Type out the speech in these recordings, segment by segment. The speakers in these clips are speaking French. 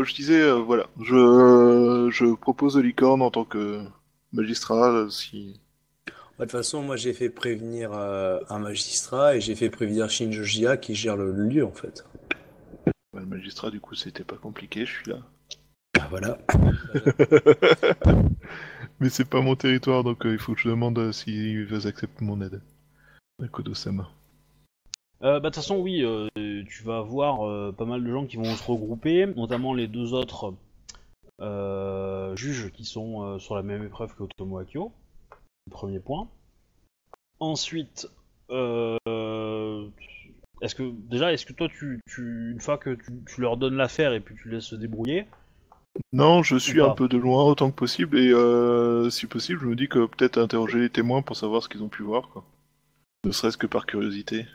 Euh, comme je disais, euh, voilà. Je, je propose de licorne en tant que magistrat, euh, si. Bah, De toute façon, moi j'ai fait prévenir euh, un magistrat et j'ai fait prévenir Shinjojia qui gère le lieu en fait. Ouais, le magistrat, du coup, c'était pas compliqué, je suis là. Ah, voilà. Mais c'est pas mon territoire, donc euh, il faut que je demande euh, veulent accepter mon aide. Kodo-sama. Euh, bah, de toute façon, oui, euh, tu vas avoir euh, pas mal de gens qui vont se regrouper, notamment les deux autres euh, juges qui sont sur la même épreuve que Otomo Akio. Premier point. Ensuite, est-ce que déjà, est-ce que toi, tu, tu- une fois que tu, tu leur donnes l'affaire et puis tu laisses se débrouiller, Non, je suis un peu de loin autant que possible, et euh, si possible, je me dis que peut-être interroger les témoins pour savoir ce qu'ils ont pu voir, quoi. Ne serait-ce que par curiosité.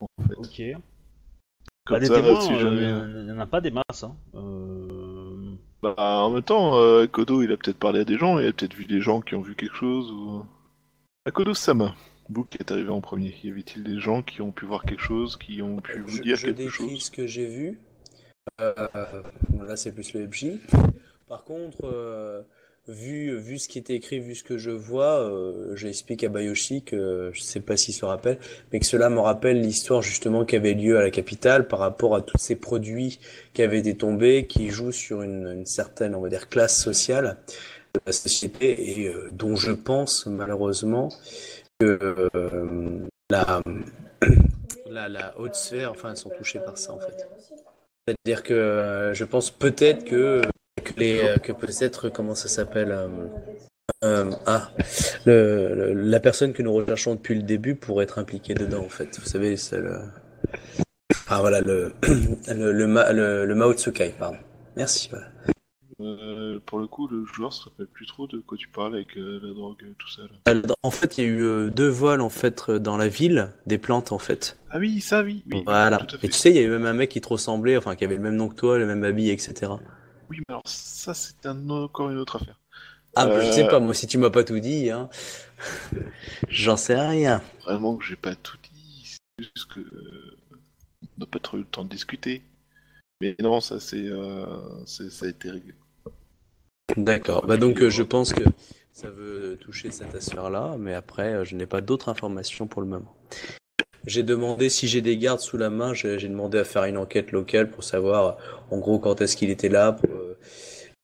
En fait. ok. Comme Bah, des ça, témoins, si euh, jamais. il y en a pas des masses. Hein. Euh, Bah, en même temps, euh, Kodo, il a peut-être parlé à des gens, il a peut-être vu des gens qui ont vu quelque chose, ou... Akodo Sama, vous qui êtes arrivé en premier, y avait-il des gens qui ont pu voir quelque chose, qui ont pu vous Je, dire je quelque décris chose ce que j'ai vu. Euh, là, c'est plus le MJ. Par contre, euh, vu, vu ce qui était écrit, vu ce que je vois, euh, j'explique à Bayoshi que je sais pas s'il se rappelle, mais que cela me rappelle l'histoire justement qui avait lieu à la capitale par rapport à tous ces produits qui avaient été tombés, qui jouent sur une, une certaine, on va dire, classe sociale de la société et euh, dont je pense malheureusement que euh, la, la, la haute sphère, enfin, elles sont touchées par ça en fait. C'est-à-dire que je pense peut-être que, que, les, euh, que peut-être, comment ça s'appelle euh, euh, Ah, le, le- la personne que nous recherchons depuis le début pourrait être impliquée dedans en fait. Vous savez, c'est le. Ah voilà, le, le, le, Ma- le, le Mao Tsukai, pardon. Merci. Voilà. Euh, Pour le coup, le joueur se rappelle plus trop de quoi tu parles avec euh, la drogue, tout ça. Là. En fait, il y a eu euh, deux vols en fait dans la ville, des plantes en fait. Ah oui, ça oui, oui. Voilà. Tout à fait. Et tu sais, il y a eu même un mec qui te ressemblait, enfin qui avait le même nom que toi, le même habit, etc. Oui, mais alors ça, c'est un, encore une autre affaire. Ah, bah, je sais Euh, pas, moi, si tu m'as pas tout dit, hein. J'en sais rien. Vraiment que j'ai pas tout dit, c'est juste que euh, on n'a pas trop eu le temps de discuter. Mais non, ça c'est, euh, c'est- ça a été réglé. D'accord. Bah, donc, euh, je pense que ça veut toucher cette affaire-là, mais après, euh, je n'ai pas d'autres informations pour le moment. J'ai demandé si j'ai des gardes sous la main, j'ai demandé à faire une enquête locale pour savoir, euh, en gros, quand est-ce qu'il était là, pour, euh,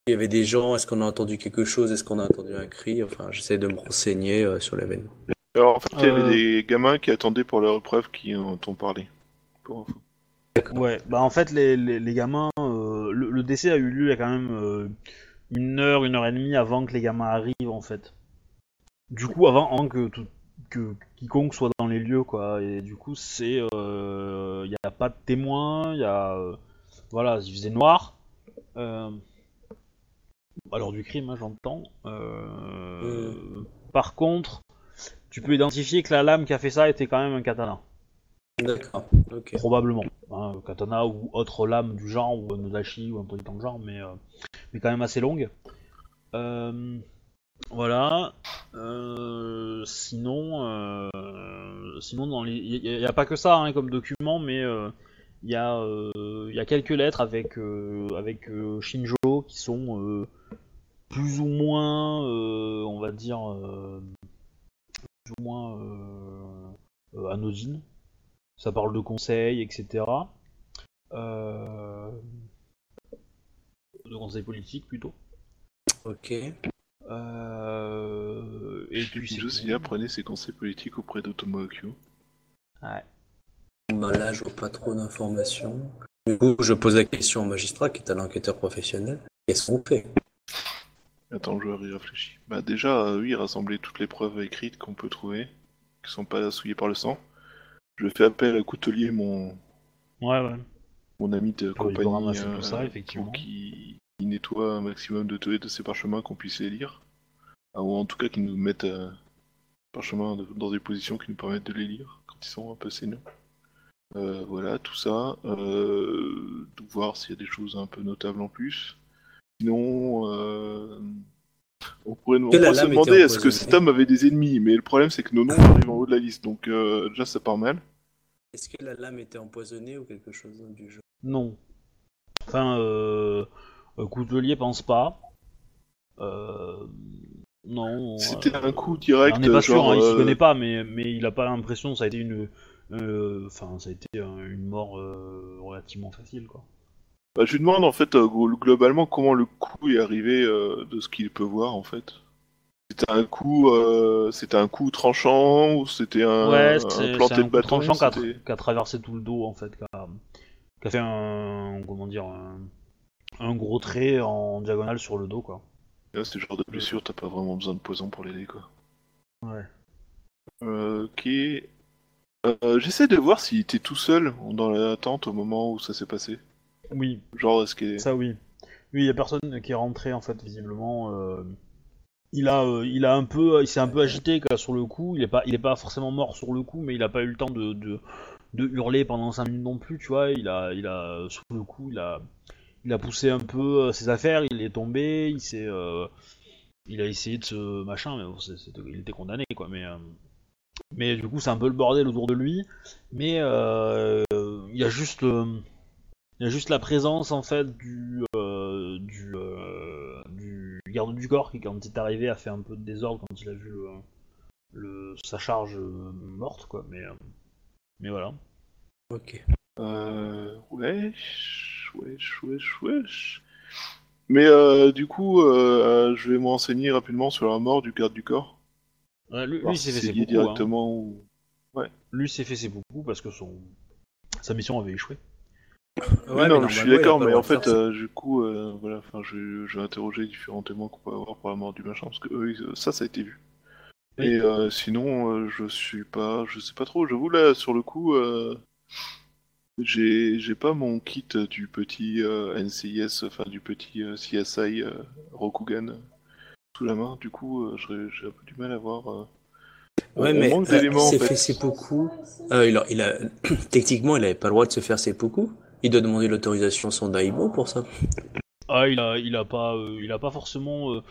il y avait des gens, est-ce qu'on a entendu quelque chose, est-ce qu'on a entendu un cri, enfin, j'essaie de me renseigner euh, sur l'événement. Alors en fait, il y Euh. avait des gamins qui attendaient pour leur épreuve qui en ont parlé. Pour info. Ouais, bah en fait, les, les, les gamins, euh, le, le décès a eu lieu il y a quand même euh, une heure, une heure et demie avant que les gamins arrivent en fait. Du coup, avant, avant que, tout- que quiconque soit dans les lieux, quoi. Et du coup, c'est. Il n'y a pas de témoins, il y a. euh, voilà, il faisait noir. Euh, l'heure du crime, hein, j'entends. Euh, Par contre, tu peux identifier que la lame qui a fait ça était quand même un katana. D'accord. Ok. Probablement. Hein, katana ou autre lame du genre, ou un nodashi ou un truc dans le genre, mais, euh, mais quand même assez longue. Euh, voilà. Euh, sinon, euh, sinon il n'y a, pas que ça hein, comme document, mais il y, a, euh, y a quelques lettres avec, avec Shinjo qui sont plus ou moins, on va dire, plus ou moins anodines. Ça parle de conseils, etc. De conseils politiques plutôt. Ok. Euh... Et puis. Silla prenait ses conseils politiques auprès d'Otomo Akio. Ouais. Bah là, je vois pas trop d'informations. Du coup, je pose la question au magistrat qui est un enquêteur professionnel. Qu'est-ce qu'on fait? Attends, le joueur y réfléchit. Bah déjà, euh, oui, rassembler toutes les preuves écrites qu'on peut trouver, qui sont pas souillées par le sang. Je fais appel à Coutelier, mon, Ouais, ouais. mon ami de compagnie, ramasser euh, tout ça, effectivement. pour qu'il nettoie un maximum de, de ces parchemins qu'on puisse les lire. Ah, ou en tout cas qu'ils nous mettent euh, parchemins de- dans des positions qui nous permettent de les lire quand ils sont un peu saignants. Euh, voilà, tout ça. Euh, de voir s'il y a des choses un peu notables en plus. Sinon, euh, on pourrait, on pourrait se demander est-ce que cet homme avait des ennemis, mais le problème c'est que nos noms arrivent en haut de la liste, donc euh, déjà ça part mal. Est-ce que la lame était empoisonnée ou quelque chose du genre? Non. Enfin, euh, Coutelier pense pas. Euh, non. C'était euh, un coup direct. on n'est pas sûr, hein, il se euh, connaît pas, mais, mais il a pas l'impression que ça a été une. euh, Enfin, ça a été euh, une mort euh, relativement facile, quoi. bah, je lui demande en fait euh, glo- globalement comment le coup est arrivé euh, de ce qu'il peut voir en fait. C'était un coup, euh, c'était un coup tranchant ou c'était un, ouais, un planté un de coup bâton. tranchant qui a, c'était- traversé tout le dos, en fait, qui a, qui a fait un. Comment dire un, un gros trait en diagonale sur le dos, quoi. Là, c'est le genre de blessure, t'as pas vraiment besoin de poison pour l'aider quoi. Ouais. Euh, ok. Euh, J'essaie de voir s'il était tout seul dans la tente au moment où ça s'est passé. Oui, Genre, est-ce qu'il est... Ça oui. Oui, il y a personne qui est rentré en fait visiblement. euh, Il a, il a un peu, il s'est un peu agité quoi, sur le coup. Il est pas, il est pas forcément mort sur le coup, mais il a pas eu le temps de, de, de hurler pendant 5 minutes non plus, tu vois. Il a, il a sur le coup, il a, il a poussé un peu euh, ses affaires. Il est tombé, il s'est, euh, il a essayé de se machin, mais bon, il était condamné quoi. Mais, euh, mais du coup, c'est un peu le bordel autour de lui. Mais il y a juste il y a juste la présence en fait du du, garde du corps qui quand il est arrivé a fait un peu de désordre quand il a vu le, sa charge morte quoi mais mais voilà Ok. Wesh, wesh, wesh, wesh. Mais euh, du coup, euh, je vais me renseigner rapidement sur la mort du garde du corps. Ouais, lui, lui si s'est fait c'est ses beaucoup hein. directement ou... lui s'est fait ses beaucoup parce que son sa mission avait échoué Oui, non, je suis d'accord, mais en fait, euh... du coup, euh, voilà, enfin, je, je vais interroger différents témoins qu'on peut avoir pour la mort du machin, parce que eux, ils- ça, ça a été vu. Oui. Et euh, sinon, euh, je suis pas, je sais pas trop. J'avoue là, sur le coup, euh, j'ai, j'ai pas mon kit du petit euh, NCIS, enfin du petit euh, CSI euh, Rokugan sous la main. Du coup, euh, j'ai, j'ai un peu du mal à voir. euh, Ouais, on mais manque euh, d'éléments, il en fait. fait seppuku. Euh, il a, il a... Techniquement, il avait pas le droit de se faire seppuku. Il doit demander l'autorisation à son Daibo pour ça. ah il a il a pas euh, il a pas forcément euh,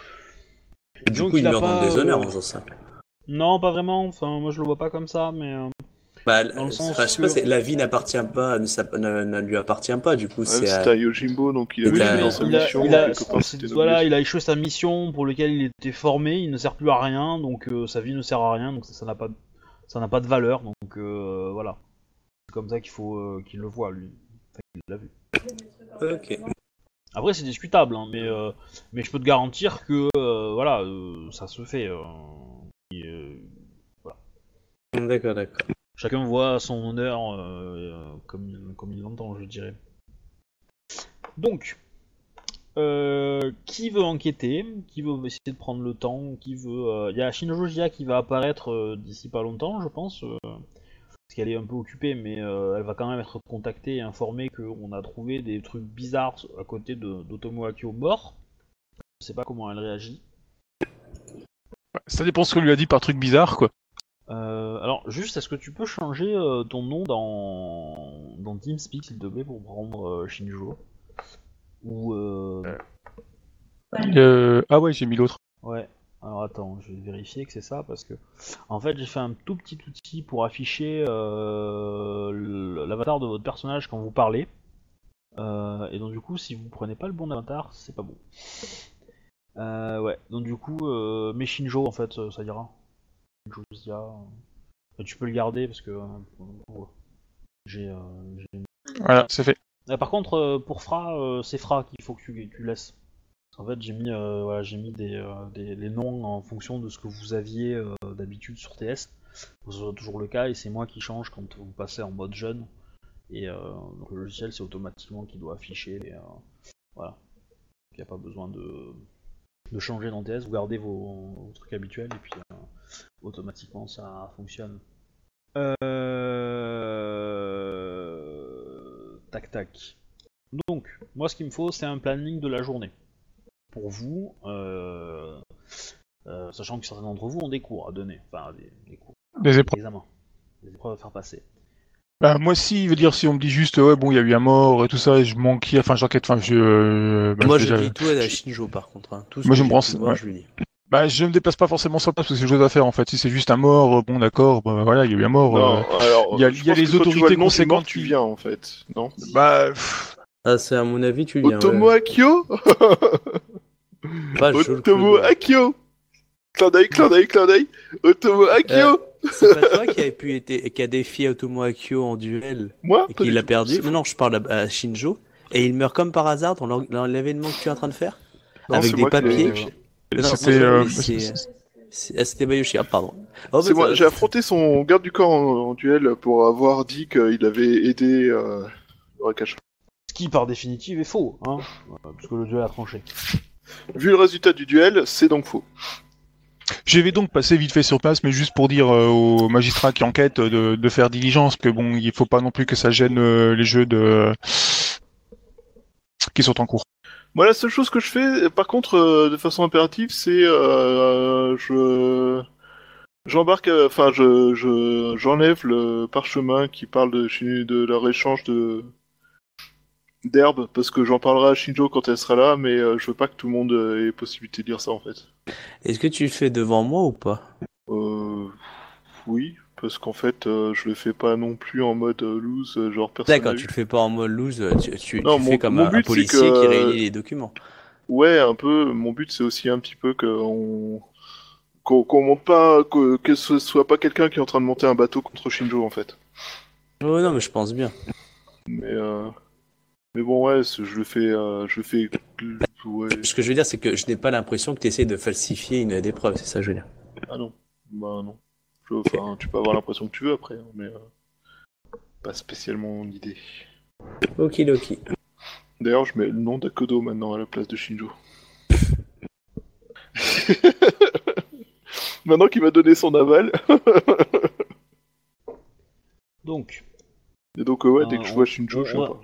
Du coup, il a meurt dans le déshonneur euh, en faisant ça. non pas vraiment enfin moi je le vois pas comme ça mais euh, Bah, dans le sens enfin, je sais que- pas, c'est- la vie n'appartient pas, ne, s'app- ne, ne lui appartient pas. Du coup, Ouais, c'est. à- Yojimbo, donc il a dans sa il a, mission. il a- part, voilà, il a échoué sa mission pour laquelle il était formé, il ne sert plus à rien, donc euh, sa vie ne sert à rien, donc ça n'a pas, de- ça n'a pas de valeur, donc euh, voilà. C'est comme ça qu'il faut euh, qu'il le voit lui. Enfin, il l'a vu. Ok. Après c'est discutable, hein, mais euh, mais je peux te garantir que euh, voilà, euh, ça se fait. euh, et, euh, D'accord, d'accord. Chacun voit son honneur euh, comme il, l'entend, je dirais. Donc, euh, qui veut enquêter? Qui veut essayer de prendre le temps? Qui veut euh, Il y a Shinjo Jia qui va apparaître d'ici pas longtemps, je pense, parce qu'elle est un peu occupée, mais elle va quand même être contactée et informée qu'on a trouvé des trucs bizarres à côté d'Otomo Akio mort. Je sais pas comment elle réagit. Ça dépend ce qu'on lui a dit par truc bizarre, quoi. Euh, alors, juste, est-ce que tu peux changer euh, ton nom dans, dans TeamSpeak, s'il te plaît, pour prendre euh, Shinjo Ou. Ah ouais, j'ai mis l'autre. Ouais. Alors attends, je vais vérifier que c'est ça parce que. En fait, j'ai fait un tout petit outil pour afficher l'avatar de votre personnage quand vous parlez. Et donc, du coup, si vous prenez pas le bon avatar, c'est pas bon. Ouais, donc du coup, mais Shinjo en fait, ça, ça ira. Euh, tu peux le garder parce que. euh, j'ai. euh, Voilà, c'est fait. Par contre, pour Fra, c'est Fra qu'il faut que tu, tu laisses. En fait, j'ai mis, euh, voilà, j'ai mis des, euh, des- les noms en fonction de ce que vous aviez euh, d'habitude sur TS. Faut que ce soit toujours le cas, et c'est moi qui change quand vous passez en mode jeune. Et donc le logiciel, c'est automatiquement qui doit afficher. et, voilà. Il n'y a pas besoin de, de changer dans TS, vous gardez vos, vos trucs habituels, et puis automatiquement ça fonctionne. Euh... Tac tac. Donc, moi ce qu'il me faut, c'est un planning de la journée. Pour vous, euh, euh, sachant que certains d'entre vous ont des cours à donner, enfin des, des cours, des épreuves. examens, des épreuves à faire passer. Bah, moi, si, veut dire, si on me dit juste, ouais, bon, il y a eu un mort et tout ça, et je manque, enfin, j'enquête, enfin, je. euh, bah, Moi, je- je dis tout à Shinjo, par contre. hein. Tout ce Moi, que je me branche- ouais. je lui dis. Bah, je me déplace pas forcément sur place parce que c'est des choses à faire en fait. Si c'est juste un mort, euh, bon, d'accord, bah, voilà, il y a eu un mort. Non, euh, alors, il y a- je il y a pense les tu autorités le conséquentes tu qui- viens en fait, non? Bah, pff, Ah, c'est à mon avis, tu viens. Otomo ouais. Akio Otomo. Akio Clin d'œil, clin d'œil, clin d'œil Otomo Akio Euh, C'est pas toi qui a pu été, qui a défié Otomo Akio en duel Moi et qui l'a perdu? Non, non, je parle à, à Shinjo. Et il meurt comme par hasard dans l'événement que tu es en train de faire? Non, Avec c'est des papiers. C'était. euh, ah, C'était Bayoshi, ah, pardon. Oh, C'est moi, j'ai affronté son garde du corps en, en duel pour avoir dit qu'il avait aidé euh, Rakash. Ce qui, par définitive, est faux, hein, euh, puisque le duel a tranché. Vu le résultat du duel, c'est donc faux. Je vais donc passer vite fait sur place, mais juste pour dire euh, aux magistrats qui enquêtent euh, de, de faire diligence, que bon, il faut pas non plus que ça gêne euh, les jeux de qui sont en cours. Moi, la seule chose que je fais, par contre, euh, de façon impérative, c'est euh, je j'embarque, euh, enfin, je je- j'enlève le parchemin qui parle de de leur échange de d'herbes parce que j'en parlerai à Shinjo quand elle sera là, mais euh, je veux pas que tout le monde euh, ait possibilité de lire ça en fait. Est-ce que tu le fais devant moi ou pas? Euh, oui, parce qu'en fait, euh, je le fais pas non plus en mode euh, loose, euh, genre personne. D'accord, tu le fais pas en mode loose, tu, tu, Non, tu mon- fais comme mon un, but, policier que- qui réunit les documents. Ouais, un peu. Mon but, c'est aussi un petit peu qu'on qu'on monte pas, que, que ce soit pas quelqu'un qui est en train de monter un bateau contre Shinjo en fait. Oh non, mais je pense bien. Mais euh... mais bon, ouais, je le fais, euh, je fais. Ouais. Ce que je veux dire, c'est que je n'ai pas l'impression que tu essaies de falsifier une des preuves, c'est ça que je veux dire. Ah non, bah non. Enfin, tu peux avoir l'impression que tu veux après, hein, mais euh, pas spécialement l'idée. Ok, ok. D'ailleurs, je mets le nom d'Akodo maintenant à la place de Shinjo. maintenant qu'il m'a donné son aval. Donc, Et donc, euh, ouais, dès Euh, que je on- vois Shinjo, on- je sais va- pas.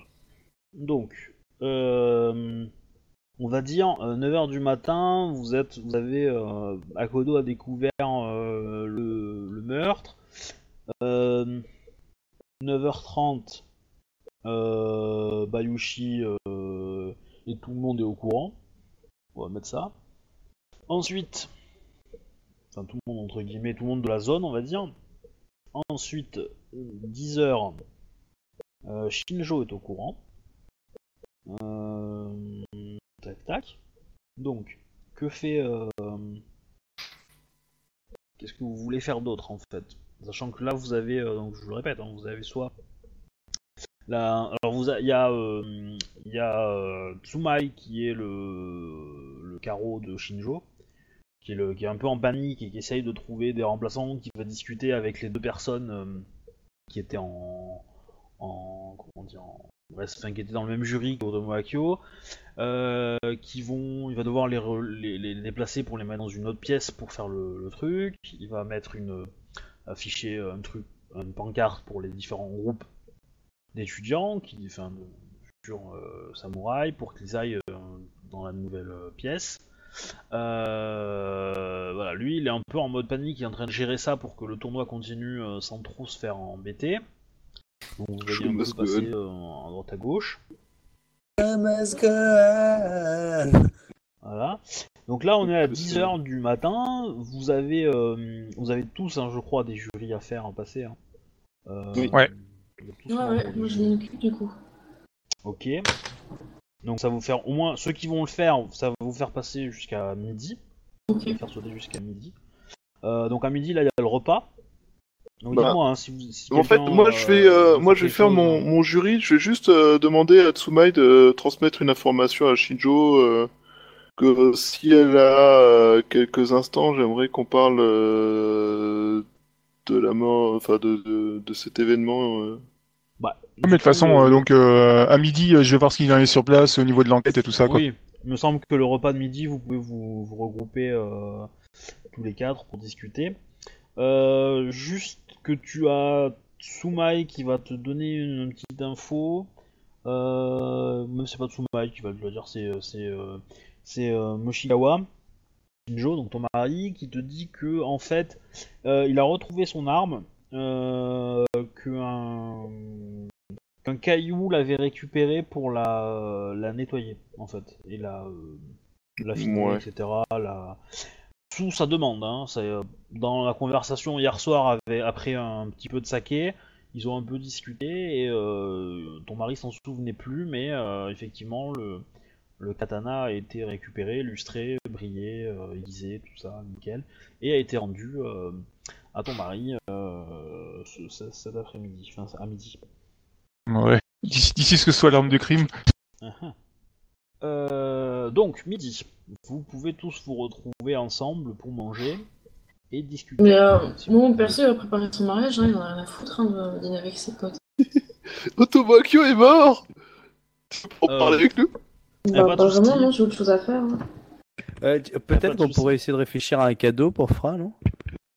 donc, euh, on va dire 9h du matin, vous êtes, vous avez, euh, Akodo a découvert euh, le meurtre. Euh, 9h30, euh, Bayushi euh, et tout le monde est au courant. On va mettre ça. Ensuite, enfin tout le monde entre guillemets, tout le monde de la zone, on va dire. Ensuite, 10h, euh, Shinjo est au courant. Euh, Tac tac. Donc, que fait. euh, Qu'est-ce que vous voulez faire d'autre en fait? Sachant que là vous avez, euh, donc je vous le répète, hein, vous avez soit. Alors il y a, euh, y a euh, Tsumai qui est le, le carreau de Shinjo, qui est, le... qui est un peu en panique et qui essaye de trouver des remplaçants, qui va discuter avec les deux personnes qui étaient en, en comment en... enfin, qui étaient dans le même jury qu'Otomo Akio, euh, qui vont, il va devoir les, déplacer pour les mettre dans une autre pièce pour faire le, truc. Il va mettre une afficher un truc, une pancarte pour les différents groupes d'étudiants, qui, enfin, futurs euh, pour qu'ils aillent euh, dans la nouvelle euh, pièce. Euh, voilà, lui, il est un peu en mode panique, il est en train de gérer ça pour que le tournoi continue euh, sans trop se faire embêter. Donc vous voyez un peu passer euh, à droite à gauche. Voilà. Donc là, on est à 10h du matin. Vous avez, euh, vous avez tous, hein, je crois, des jurys à faire en passé. Hein. Euh, Oui. Ouais. Ouais, ouais, du moi je m'en occupe du coup. Ok. Donc ça va vous faire au moins ceux qui vont le faire, ça va vous faire passer jusqu'à midi. Ok. Faire sauter jusqu'à midi. Euh, donc à midi là il y a le repas. Donc Bah, dites-moi hein, si vous. si En fait, quelqu'un, moi je vais, euh, euh, moi je vais faire chose, mon, mon jury. Je vais juste euh, demander à Tsumai de transmettre une information à Shinjo euh, que si elle a euh, quelques instants, j'aimerais qu'on parle euh, de la mort, enfin de, de, de cet événement. euh. Bah, Mais de toute façon, euh, donc euh, à midi, euh, je vais voir ce qu'il en est sur place au niveau de l'enquête et tout ça. Quoi. Oui, il me semble que le repas de midi, vous pouvez vous, vous regrouper euh, tous les quatre pour discuter. Euh, juste que tu as Tsumai qui va te donner une, une petite info. Euh, même c'est pas Tsumai qui va te le dire, c'est c'est euh, c'est euh, Moshigawa, Shinjo, donc ton mari, qui te dit que en fait, euh, il a retrouvé son arme, euh, qu'un qu'un caillou l'avait récupéré pour la, la nettoyer, en fait, et la, euh, la finir, Ouais. etc. La... Sous sa demande, hein, euh, dans la conversation hier soir, après un petit peu de saké, ils ont un peu discuté et euh, ton mari s'en souvenait plus, mais euh, effectivement le, le katana a été récupéré, lustré, brillé, euh, aiguisé, tout ça, nickel, et a été rendu à ton mari ce- ce- cet après-midi, enfin à midi. Ouais. D'ici ce que soit l'arme de crime. Uh-huh. Euh, donc, midi. Vous pouvez tous vous retrouver ensemble pour manger et discuter. Mais euh, Si vous moi, mon perso, il va préparer son mariage, hein, il en a rien à foutre hein, de dîner avec ses potes. Otomakyo est mort Pour Euh, parler avec nous? Ah, Bah, pas de vraiment, non, j'ai autre chose à faire. hein. Euh, Peut-être de qu'on pourrait essayer de réfléchir à un cadeau pour Fra, non?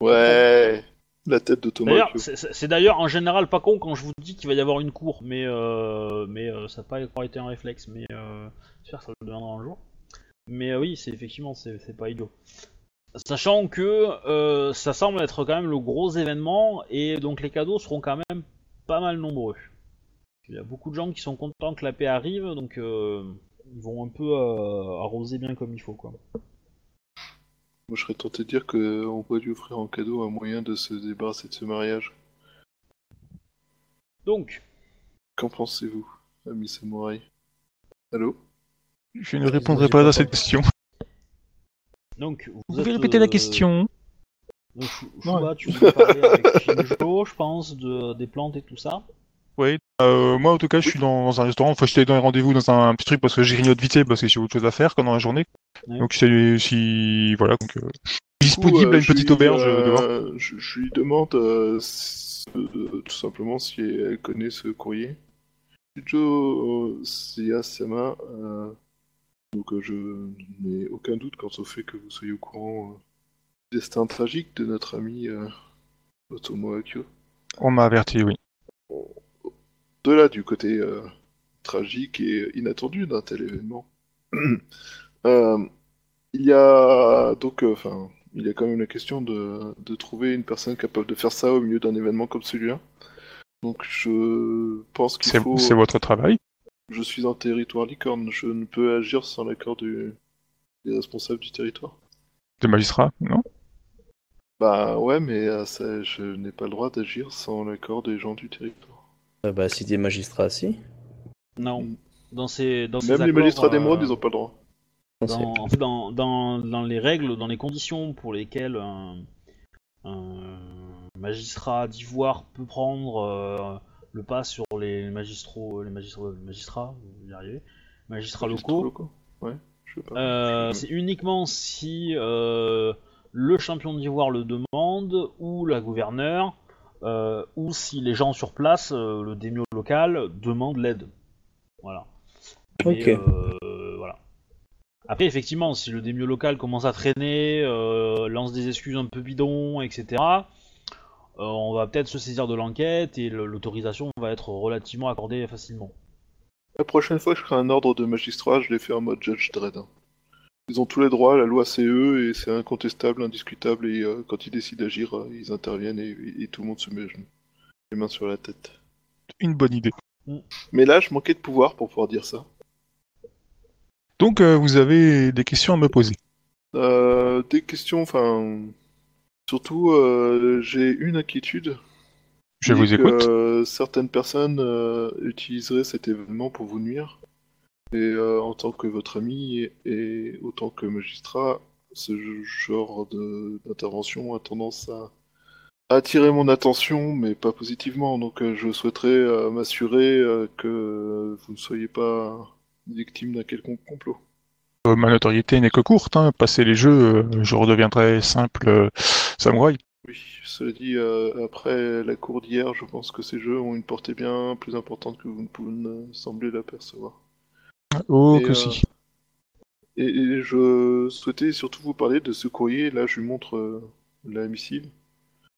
Ouais, la tête D'ailleurs, d'Otomakyo. c'est- d'ailleurs en général pas con quand je vous dis qu'il va y avoir une cour, mais euh, mais euh, ça n'a pas encore été un réflexe, mais euh, j'espère que ça le deviendra un jour. Mais euh, oui, c'est effectivement c'est pas idiot. Sachant que euh, ça semble être quand même le gros événement et donc les cadeaux seront quand même pas mal nombreux. Il y a beaucoup de gens qui sont contents que la paix arrive, donc euh, ils vont un peu arroser bien comme il faut quoi. Moi, je serais tenté de dire qu'on pourrait lui offrir en cadeau un moyen de se débarrasser de ce mariage. Donc, Qu'en pensez-vous, ami samouraï Allô? Je ne répondrai pas à cette question. donc Vous vous pouvez êtes, répéter la euh, question Donc, tu voulais parler avec Shinjo, je pense, de, des plantes et tout ça? Ouais. Euh, moi, en tout cas, je suis dans, dans un restaurant. Enfin, j'étais dans les rendez-vous dans un, petit truc parce que j'ai grignote vite fait parce que j'ai autre chose à faire pendant la journée. Ouais. Donc, je sais si voilà, donc euh, coup, disponible euh, à une je petite lui, auberge euh, dehors. Je, je lui demande euh, euh, tout simplement si elle connaît ce courrier. Shinjo euh, Siyasama, euh, donc euh, je n'ai aucun doute quant au fait que vous soyez au courant euh, du destin tragique de notre ami euh, Otomo Akio. On m'a averti, oui. De là, du côté tragique et inattendu d'un tel événement, euh, il y a donc, euh, enfin, il y a quand même la question de, de trouver une personne capable de faire ça au milieu d'un événement comme celui-là. Donc, je pense qu'il faut. c'est votre travail. Je suis en territoire licorne, je ne peux agir sans l'accord du... des responsables du territoire. De magistrat, non? Bah ouais, mais euh, ça, je n'ai pas le droit d'agir sans l'accord des gens du territoire. Euh, Bah, si t'es magistrat, si. Non. Dans ces, dans ces Même les accords, magistrats d'émeraude, euh, ils ont pas le droit. Dans, en fait, dans, dans, dans les règles, dans les conditions pour lesquelles un, un magistrat d'ivoire peut prendre euh, le pas sur les magistrats, les magistrats, les magistrats, vous y arrivez, magistrats locaux, Ouais, pas. Euh, c'est uniquement si euh, le champion d'Ivoire le demande, ou la gouverneure, euh, ou si les gens sur place, euh, le démio local, demande l'aide. Voilà. Ok. Et, euh, voilà. Après, effectivement, si le démio local commence à traîner, euh, lance des excuses un peu bidons, etc., euh, on va peut-être se saisir de l'enquête et l'autorisation va être relativement accordée facilement. La prochaine fois que je ferai un ordre de magistrat, je l'ai fait en mode Judge Dredd. hein. Ils ont tous les droits, la loi c'est eux, et c'est incontestable, indiscutable, et euh, quand ils décident d'agir, euh, ils interviennent et, et tout le monde se met. Les mains sur la tête. Une bonne idée. Mais là, je manquais de pouvoir pour pouvoir dire ça. Donc, euh, vous avez des questions à me poser. Euh, des questions, enfin... Surtout, euh, j'ai une inquiétude. Je vous écoute. euh, certaines personnes euh, utiliseraient cet événement pour vous nuire. Et en tant que votre ami et, et autant que magistrat, ce genre d'intervention a tendance à, attirer mon attention, mais pas positivement. Donc euh, je souhaiterais euh, m'assurer euh, que vous ne soyez pas victime d'un quelconque complot. Ma notoriété n'est que courte. Hein. Passer les jeux, je redeviendrai simple euh, samouraï. Oui, cela dit, euh, après la cour d'hier, je pense que ces jeux ont une portée bien plus importante que vous ne pouvez ne semblez l'apercevoir. Oh, Et, que euh, si. Et, et je souhaitais surtout vous parler de ce courrier. Là, je lui montre euh, la missive.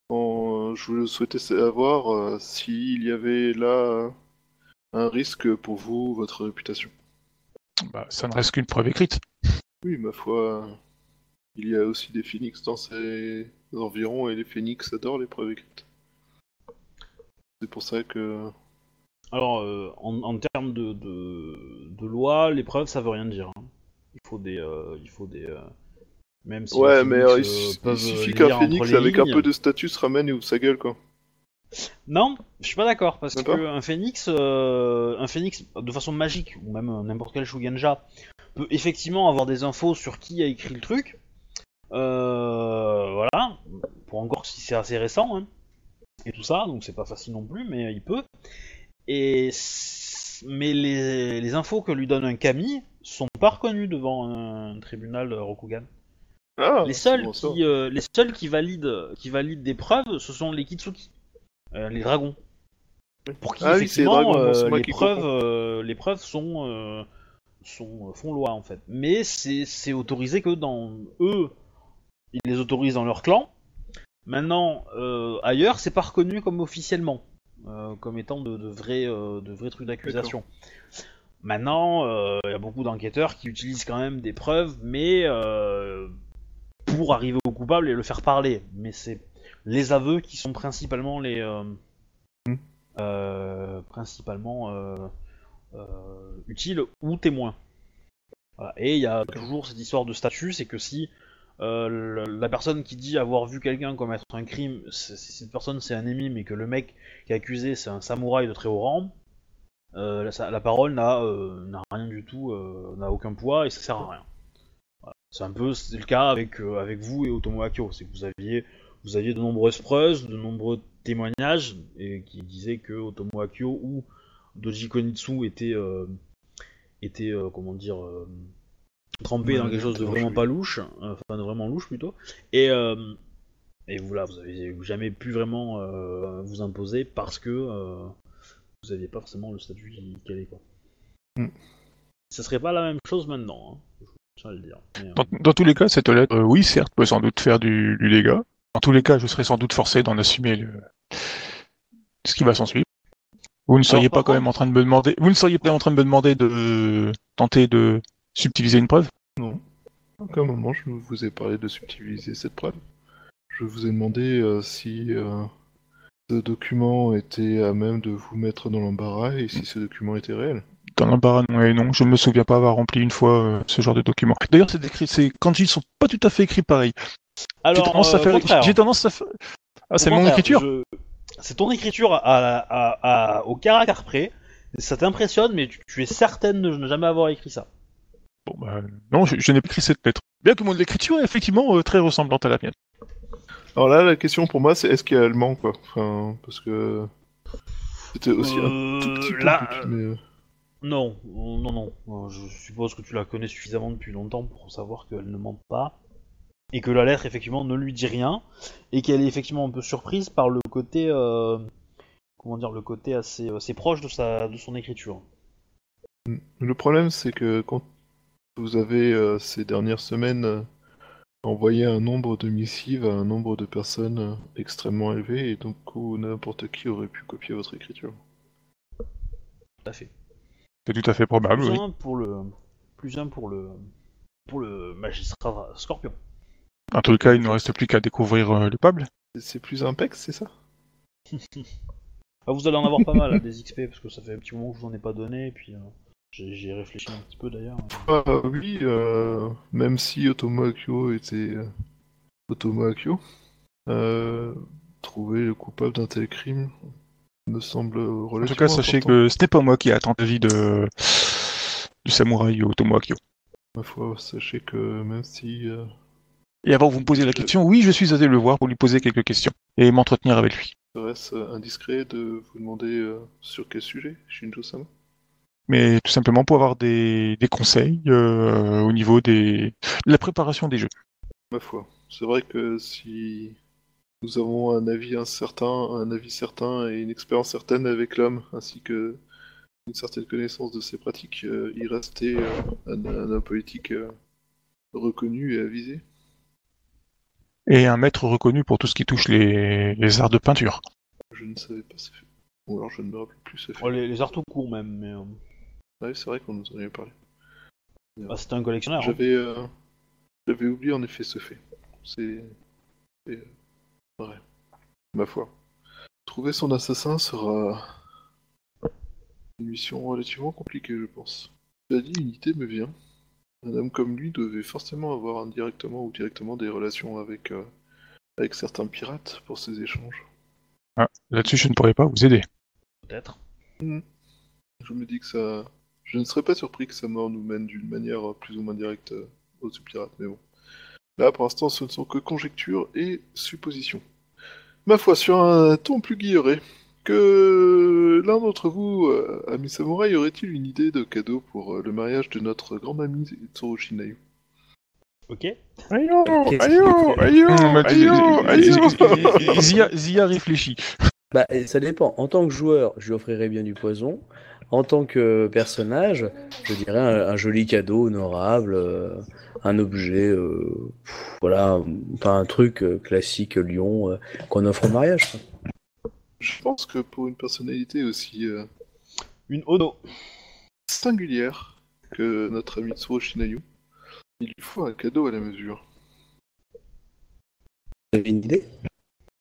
En- je souhaitais savoir euh, s'il y avait là un risque pour vous, votre réputation. Bah, ça ne reste qu'une preuve écrite. Oui, ma foi, il y a aussi des phénix dans ces environs et les phénix adorent les preuves écrites. C'est pour ça que Alors, euh, en, en termes de, de, de loi, les preuves, ça veut rien dire. hein. Il faut des, euh, il faut des, euh, même si Ouais, les mais il, suffit qu'un phénix les avec un peu de statut se ramène et ouvre sa gueule, quoi. Non, je suis pas d'accord parce D'accord. que un phénix, euh, un phénix de façon magique ou même n'importe quel Shugenja peut effectivement avoir des infos sur qui a écrit le truc. Euh, voilà, pour encore si c'est assez récent hein, et tout ça, donc c'est pas facile non plus, mais il peut. Et mais les, les infos que lui donne un Kami sont pas reconnues devant un tribunal Rokugan. Ah, Les seuls bon, qui, euh, les seuls qui valident, qui valident des preuves, ce sont les Kitsuki, euh, les dragons. Pour qui Ah oui, c'est les effectivement dragons, euh, les qui preuves, les preuves sont, sont font loi en fait. Mais c'est c'est autorisé que dans eux, ils les autorisent dans leur clan. Maintenant, euh, ailleurs, c'est pas reconnu comme officiellement, euh, comme étant de, de vrais, euh, de vrais trucs d'accusation. Maintenant, euh, il y a beaucoup d'enquêteurs qui utilisent quand même des preuves, mais euh, pour arriver au coupable et le faire parler. Mais c'est les aveux qui sont principalement les euh, Hmm. euh, principalement euh, euh, utiles ou témoins. Voilà. Et il y a toujours cette histoire de statut, c'est que si euh, la personne qui dit avoir vu quelqu'un commettre un crime, si cette personne c'est un ennemi, mais que le mec qui est accusé c'est un samouraï de très haut rang, euh, la, parole n'a euh, n'a rien du tout, n'a aucun poids et ça sert à rien. C'est un peu le cas avec, vous et Otomo Akio, c'est que vous aviez, vous aviez de nombreuses preuves, de nombreux témoignages et qui disaient que Otomo Akio ou Doji Konitsu étaient, étaient comment dire, Ouais, dans quelque chose de vraiment pas louche, euh, enfin de vraiment louche plutôt, et euh, et vous là, vous avez jamais pu vraiment euh, vous imposer parce que euh, vous aviez pas forcément le statut qui allait quoi. Mm. Ça serait pas la même chose maintenant, hein. je tiens à le dire. Mais, euh, Dans, dans tous les cas, cette lettre, euh, oui, certes, peut sans doute faire du, du dégât. Dans tous les cas, je serais sans doute forcé d'en assumer le... ce qui va s'en suivre. Vous ne seriez pas quand même en train de me demander, vous ne seriez pas en train de me demander de tenter de subtiliser une preuve? Non. À aucun moment je vous ai parlé de subtiliser cette preuve. Je vous ai demandé euh, si euh, ce document était à même de vous mettre dans l'embarras et si ce document était réel. Dans l'embarras, non et non, je ne me souviens pas avoir rempli une fois euh, ce genre de document. D'ailleurs, c'est écrit, c'est quand ils sont pas tout à fait écrits pareil. J'ai Alors, tendance à euh, faire, au contraire. j'ai tendance à faire. Ah, c'est mon écriture. je- C'est ton écriture à, à- à- au caractère près. Ça t'impressionne, mais tu, tu es certaine de ne jamais avoir écrit ça. Bon, bah, non, je, je n'ai pas écrit cette lettre. Bien que mon écriture est effectivement euh, très ressemblante à la mienne. Alors là, la question pour moi, c'est est-ce qu'il y a allemand, quoi? Enfin, parce que c'était aussi un Euh, tout petit peu là, petit, mais, euh, Non, non, non. Euh, Je suppose que tu la connais suffisamment depuis longtemps pour savoir qu'elle ne ment pas. Et que la lettre, effectivement, ne lui dit rien. Et qu'elle est effectivement un peu surprise par le côté. euh, comment dire Le côté assez, assez proche de, sa, de son écriture. Le problème, c'est que quand vous avez euh, ces dernières semaines euh, envoyé un nombre de missives à un nombre de personnes euh, extrêmement élevé, et donc où n'importe qui aurait pu copier votre écriture. Tout à fait. C'est tout à fait probable, plus oui. un pour le. Plus un pour le. Pour le magistrat Scorpion. En tout cas, il ne reste plus qu'à découvrir euh, le. C'est- C'est plus un pex, c'est ça? Ah, vous allez en avoir pas mal, hein, des XP, parce que ça fait un petit moment que je vous en ai pas donné, et puis. J'ai j'ai réfléchi un petit peu d'ailleurs. Ah oui, euh, même si Otomo Akio était euh, Otomo Akio, euh, trouver le coupable d'un tel crime me semble En relativement tout cas, sachez important. que ce n'est pas moi qui attends la vie de... du samouraï Otomo Akio. Ma foi, sachez que même si... euh, Et avant que vous me posiez la question, oui, je suis allé le voir pour lui poser quelques questions et m'entretenir avec lui. serait-ce indiscret de vous demander euh, sur quel sujet, Shinjo-sama Mais tout simplement pour avoir des, des conseils euh, au niveau des... de la préparation des jeux. Ma foi, c'est vrai que si nous avons un avis incertain, un avis certain et une expérience certaine avec l'homme, ainsi que une certaine connaissance de ses pratiques, euh, il restait euh, un, un homme politique euh, reconnu et avisé. Et un maître reconnu pour tout ce qui touche les, les arts de peinture. Je ne savais pas ce fait. Ou alors je ne me rappelle plus ce fait. Oh, les, les arts tout court même, mais. Ah oui, c'est vrai qu'on nous en avait parlé. bah, C'était un collectionneur. hein. J'avais euh, j'avais oublié en effet ce fait. C'est c'est, euh, vrai. Ma foi. Trouver son assassin sera une mission relativement compliquée, je pense. Cela dit, une idée me vient. Un homme comme lui devait forcément avoir indirectement ou directement des relations avec, euh, avec certains pirates pour ces échanges. Là-dessus, je ne pourrais pas vous aider. Peut-être. Je me dis que ça. Je ne serais pas surpris que sa mort nous mène d'une manière plus ou moins directe euh, aux pirates, mais bon. Là, pour l'instant, ce ne sont que conjectures et suppositions. Ma foi, sur un ton plus guilleret, que l'un d'entre vous, euh, ami samouraï, aurait-il une idée de cadeau pour euh, le mariage de notre grande amie Tsurushi Nayu Ok. Ayo, ayo, ayo, ayo, ayo. Zia réfléchit. Bah, ça dépend. En tant que joueur, je lui offrirais bien du poison. En tant que personnage, je dirais un, un joli cadeau honorable, euh, un objet, euh, pff, voilà, pas un truc euh, classique Lyon qu'on offre au mariage. Je pense que pour une personnalité aussi Une Ono. singulière que notre ami Tsurushi Nayu, il lui faut un cadeau à la mesure. Vous avez une idée?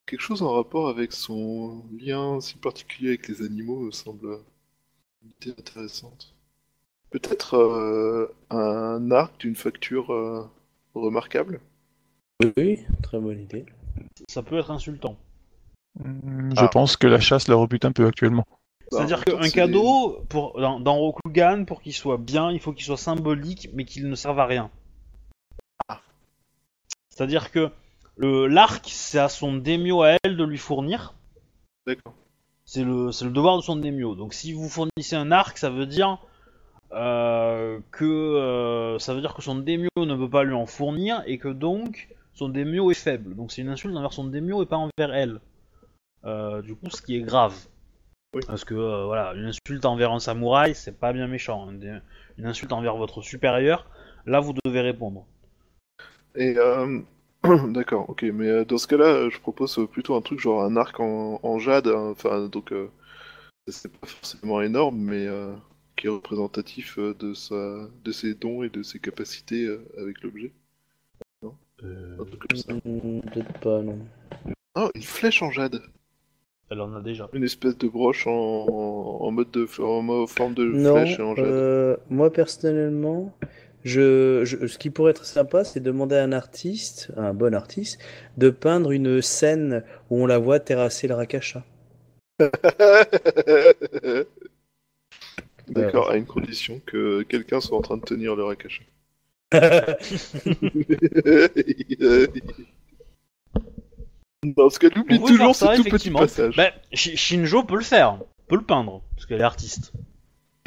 Quelque chose en rapport avec son lien si particulier avec les animaux me semble une idée intéressante. Peut-être euh, un arc d'une facture euh, remarquable Oui, très bonne idée. Ça peut être insultant. Hmm, Je Ah. pense que la chasse la rebute un peu actuellement. C'est-à-dire Bah, temps, qu'un cadeau, pour, dans, dans Rokugan, pour qu'il soit bien, il faut qu'il soit symbolique, mais qu'il ne serve à rien. Ah. C'est-à-dire que le l'arc, c'est à son démio à elle de lui fournir. D'accord. C'est le, devoir de son démio. Donc si vous fournissez un arc, ça veut dire euh, que euh, ça veut dire que son démio ne peut pas lui en fournir et que donc son démio est faible. Donc c'est une insulte envers son démio et pas envers elle. Euh, du coup, ce qui est grave. Oui. Parce que voilà, une insulte envers un samouraï, c'est pas bien méchant. Une, une insulte envers votre supérieur, là vous devez répondre. Et d'accord, ok, mais euh, dans ce cas-là, euh, je propose euh, plutôt un truc genre un arc en, en jade, hein, enfin donc euh, c'est pas forcément énorme, mais euh, qui est représentatif euh, de sa, de ses dons et de ses capacités euh, avec l'objet. Un truc comme ça. Peut-être pas, non. Ah, une flèche en jade, Elle en a déjà. une espèce de broche en, en, en mode de en forme de Non, flèche et en jade. euh, moi personnellement, je, je- ce qui pourrait être sympa, c'est demander à un artiste, à un bon artiste, de peindre une scène où on la voit terrasser le Rakasha. D'accord, à une condition que quelqu'un soit en train de tenir le Rakasha. Dans ce cas, n'oublie On peut toujours ce tout petit passage. Bah, Shi- Shinjo peut le faire, peut le peindre, parce qu'elle est artiste.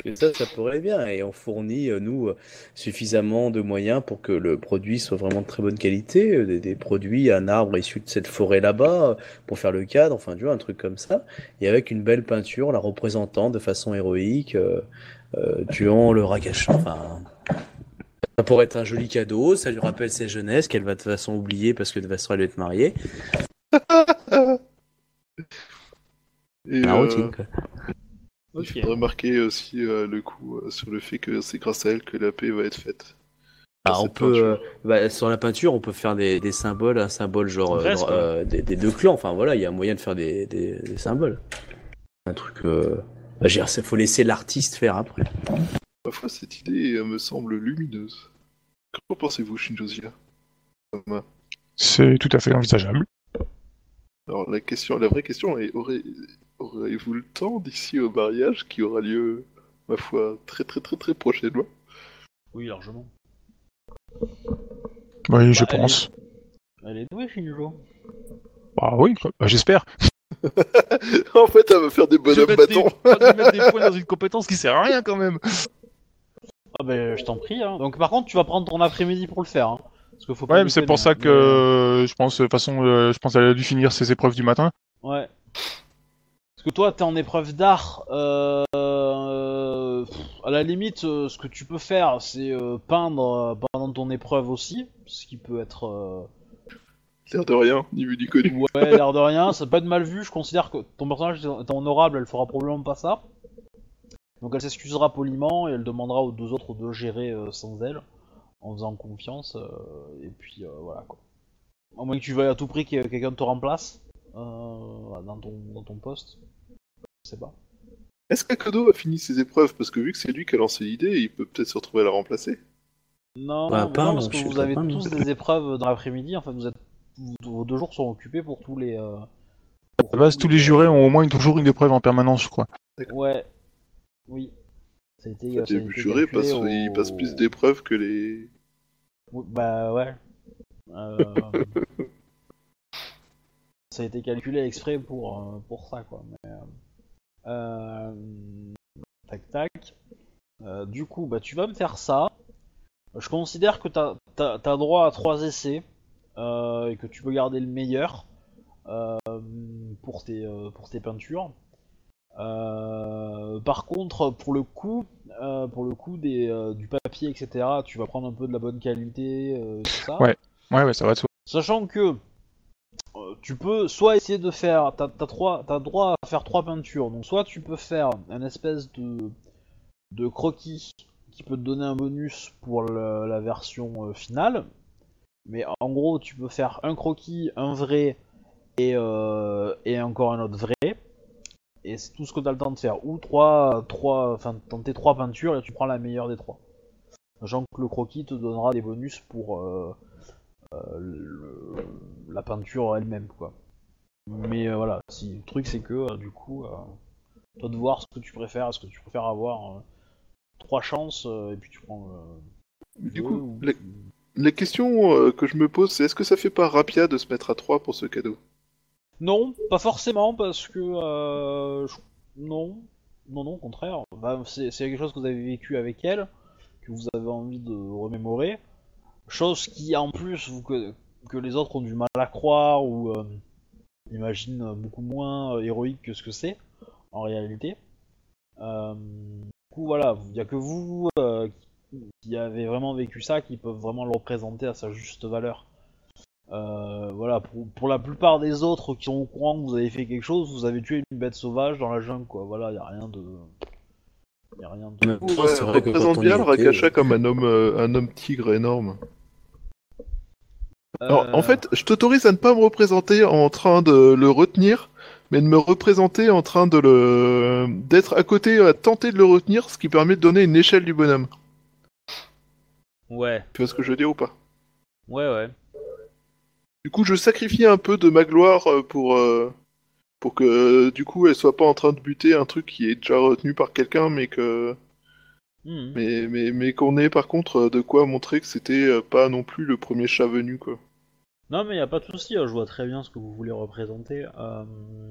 Et ça, ça pourrait bien. Et on fournit, euh, nous, euh, suffisamment de moyens pour que le produit soit vraiment de très bonne qualité. euh, Des, des produits, un arbre issu de cette forêt là-bas, pour faire le cadre, enfin, tu vois, un truc comme ça. Et avec une belle peinture, la représentant de façon héroïque, euh, euh, tuant le Rakasha. Enfin, ça pourrait être un joli cadeau. Ça lui rappelle ses jeunesses, qu'elle va de toute façon oublier parce que de toute façon, elle va être mariée. Et, La euh, routine, quoi. Il faudrait marquer aussi euh, le coup euh, sur le fait que c'est grâce à elle que la paix va être faite. Ah, Cette on peut, euh, bah, sur la peinture, on peut faire des, des symboles, un symbole genre des, des deux clans. Enfin voilà, il y a un moyen de faire des, des, des symboles. Un truc. Euh... Bah, dire, faut laisser l'artiste faire après. Ma foi, cette idée me semble lumineuse. Qu'en pensez-vous, Shinjozia Thomas C'est tout à fait envisageable. Alors la question, la vraie question est aurez- aurez-vous le temps d'ici au mariage qui aura lieu, ma foi, très très très très prochainement? Oui, largement. Oui, je Bah, elle pense. Elle est douée, Shinjo. Bah oui. Bah, j'espère. En fait, elle va faire des bonhommes bâtons. des- mettre des points dans une compétence qui sert à rien quand même. Ah ben, je t'en prie. Hein. Donc par contre, tu vas prendre ton après-midi pour le faire. Hein. Parce que faut pas Ouais, mais c'est pour ça que euh, je pense, de toute façon, euh, je pense qu'elle a dû finir ses épreuves du matin. Ouais. Parce que toi, t'es en épreuve d'art. Euh... euh, pff, À la limite, euh, ce que tu peux faire, c'est euh, peindre euh, pendant ton épreuve aussi. Ce qui peut être... euh, L'air de rien, ni vu ni connu. Ouais, l'air de rien, ça peut être mal vu. Je considère que ton personnage étant honorable, elle fera probablement pas ça. Donc elle s'excusera poliment et elle demandera aux deux autres de gérer euh, sans elle, en faisant confiance. euh, et puis euh, voilà quoi. À moins que tu veuilles à tout prix que quelqu'un te remplace euh, dans, ton, dans ton poste. Je sais pas. Est-ce qu'Akodo a fini ses épreuves? Parce que vu que c'est lui qui a lancé l'idée, il peut peut-être se retrouver à la remplacer. Non, Bah, non, peindre, non, parce que vous avez capable. tous des épreuves dans l'après-midi. En fait, vous êtes, vos deux jours sont occupés pour tous les, euh, pour À la base, tous les jurés ont au moins toujours une épreuve en permanence, je crois. Ouais. Oui. Ça a été, Les ça a été jurés calculé passent, ils au- passent plus d'épreuves que les. Bah ouais. Euh, ça a été calculé exprès pour, euh, pour ça, quoi. Mais, euh, euh, Tac tac. Euh, du coup, bah tu vas me faire ça. Je considère que t'as as, droit à trois essais euh, et que tu peux garder le meilleur euh, pour, tes, euh, pour tes peintures. Euh, par contre, pour le coup, euh, pour le coup des, euh, du papier, etc., tu vas prendre un peu de la bonne qualité, tout ça? Ouais. Ouais, ouais, ça va soi. Sachant que tu peux soit essayer de faire, t'as trois- t'as droit à faire trois peintures, donc soit tu peux faire un espèce de, de croquis qui peut te donner un bonus pour le- la version finale, mais en gros tu peux faire un croquis, un vrai et, euh, et encore un autre vrai, et c'est tout ce que tu as le temps de faire, ou trois, trois, enfin tenter trois peintures et tu prends la meilleure des trois. Sachant que le croquis te donnera des bonus pour euh, euh, le- la peinture elle-même quoi. Mais euh, voilà, si, le truc c'est que du coup, toi de voir ce que tu préfères, est-ce que tu préfères avoir trois chances et puis tu prends le Du deux, coup, ou les, questions que je me pose, c'est est-ce que ça fait pas rapia de se mettre à 3 pour ce cadeau? Non, pas forcément parce que euh, non, non, non, au contraire. Bah, c'est quelque chose que vous avez vécu avec elle, que vous avez envie de remémorer. Chose qui, en plus, que, les autres ont du mal à croire ou euh, imaginent beaucoup moins euh, héroïque que ce que c'est en réalité. Du coup, voilà, il n'y a que vous qui, qui avez vraiment vécu ça qui peuvent vraiment le représenter à sa juste valeur. Euh, voilà, pour, pour la plupart des autres qui sont au courant que vous avez fait quelque chose, vous avez tué une bête sauvage dans la jungle, quoi. Voilà, il y a rien de. Y a rien de. Ouais, c'est vrai représente bien le Rakasha euh, comme un homme, euh, un homme tigre énorme. Alors, Euh, en fait, je t'autorise à ne pas me représenter en train de le retenir, mais de me représenter en train de le, d'être à côté, à tenter de le retenir, ce qui permet de donner une échelle du bonhomme. Ouais, Tu vois ce que je veux dire ou pas? Ouais, ouais. Du coup, je sacrifie un peu de ma gloire euh, pour, euh, pour que, euh, du coup, elle soit pas en train de buter un truc qui est déjà retenu par quelqu'un, mais que, Mhm. mais, mais, mais qu'on ait par contre de quoi montrer que c'était pas non plus le premier chat venu, quoi. Non, mais y a pas de souci, hein, je vois très bien ce que vous voulez représenter. Euh,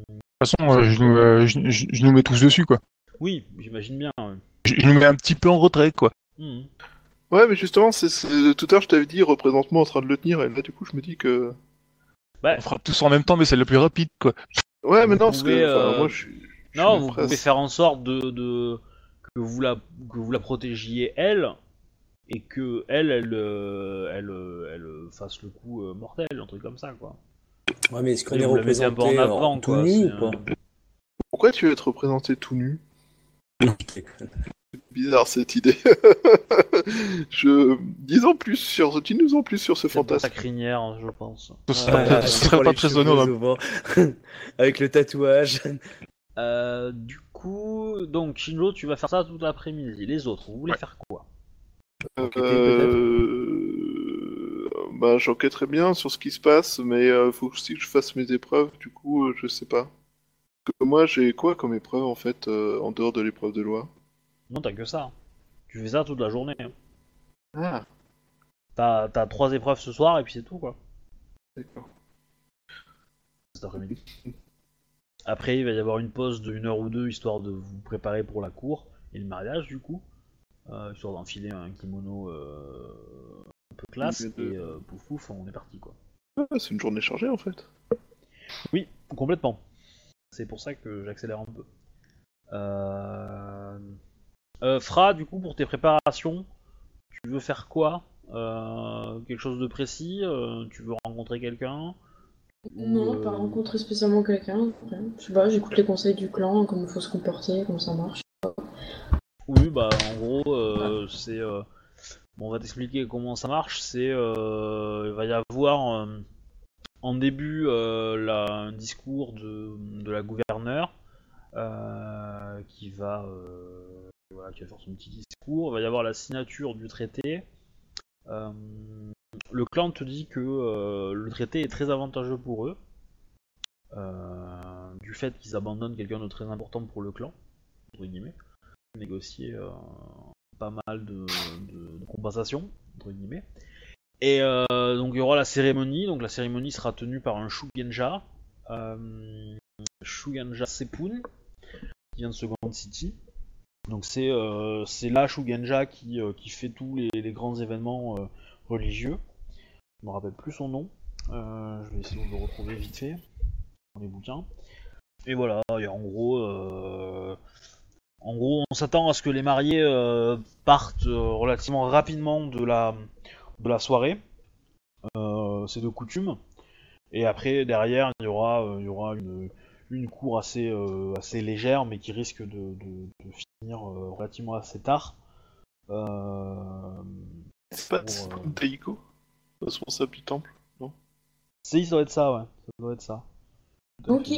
De toute façon, euh, je, nous, euh, je, je- je nous mets tous dessus, quoi. Oui, j'imagine bien. ouais. Je, je nous mets un petit peu en retrait, quoi. Mhm. Ouais, mais justement, c'est, c'est- tout à l'heure, je t'avais dit, représente-moi en train de le tenir, et là, du coup, je me dis que. Bah, On fera tous en même temps, mais c'est le plus rapide, quoi. Ouais, mais Vous non, parce que pouvez, euh, moi, je non, vous presse. pouvez faire en sorte de, de- que vous la que vous la protégiez elle et que elle elle euh, elle, euh, elle, fasse le coup euh, mortel, un truc comme ça quoi. Ouais, mais est-ce qu'on est peu en représenté avant, en tout quoi, nu ou pas un- Pourquoi tu veux être représenté tout nu? Non, je déconne. Bizarre cette idée. je. Dis-en plus sur. Dis-nous en plus sur ce fantasme. ta crinière, je pense. Ce serait, Euh, serait pas très honorable. Avec le tatouage. Euh, du coup, donc Shinjo, tu vas faire ça tout l'après-midi. Les autres, vous voulez Ouais. faire quoi? Euh... Bah, j'enquêterai bien sur ce qui se passe, mais euh, faut aussi que je fasse mes épreuves, du coup, euh, je sais pas. Parce que moi, j'ai quoi comme épreuve, en fait, euh, en dehors de l'épreuve de loi? Non, t'as que ça. Tu fais ça toute la journée. hein. Ah, T'as t'as trois épreuves ce soir et puis c'est tout quoi. d'accord. Cet après-midi. Après, il va y avoir une pause de une heure ou deux histoire de vous préparer pour la cour et le mariage du coup. Euh, histoire d'enfiler un kimono euh, un peu classe et euh, pouf pouf, on est parti quoi. Ah, c'est une journée chargée, en fait. Oui, complètement. C'est pour ça que j'accélère un peu. Euh... Euh, Fra, du coup, pour tes préparations, tu veux faire quoi Euh, Quelque chose de précis Euh, Tu veux rencontrer quelqu'un Non, euh, pas rencontrer spécialement quelqu'un. Je sais pas, j'écoute les conseils du clan, comment il faut se comporter, comment ça marche. Oui, bah en gros, euh, c'est. euh, Bon, on va t'expliquer comment ça marche. C'est. euh, Il va y avoir en début la- un discours de, de la gouverneure qui va. Voilà, qui va faire son petit discours. Il va y avoir la signature du traité. Euh, le clan te dit que euh, le traité est très avantageux pour eux. Euh, du fait qu'ils abandonnent quelqu'un de très important pour le clan, entre guillemets, négocier pas mal de, compensations, entre guillemets. Et donc il y aura la cérémonie, donc la cérémonie sera tenue par un Shugenja, Shugenja Sepun, qui vient de Second City. Donc c'est euh, la Shugenja qui, euh, qui fait tous les, grands événements euh, religieux. Je me rappelle plus son nom. Euh, je vais essayer de le retrouver vite fait dans les bouquins. Et voilà, et en gros, en gros, on s'attend à ce que les mariés partent relativement rapidement de la de la soirée. C'est de coutume. Et après, derrière, il y aura, il y aura une, une cour assez, euh, assez légère, mais qui risque de, de- de finir euh, relativement assez tard. Euh, C'est pas Pour, euh, c'est Taiko Responsable du temple Si, ça doit être ça, ouais. Ça doit être ça. Ok. Ça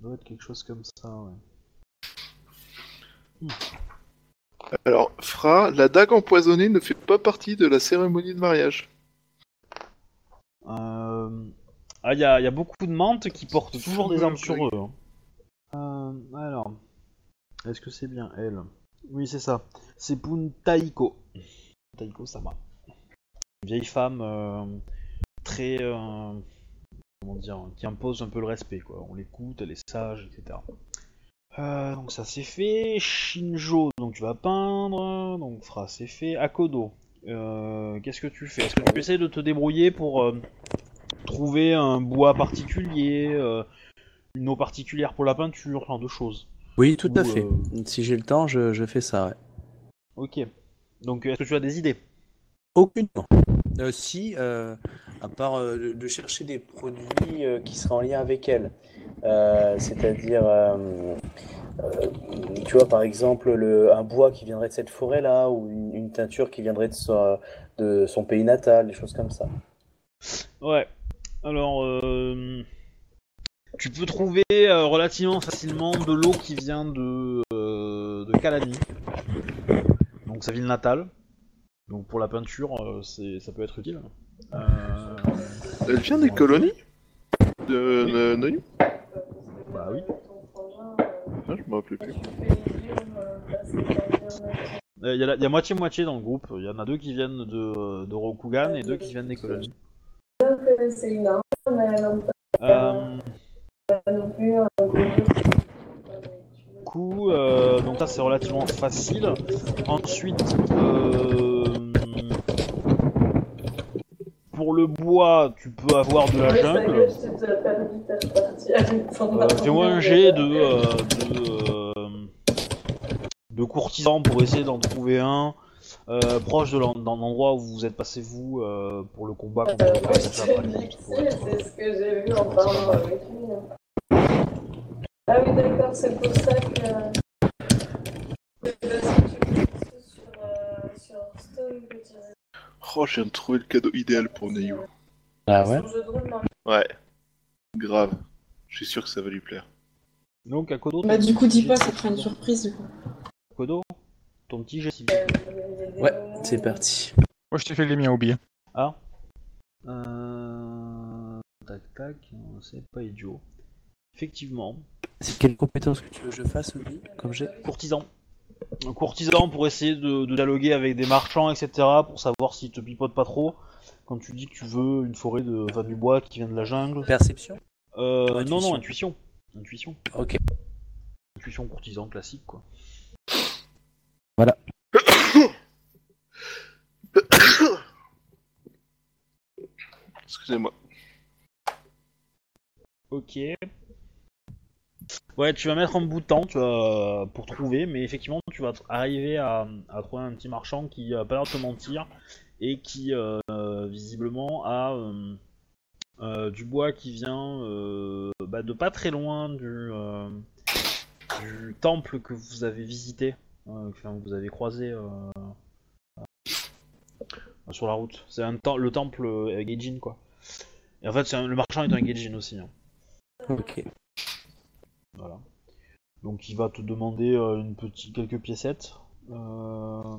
doit être quelque chose comme ça, ouais. Alors, Fra, la dague empoisonnée ne fait pas partie de la cérémonie de mariage. Euh... Ah, il y a, beaucoup de mantes qui portent toujours des armes sur eux. hein. Euh, alors, est-ce que c'est bien elle? Oui, c'est ça. C'est Pun Taiko. Taiko Sama. Une vieille femme euh, très. euh, comment dire Qui impose un peu le respect, quoi. On l'écoute, elle est sage, etc. Donc ça c'est fait. Shinjo, donc tu vas peindre. Donc Fra, c'est fait. Akodo, qu'est-ce que tu fais? Est-ce que tu essaies de te débrouiller pour trouver un bois particulier, euh, une eau particulière pour la peinture, ce genre de choses Oui, tout à fait. euh, Si j'ai le temps, je, je fais ça. ouais. Ok. Donc est-ce que tu as des idées? Aucunement. Euh, si, euh, à part euh, de, de chercher des produits euh, qui seraient en lien avec elle. Euh, C'est-à-dire, euh, euh, tu vois, par exemple, le, un bois qui viendrait de cette forêt-là, ou une, une teinture qui viendrait de son, de son pays natal, des choses comme ça. Ouais. Alors, euh, tu peux trouver euh, relativement facilement de l'eau qui vient de, euh, de Kalani, donc sa ville natale. Donc pour la peinture, euh, c'est, ça peut être utile. Elle vient des colonies de de Noyu bah oui. Ah, je me rappelais plus. Il y, a la- y a moitié-moitié dans le groupe. Il y en a deux qui viennent de, de Rokugan et deux qui viennent des colonies. Euh, du coup, euh, donc ça c'est relativement facile. Ensuite, euh, pour le bois, tu peux avoir de la jungle. Euh, Fais-moi un jet de, de, de courtisan pour essayer d'en trouver un euh, proche de l'en- d'un endroit où vous êtes passé vous euh, pour le combat contre le être- C'est ce que j'ai vu en parlant avec lui. Ah oui, d'accord, c'est pour ça que. Sur, euh, sur Stone que tu Oh, je viens de trouver le cadeau idéal pour Neyu. Ah rôle, non. Ouais. Grave. Je suis sûr que ça va lui plaire. Donc, à Kodo, Bah, ton- du coup, dis pas, ça fera une surprise, du coup. Ton petit plaît. Ouais, c'est parti. Moi, je t'ai fait les miens oubliés. Ah. Euh... Tac tac, c'est pas idiot. Effectivement, C'est quelle compétence que tu veux que je fasse, Obi, comme j'ai courtisan. Un courtisan pour essayer de, de dialoguer avec des marchands, etc. pour savoir s'ils te pipotent pas trop. Quand tu dis que tu veux une forêt de, enfin, du bois qui vient de la jungle. Perception Euh, non, Intuition. non, intuition. Intuition. Ok. Intuition courtisan classique, quoi. Excusez-moi. Ok. Ouais, tu vas mettre un bout de temps tu vas, pour trouver, mais effectivement, tu vas arriver à, à trouver un petit marchand qui a pas l'air de te mentir et qui, euh, euh, visiblement, a euh, euh, du bois qui vient euh, bah, de pas très loin du, euh, du temple que vous avez visité, euh, que vous avez croisé euh, euh, sur la route. C'est le temple euh, Gaijin, quoi. Et en fait, c'est un- le marchand est un Gaijin aussi. hein. Ok. Voilà. Donc il va te demander euh, une petite quelques piécettes. Euh,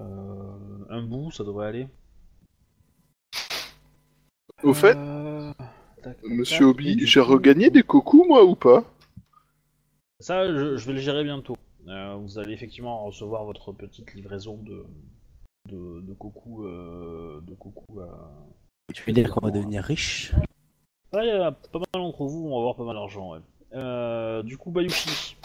euh, un bout, ça devrait aller. Au fait, Euh, Monsieur Obi, j'ai regagné des cocos, moi, ou pas? Ça, je, je vais le gérer bientôt. Euh, vous allez effectivement recevoir votre petite livraison de de, de coucou euh, de coucou. euh. Tu veux dire qu'on va devenir riche Ouais, il y a pas mal d'entre vous vont avoir pas mal d'argent. Ouais. Euh, du coup, Bayushi.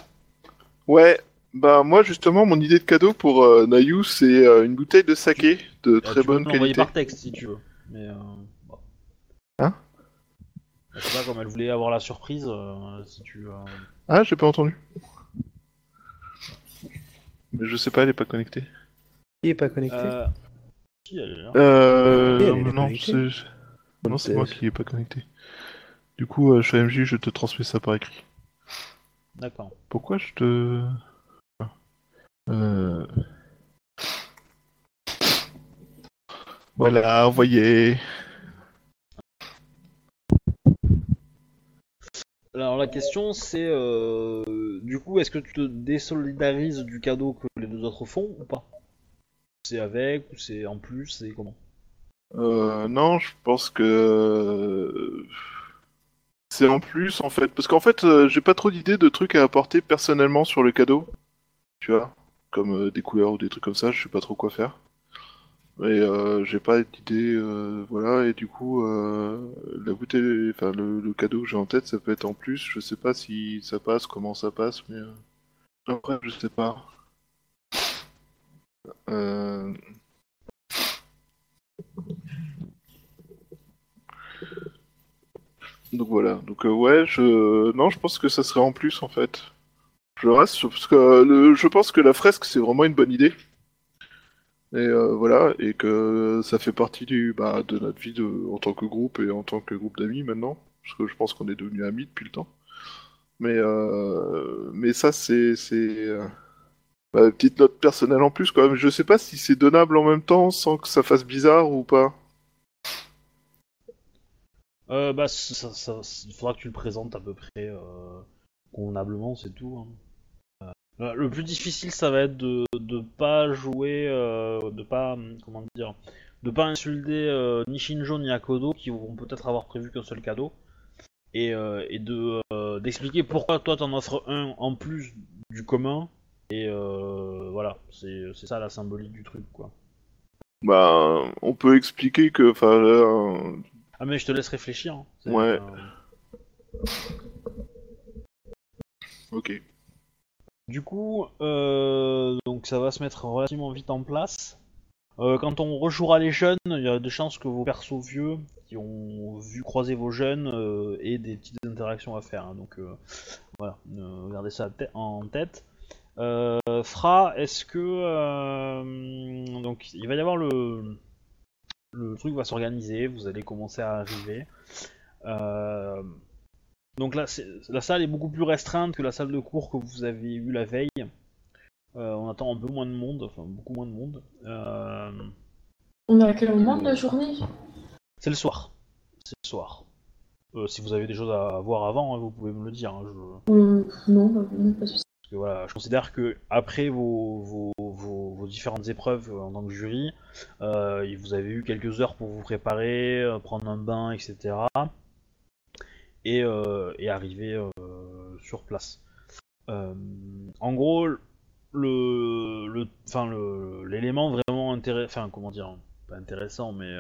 Ouais, bah moi, justement, mon idée de cadeau pour euh, Nayu, c'est euh, une bouteille de saké de Ah, très tu peux bonne l'envoyer qualité. par texte si tu veux. Mais euh. Hein? Je sais pas comme elle voulait avoir la surprise. euh, si tu. euh, Ah, j'ai pas entendu. Mais je sais pas, elle est pas connectée. Il est pas connecté. euh, elle est là. Euh... Elle est non, c'est... Non, c'est moi qui est pas connecté. Du coup, euh, chez MJ, je te transmets ça par écrit. D'accord. Pourquoi je te... Euh... Voilà, envoyé. Alors la question c'est euh, du coup est-ce que tu te désolidarises du cadeau que les deux autres font ou pas? C'est avec ou c'est en plus c'est comment? Euh, non, je pense que c'est en plus en fait, parce qu'en fait, euh, j'ai pas trop d'idées de trucs à apporter personnellement sur le cadeau, tu vois, comme euh, des couleurs ou des trucs comme ça. Je sais pas trop quoi faire. Et euh, j'ai pas d'idée, euh, voilà. Et du coup, euh, la bouteille, enfin le, cadeau que j'ai en tête, ça peut être en plus. Je sais pas si ça passe, comment ça passe, mais après, je sais pas. Donc voilà, donc ouais, je non, je pense que ça serait en plus en fait. Je reste parce que je pense que la fresque c'est vraiment une bonne idée. Et euh, voilà, et que ça fait partie du bah, de notre vie de... en tant que groupe et en tant que groupe d'amis maintenant, parce que je pense qu'on est devenus amis depuis le temps. Mais euh... mais ça c'est c'est euh, bah, petite note personnelle en plus quand même. Je sais pas si c'est donnable en même temps sans que ça fasse bizarre ou pas. euh, Bah ça, il faudra que tu le présentes à peu près convenablement c'est tout. hein. Euh, le plus difficile ça va être de de pas jouer euh, de pas hum, comment dire de pas insulter euh, ni Shinjo ni Akodo qui vont peut-être avoir prévu qu'un seul cadeau et, et de d'expliquer pourquoi toi t'en offres un en plus du commun et voilà c'est c'est ça la symbolique du truc quoi. Bah, on peut expliquer que, enfin, euh, Ah mais je te laisse réfléchir. hein. Ouais. euh, ok. Du coup, euh, donc ça va se mettre relativement vite en place. Euh, quand on rejouera les jeunes, il y a des chances que vos persos vieux qui ont vu croiser vos jeunes euh, aient des petites interactions à faire. hein. donc voilà, gardez ça en tête. Fra, est-ce que donc il va y avoir le le truc va s'organiser, vous allez commencer à arriver. Euh, donc là, la salle est beaucoup plus restreinte que la salle de cours que vous avez eue la veille. Euh, on attend un peu moins de monde, enfin beaucoup moins de monde. Euh, On est à quel moment de la journée? C'est le soir. C'est le soir. Euh, si vous avez des choses à voir avant, hein, vous pouvez me le dire. hein, je- Euh, Non, bah, non, pas de souci. Parce que voilà, je considère que après vos, vos, vos- vos différentes épreuves euh, en tant que jury, euh, vous avez eu quelques heures pour vous préparer, euh, prendre un bain, etc. Et, euh, et arriver euh, sur place. Euh, en gros, l'élément vraiment intéressant, enfin comment dire, pas intéressant, mais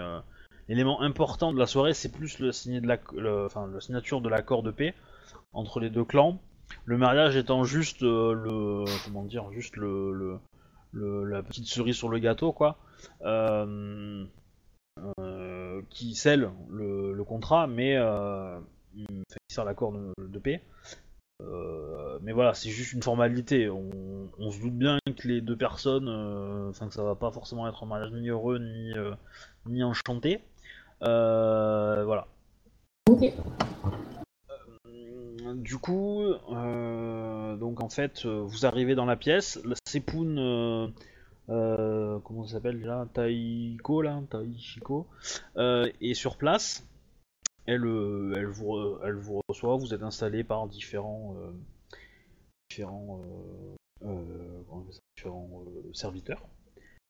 l'élément important de la soirée, c'est plus le la, signature de l'accord de paix entre les deux clans. Le mariage étant juste comment dire juste la petite cerise sur le gâteau quoi qui scelle le, contrat mais enfin, qui sert l'accord de, de paix Euh, mais voilà c'est juste une formalité. On, on se doute bien que les deux personnes euh, enfin que ça va pas forcément être un mariage ni heureux ni euh, ni enchanté. Voilà. Ok. Du coup, donc en fait, vous arrivez dans la pièce. La euh, comment ça s'appelle déjà? Taiko, là? Taishiko, est sur place. Elle, euh, elle, vous, reçoit. Vous êtes installé par différents, euh, différents, euh, différents serviteurs.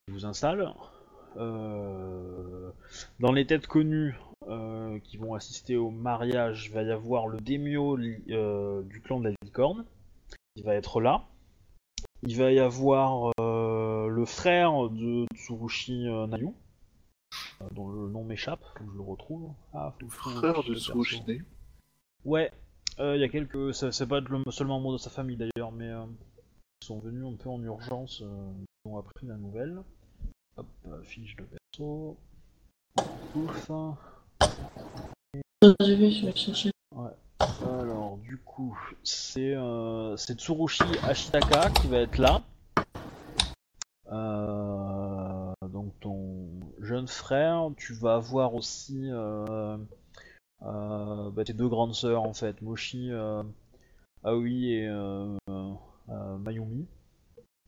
Ils vous installent. Dans les têtes connues, qui vont assister au mariage. Il va y avoir le démio du clan de la licorne, qui va être là. Il va y avoir le frère de Tsurushi Nayu, dont le nom m'échappe, faut que je le retrouve. Ah, faut que je trouve Frère de. Tsurushine. Ouais, euh, il y a quelques. C'est pas le seul membre de sa famille d'ailleurs, mais euh, ils sont venus un peu en urgence. euh, ils ont appris la nouvelle. Hop, euh, fiche de perso. Ouf. J'ai vu, je vais chercher. Alors, du coup, c'est euh, c'est Tsurushi Ashitaka qui va être là. Euh, donc, ton jeune frère, tu vas avoir aussi euh, euh, bah, tes deux grandes sœurs en fait, Moshi, euh, Aoi et Mayumi.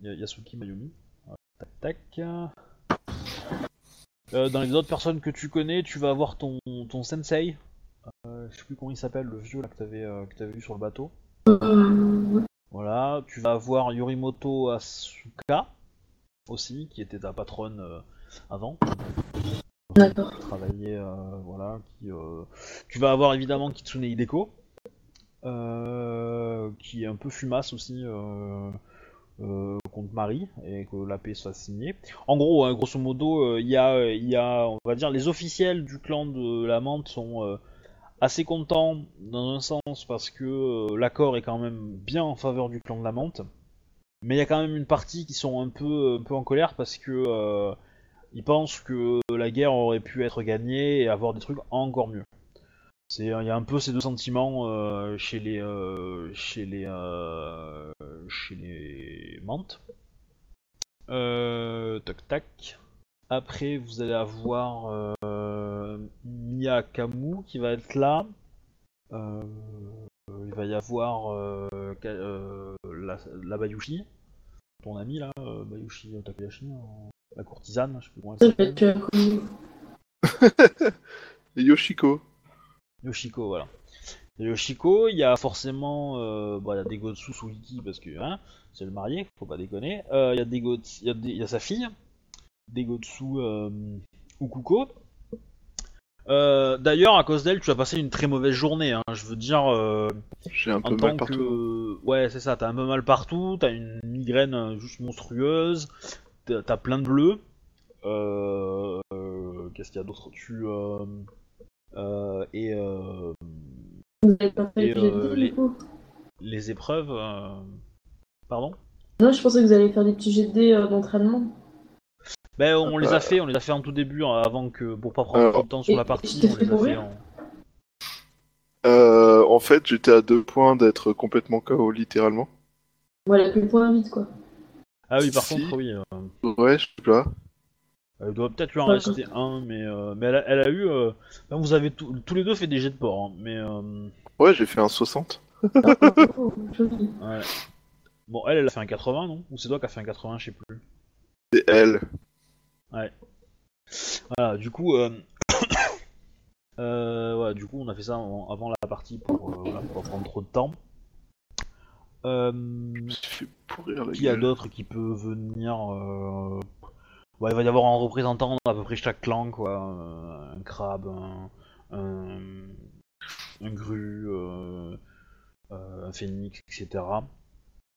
Yasuki Mayumi. Tac tac. Euh, dans les autres personnes que tu connais, tu vas avoir ton, ton sensei, euh, je sais plus comment il s'appelle, le vieux là que t'avais euh, vu sur le bateau. Voilà, tu vas avoir Yorimoto Asuka aussi, qui était ta patronne euh, avant. D'accord. Qui travaillait, euh, voilà, qui. euh, Tu vas avoir évidemment Kitsune Hideko, euh, qui est un peu fumasse aussi. Euh... euh, contre Marie et que la paix soit signée. En gros, hein, grosso modo, euh, il y, a, il y a, on va dire, les officiels du clan de la menthe sont euh, assez contents dans un sens parce que euh, l'accord est quand même bien en faveur du clan de la menthe. Mais il y a quand même une partie qui sont un peu, un peu en colère parce que euh, ils pensent que la guerre aurait pu être gagnée et avoir des trucs encore mieux. Il y a un peu ces deux sentiments euh, chez les, euh, chez les, chez les menthes. Euh, tac tac. Après, vous allez avoir euh, Mia Kamu qui va être là. Euh, il va y avoir euh, euh, la, la Bayushi, ton ami là, euh, Bayushi Takayashi, euh, la courtisane, je sais plus comment elle s'appelle. Yoshiko. Yoshiko, voilà. Yoshiko, il y a forcément, euh, bon, il y a des Gotsu Suiki parce que hein, c'est le marié, faut pas déconner. Euh, Il y Gots- il y a y a sa fille, des Gotsu euh, Ukuko. Euh, D'ailleurs, à cause d'elle, tu as passé une très mauvaise journée. Hein. Je veux dire, euh, J'ai un peu en tant mal partout. que, ouais, c'est ça. T'as un peu mal partout. T'as une migraine euh, juste monstrueuse. T'as plein de bleus. Euh, euh, Qu'est-ce qu'il y a d'autre? Tu euh, euh, et euh, euh, les- du coup les épreuves. euh, Pardon? Non, je pensais que vous alliez faire des petits jets de dés euh, d'entraînement. Ben on les Euh, a fait, on les a fait en tout début hein, avant que pour pas prendre trop de temps sur la partie, on les a fait en... Euh, en fait, j'étais à deux points d'être complètement KO, littéralement. Voilà, plus le point vite, quoi. Ah oui, par Si. contre, oui. euh, Ouais, je sais pas. il doit peut-être lui en Ouais, rester un, mais euh, mais elle a, elle a eu. euh, ben, vous avez tous tous les deux fait des jets de port, hein, mais euh, Ouais, j'ai fait un 60. Oh, joli. ouais. Bon, elle, elle a fait un 80, non? Ou c'est toi qui as fait un 80, je sais plus. C'est elle. Voilà, du coup, euh... euh, ouais, du coup, on a fait ça avant, avant la partie pour, euh, voilà, pour pas prendre trop de temps. Euh... Je me suis fait pourrir la Qui y a gueule. d'autre qui peut venir euh... ouais, Il va y avoir un représentant d'à peu près chaque clan, quoi. Euh, un crabe, un, un, un gru, euh, euh, un phénix, etc.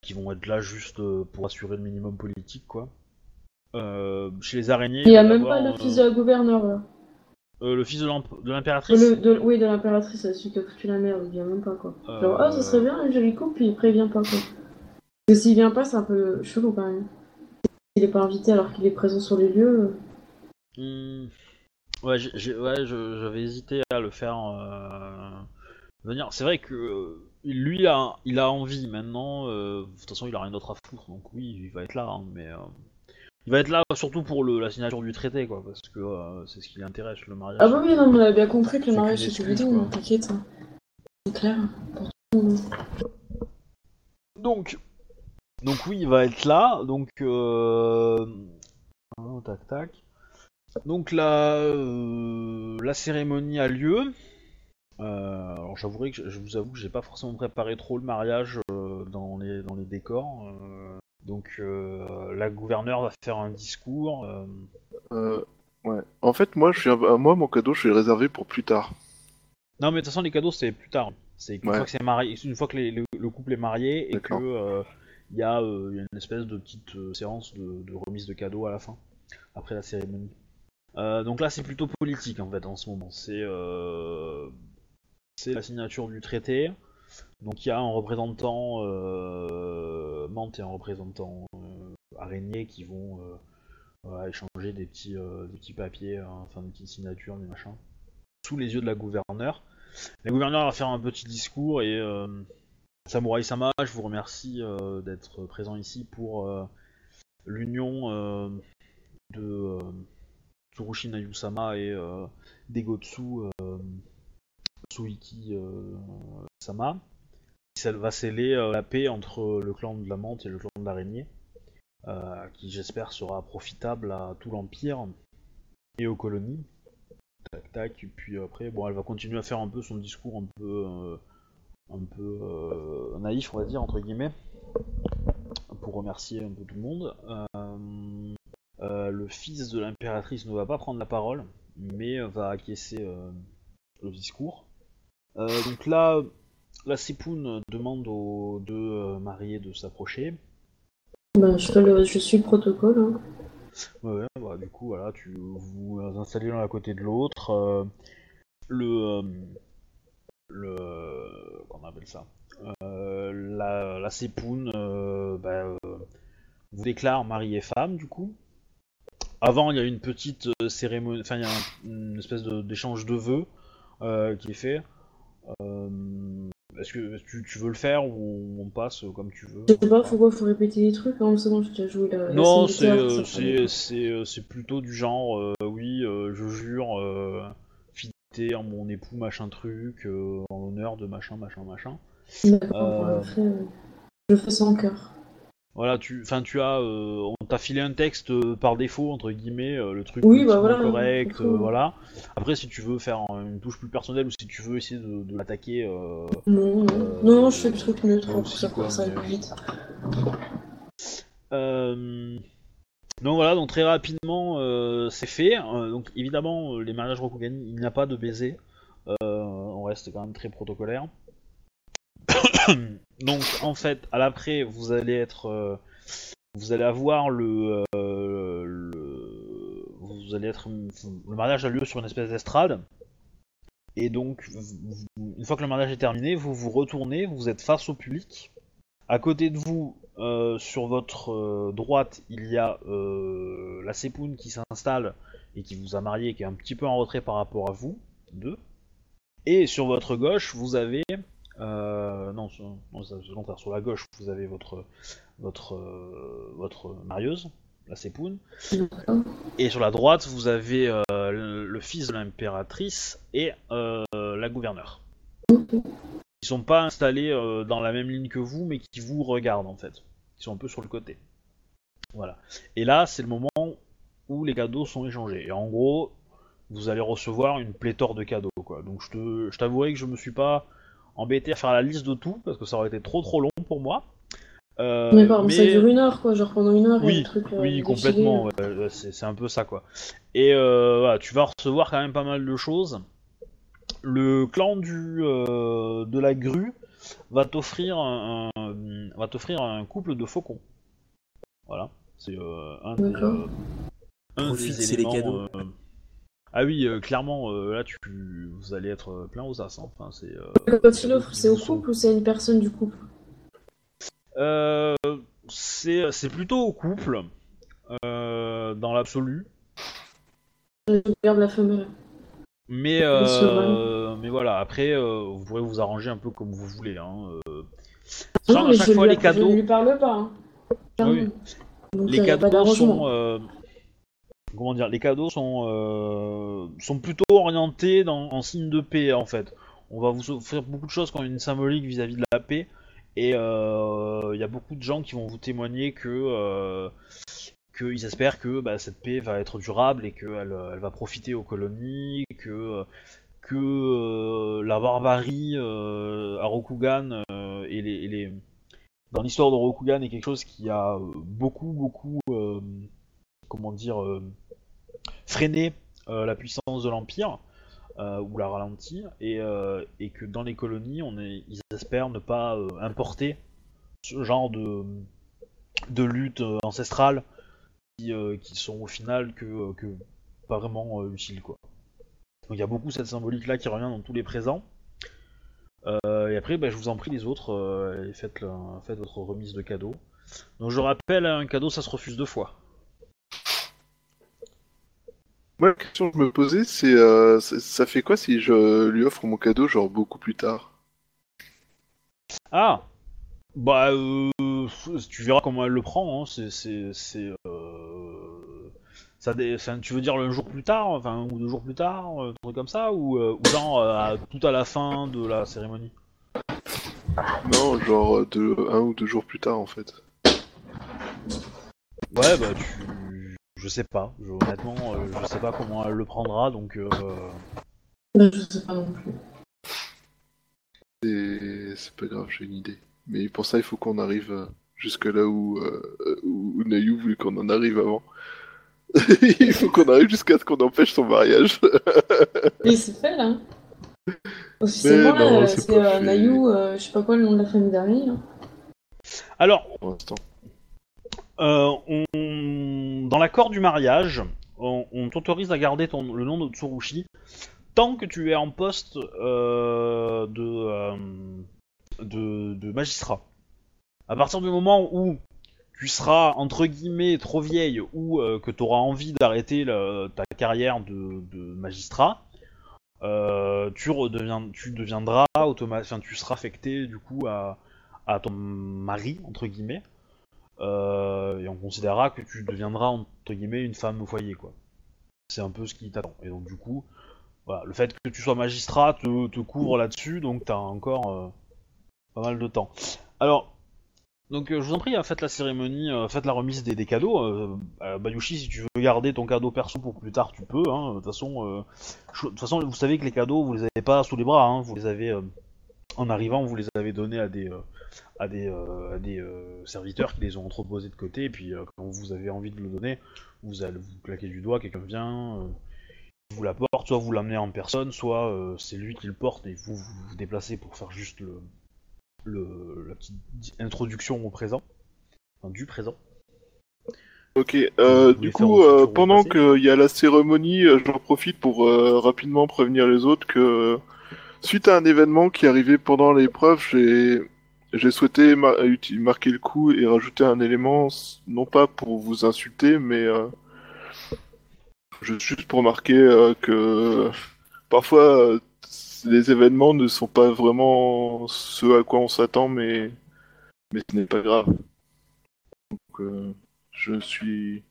Qui vont être là juste euh, pour assurer le minimum politique, quoi. Euh, chez les araignées, Il y a même pas le euh, fils de la gouverneure, là. euh, le fils de l'impératrice oui, de l'impératrice, celui qui a foutu la merde, il vient même pas, quoi. Genre, Euh, oh, ça serait bien, un joli couple, puis il vient pas, quoi. Parce que s'il vient pas, c'est un peu chelou, quand même. S'il est pas invité alors qu'il est présent sur les lieux... Hmm. Ouais, je- j'avais hésité à le faire euh, venir. C'est vrai que euh, lui, a, il a envie maintenant. euh, de toute façon, il a rien d'autre à foutre, donc oui, il va être là. hein, mais euh, il va être là surtout pour le, la signature du traité, quoi, parce que euh, c'est ce qui l'intéresse, le mariage. Ah bah oui, non, mais on a bien compris que le C'est mariage c'était bidon, t'inquiète. hein. C'est clair. pour tout le monde. Donc, donc oui, il va être là. Donc, euh... oh, tac tac. Donc la, euh, la cérémonie a lieu. Euh, alors j'avouerai que je, je vous avoue que j'ai pas forcément préparé trop le mariage euh, dans les dans les décors. Donc euh, la gouverneure va faire un discours. euh, Euh, ouais. En fait, moi, je suis, un- moi, mon cadeau, je vais le réserver pour plus tard. Non, mais de toute façon, les cadeaux, c'est plus tard. C'est une Ouais. fois que c'est marié, une fois que les- le, le couple est marié et que il y, a une espèce de petite séance de, de remise de cadeaux à la fin, après la cérémonie. Euh, donc là, c'est plutôt politique en fait en ce moment. C'est euh, c'est la signature du traité. Donc il y a un représentant euh, Mante et un représentant euh, araignée qui vont euh, échanger des petits, euh, papiers, hein, enfin des petites signatures, des machins, sous les yeux de la gouverneure. La gouverneure va faire un petit discours et Samurai Sama, je vous remercie d'être présent ici pour l'union de Tsurushi Nayu-sama et Degotsu euh, Suiki euh, Sama. Ça va sceller euh, la paix entre le clan de la menthe et le clan de l'araignée, euh, qui j'espère sera profitable à tout l'Empire et aux colonies. Tac tac, et puis après, bon, elle va continuer à faire un peu son discours un peu, un peu naïf, on va dire, entre guillemets, pour remercier un peu tout le monde. Le fils de l'impératrice ne va pas prendre la parole, mais va acquiescer le discours. Euh, donc là, la Sipoun demande aux deux euh, mariés de s'approcher. Bah, je, fais le... je suis le protocole. Hein. Ouais, bah, du coup, voilà, tu vous installez l'un à côté de l'autre. euh, le. euh, le. Comment on appelle ça Euh, La, la Sepoun bah, vous déclare mari et femme, du coup. Avant, il y a une petite cérémonie, enfin, il y a un- une espèce d'échange de vœux qui est fait. Euh, Est-ce que tu, tu veux le faire ou on passe comme tu veux? Je sais pas pourquoi faut répéter des trucs. Hein. C'est bon, j'ai déjà joué la. non, c'est euh, euh, c'est plutôt du genre euh, oui, euh, je jure euh, fidélité en mon époux machin truc en l'honneur de machin machin machin. D'accord, je le fais sans cœur. Voilà, tu enfin tu as euh, on t'a filé un texte euh, par défaut entre guillemets euh, le truc Oui, bah voilà, correct voilà. Après si tu veux faire une touche plus personnelle ou si tu veux essayer de, de l'attaquer Non, non, non, je fais le truc neutre pour ça, plus vite. Donc voilà, donc très rapidement c'est fait. Donc évidemment, les mariages Rokugani, il n'y a pas de baiser. On reste quand même très protocolaire. donc en fait, à l'après, vous allez être, euh, vous allez avoir le, euh, le- vous allez être, le mariage a lieu sur une espèce d'estrade. Et donc, une fois que le mariage est terminé, vous vous retournez, vous êtes face au public. À côté de vous, euh, sur votre droite, il y a la Sepoun qui s'installe et qui vous a marié, qui est un petit peu en retrait par rapport à vous, deux. Et sur votre gauche, vous avez... euh, non, sur, non, c'est c'est le contraire, sur la gauche, vous avez votre, votre, euh, votre marieuse, la Sepoun. D'accord. Et sur la droite, vous avez euh, le, le fils de l'impératrice et euh, la gouverneure. Ils sont pas installés dans la même ligne que vous, mais qui vous regardent en fait. Ils sont un peu sur le côté. Voilà. Et là, c'est le moment où les cadeaux sont échangés. Et en gros, vous allez recevoir une pléthore de cadeaux. Quoi. Donc je te, je t'avouerai que je me suis pas embêté à faire la liste de tout parce que ça aurait été trop trop long pour moi. Euh, D'accord, mais ça dure une heure, quoi. Genre pendant une heure, oui, truc. euh, oui, complètement. ouais, c'est un peu ça, quoi. Et euh, voilà, tu vas recevoir quand même pas mal de choses. Le clan du euh, de la grue va t'offrir un, un- va t'offrir un couple de faucons. Voilà, c'est euh, un des, euh, un des les cadeaux. Ah oui, euh, clairement, euh, là, tu, vous allez être euh, plein aux as. hein. Enfin, c'est. euh, Quand il offre, c'est au couple ou c'est à une personne du couple Euh, c'est c'est plutôt au couple, dans l'absolu. Je la femelle. Mais, euh, mais voilà, après, vous pourrez vous arranger un peu comme vous voulez. Hein. Non, Genre, à mais chaque je fois, lui, les cadeaux, Je lui parle pas. Hein. Oui. Les cadeaux sont, comment dire, les cadeaux sont, euh, sont plutôt orientés en signe de paix en fait. On va vous offrir beaucoup de choses qui ont une symbolique vis-à-vis de la paix, et euh, il y a beaucoup de gens qui vont vous témoigner que euh, qu'ils espèrent que bah, cette paix va être durable et qu'elle elle va profiter aux colonies, que que la barbarie à Rokugan et les, dans l'histoire de Rokugan est quelque chose qui a beaucoup beaucoup comment dire freiné euh, la puissance de l'Empire, euh, ou la ralentit, et, euh, et que dans les colonies, ils espèrent ne pas importer ce genre de, de lutte ancestrale qui, sont au final que, pas vraiment utiles. Quoi. Donc il y a beaucoup cette symbolique-là qui revient dans tous les présents. Et après, bah, je vous en prie, les autres, et faites, faites votre remise de cadeau. Donc je rappelle, un cadeau, ça se refuse deux fois. Moi, la question que je me posais, c'est euh, ça- ça fait quoi si je lui offre mon cadeau, genre beaucoup plus tard? Ah Bah, euh, tu verras comment elle le prend. Hein. C'est, c'est, c'est, euh, ça, tu veux dire le jour plus tard, enfin, ou deux jours plus tard, euh, un truc comme ça, ou, euh, ou genre à- tout à la fin de la cérémonie? Non, genre de un ou deux jours plus tard, en fait. Ouais, bah, tu, je sais pas. Je- honnêtement, euh, je sais pas comment elle le prendra, donc. Euh... Bah, je sais pas non plus. C'est c'est pas grave, j'ai une idée. Mais pour ça, il faut qu'on arrive euh, jusque là où, euh, où Nayu voulait qu'on en arrive avant. il faut qu'on arrive jusqu'à ce qu'on empêche son mariage. Et c'est fait là. Officiellement, Mais non, là, c'est c'est euh. Nayu, euh, je sais pas quoi le nom de la famille derrière. là. Alors, Pour l'instant. Euh, Dans l'accord du mariage, on, t'autorise à garder ton... le nom de Tsurushi tant que tu es en poste euh, de, euh, de, de magistrat. À partir du moment où tu seras entre guillemets trop vieille ou que tu auras envie d'arrêter ta carrière de, magistrat, tu, deviendras tu seras affecté du coup à, à ton mari entre guillemets. Euh, et on considérera que tu deviendras entre guillemets une femme au foyer quoi. C'est un peu ce qui t'attend. Et donc du coup, voilà, le fait que tu sois magistrat te, te couvre là-dessus, donc t'as encore euh, pas mal de temps. Alors, donc euh, je vous en prie, hein, faites la cérémonie, faites la remise des, des cadeaux. Bayushi, si tu veux garder ton cadeau perso pour plus tard, tu peux. hein. De toute façon, façon, vous savez que les cadeaux, vous les avez pas sous les bras. hein. Vous les avez en arrivant, vous les avez donnés à des à des, euh, à des euh, serviteurs qui les ont entreposés de côté, et puis euh, quand vous avez envie de le donner, vous allez vous claquer du doigt, quelqu'un vient, vous l'apporte, soit vous l'amenez en personne, soit euh, c'est lui qui le porte et vous vous, vous déplacez pour faire juste le, le la petite introduction au présent, enfin, du présent. Ok, euh, du coup, euh, pendant qu'il y a la cérémonie, j'en profite pour rapidement prévenir les autres que suite à un événement qui est arrivé pendant l'épreuve, j'ai j'ai souhaité marquer le coup et rajouter un élément, non pas pour vous insulter, mais euh, juste pour marquer euh, que parfois euh, les événements ne sont pas vraiment ce à quoi on s'attend, mais ce n'est pas grave. Donc, je suis.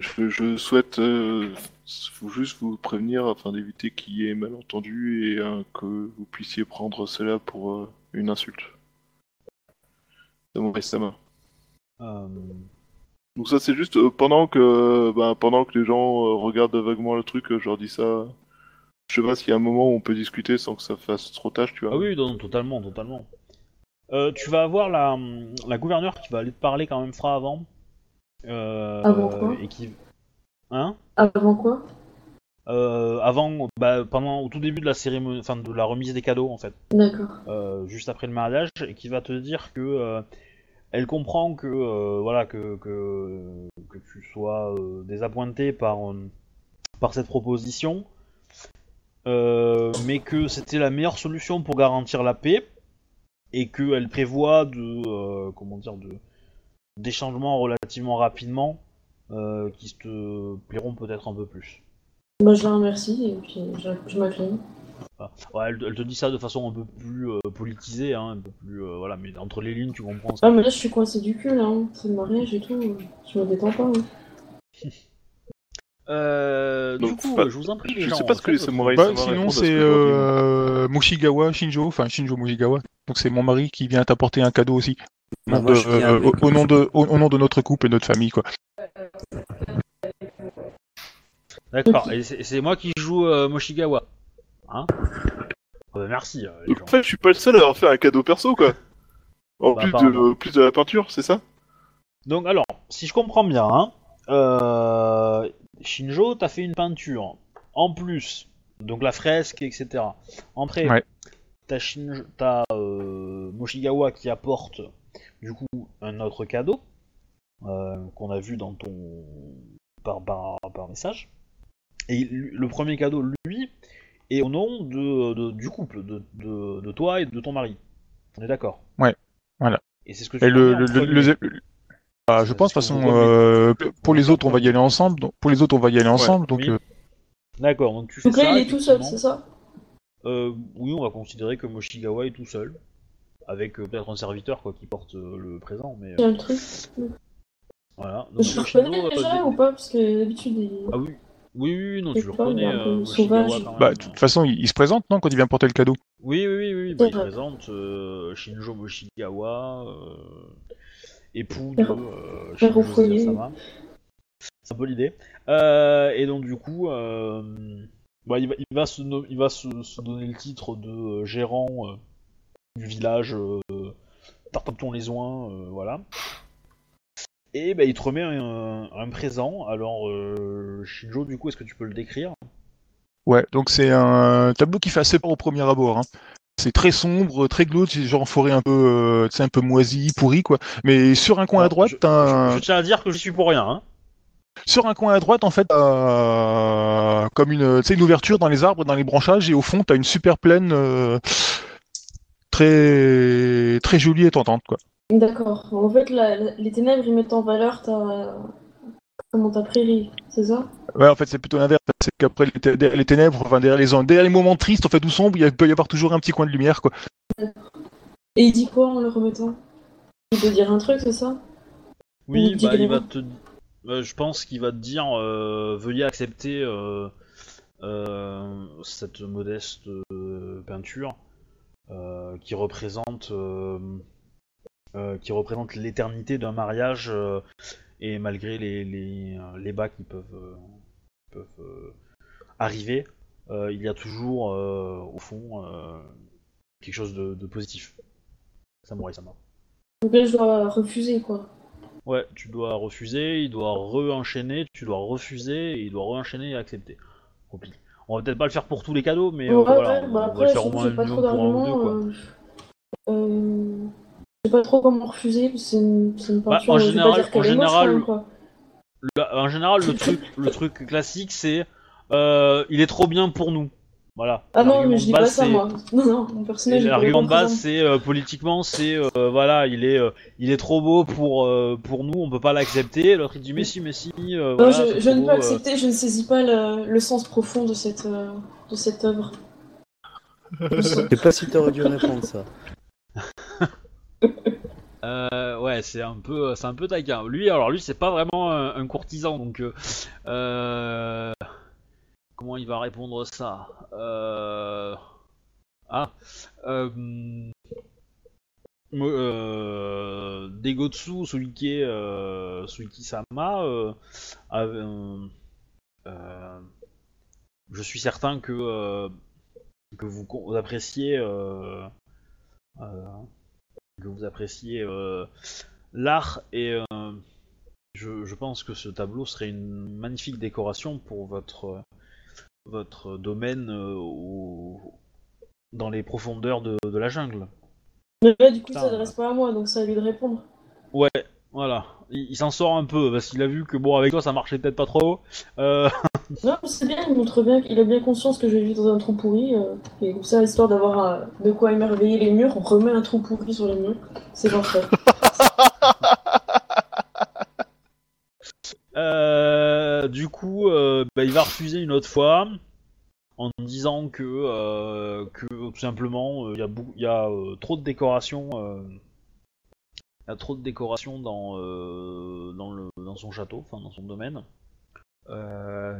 Je, je souhaite vous- juste vous prévenir afin d'éviter qu'il y ait malentendu et que vous puissiez prendre cela pour une insulte. Samurai Sama. Euh, Donc ça c'est juste euh, pendant que ben, pendant que les gens euh, regardent vaguement le truc, euh, je leur dis ça. Je sais pas s'il y a un moment où on peut discuter sans que ça fasse trop tâche, tu vois. Ah oui, non, totalement, totalement. Euh, tu vas avoir la, la gouverneure qui va aller te parler quand même Fra avant. Euh, Avant quoi? et qui... Hein? Avant quoi? Euh, avant, bah, pendant, au tout début de la cérémonie, enfin de la remise des cadeaux en fait, D'accord. euh, juste après le mariage, et qui va te dire que euh, elle comprend que voilà que, que que tu sois désappointé par par cette proposition, mais que c'était la meilleure solution pour garantir la paix, et qu'elle prévoit de comment dire de des changements relativement rapidement euh, qui te plairont peut-être un peu plus. Bah, je la remercie et puis je, je m'incline. Ouais, elle, elle te dit ça de façon un peu plus euh, politisée, hein, un peu plus euh, voilà, mais entre les lignes tu comprends. ça. Ah, mais là, je suis coincée du cul, là. hein. C'est le mariage et tout. Je me détends pas. hein. Euh, du coup, pas- je vous en prie les je gens. sais pas ce que les samouraïs Bah, sinon, ce c'est euh, Mushigawa Shinjo, enfin Shinjo Mushigawa. Donc c'est mon mari qui vient t'apporter un cadeau aussi. Bah, Au nom moi, de- je viens euh, avec- au, au nom de, au, au nom de notre couple et notre famille, quoi. D'accord, et c'est moi qui joue euh, Moshigawa. Hein? Euh, Merci. euh, les Donc gens. en fait, je suis pas le seul à avoir fait un cadeau perso, quoi. En Bah, plus, de, plus de la peinture, c'est ça? Donc alors, si je comprends bien, hein, euh, Shinjo, t'as fait une peinture. En plus, donc la fresque, etc. Après, Ouais. t'as Shinjo, t'as euh, Moshigawa qui apporte du coup un autre cadeau euh, qu'on a vu dans ton par, par, par message. Et le premier cadeau, lui, est au nom de, de- du couple, de, de, de toi et de ton mari. On est d'accord? Ouais, voilà. Et c'est ce que tu Et le, m'as mis le, en le- le- premier. le- ah, je pense de toute façon, euh, pour les autres, on va y aller ensemble. Donc, pour les autres, on va y aller ensemble. donc, oui. euh, D'accord, donc tu fais Donc là, ça, il est tout seul, c'est ça? Euh, oui, on va considérer que Moshigawa est tout seul. Avec euh, peut-être un serviteur quoi, qui porte euh, le présent, mais euh, Il y a le truc. voilà. Donc, Je le reconnais déjà dé- ou pas? Parce que d'habitude, il... Ah oui, oui, oui, non, tu le reconnais. euh, quand bah, de toute façon, il, il se présente, non, quand il vient porter le cadeau? Oui, oui, oui, oui, bah, il présente euh, Shinjo Moshigawa, euh, époux de euh, Shinjo. Zirasama. C'est un peu l'idée. Euh, et donc du coup, euh, bah, il va, il va, se, no- il va se, se donner le titre de euh, gérant euh, du village euh, Tartaton les Oins, euh, voilà. Et bah, il te remet un, un présent. Alors, euh, Shinjo, du coup, est-ce que tu peux le décrire? Ouais, donc c'est un tableau qui fait assez peur au premier abord. hein. C'est très sombre, très glauque, c'est genre en forêt un peu, euh, un peu moisi, pourri quoi. Mais sur un coin à droite, je, un- je- je tiens à dire que je suis pour rien. Hein. sur un coin à droite, en fait, t'as comme une, une ouverture dans les arbres, dans les branchages, et au fond, t'as une super plaine euh, très, très jolie et tentante quoi. D'accord. En fait, la- la- les ténèbres, ils mettent en valeur ta... Comment ta prairie, c'est ça? Ouais, en fait, c'est plutôt l'inverse. C'est qu'après les, té- derrière les ténèbres, enfin derrière les, derrière les moments tristes, en fait, ou sombres, il y a- peut y avoir toujours un petit coin de lumière quoi. Et il dit quoi en le remettant? Il peut dire un truc, c'est ça? Oui, bah, il va te. euh, je pense qu'il va te dire euh, veuillez accepter euh, euh, cette modeste euh, peinture euh, qui représente qui représente l'éternité d'un mariage euh, et malgré les, les, euh, les bas qui peuvent euh, peuvent euh, arriver, euh, il y a toujours euh, au fond euh, quelque chose de, de positif. Samouraï Sama. Donc là, je dois refuser, quoi. Ouais, tu dois refuser, il doit re-enchaîner, tu dois refuser, et il doit re-enchaîner et accepter. Compliqué. On va peut-être pas le faire pour tous les cadeaux, mais euh, voilà, ouais, on, bah on va après, le faire au moins pour un ou deux, quoi. euh, euh, sais pas trop comment refuser, parce que c'est une, une Bah, peinture. en je vais pas général- dire qu'elle en moche, général, quoi. Le- en général, le truc, le truc classique, c'est euh, il est trop bien pour nous. Voilà. Ah non, mais je dis base, pas ça, moi. Non, non, mon personnage. L'argument de base, c'est euh, politiquement, c'est euh, voilà, il est, euh, il est trop beau pour euh, pour nous, on peut pas l'accepter. L'autre il dit mais si, mais si. euh, Non, voilà, je, je ne beau, peux euh. accepter, je ne saisis pas le, le sens profond de cette, euh, de cette œuvre. Je sais pas si t'aurais dû répondre ça. Euh, ouais, c'est un peu, c'est un peu taquin. Lui, alors lui, c'est pas vraiment un, courtisan, donc euh, euh, comment il va répondre ça? Ah, euh, Degotsu Suike, euh, euh, je suis certain que que vous appréciez. Que vous appréciez euh, l'art et euh, je, je pense que ce tableau serait une magnifique décoration pour votre votre domaine euh, au- dans les profondeurs de, de la jungle. Mais là, du coup, Putain. ça s'adresse pas à moi, donc c'est à lui de répondre. Ouais, voilà. Il, il s'en sort un peu parce qu'il a vu que bon avec toi ça marchait peut-être pas trop. Euh, Non, c'est bien, il montre bien qu'il a bien conscience que je vis dans un trou pourri. euh, et comme ça, histoire d'avoir de quoi émerveiller les murs, on remet un trou pourri sur les murs. C'est parfait. Euh, du coup, euh, bah, il va refuser une autre fois en disant que, euh, que tout simplement euh, il y a, trop de décorations, il y a trop de décorations dans, dans, dans son château, enfin dans son domaine. Euh,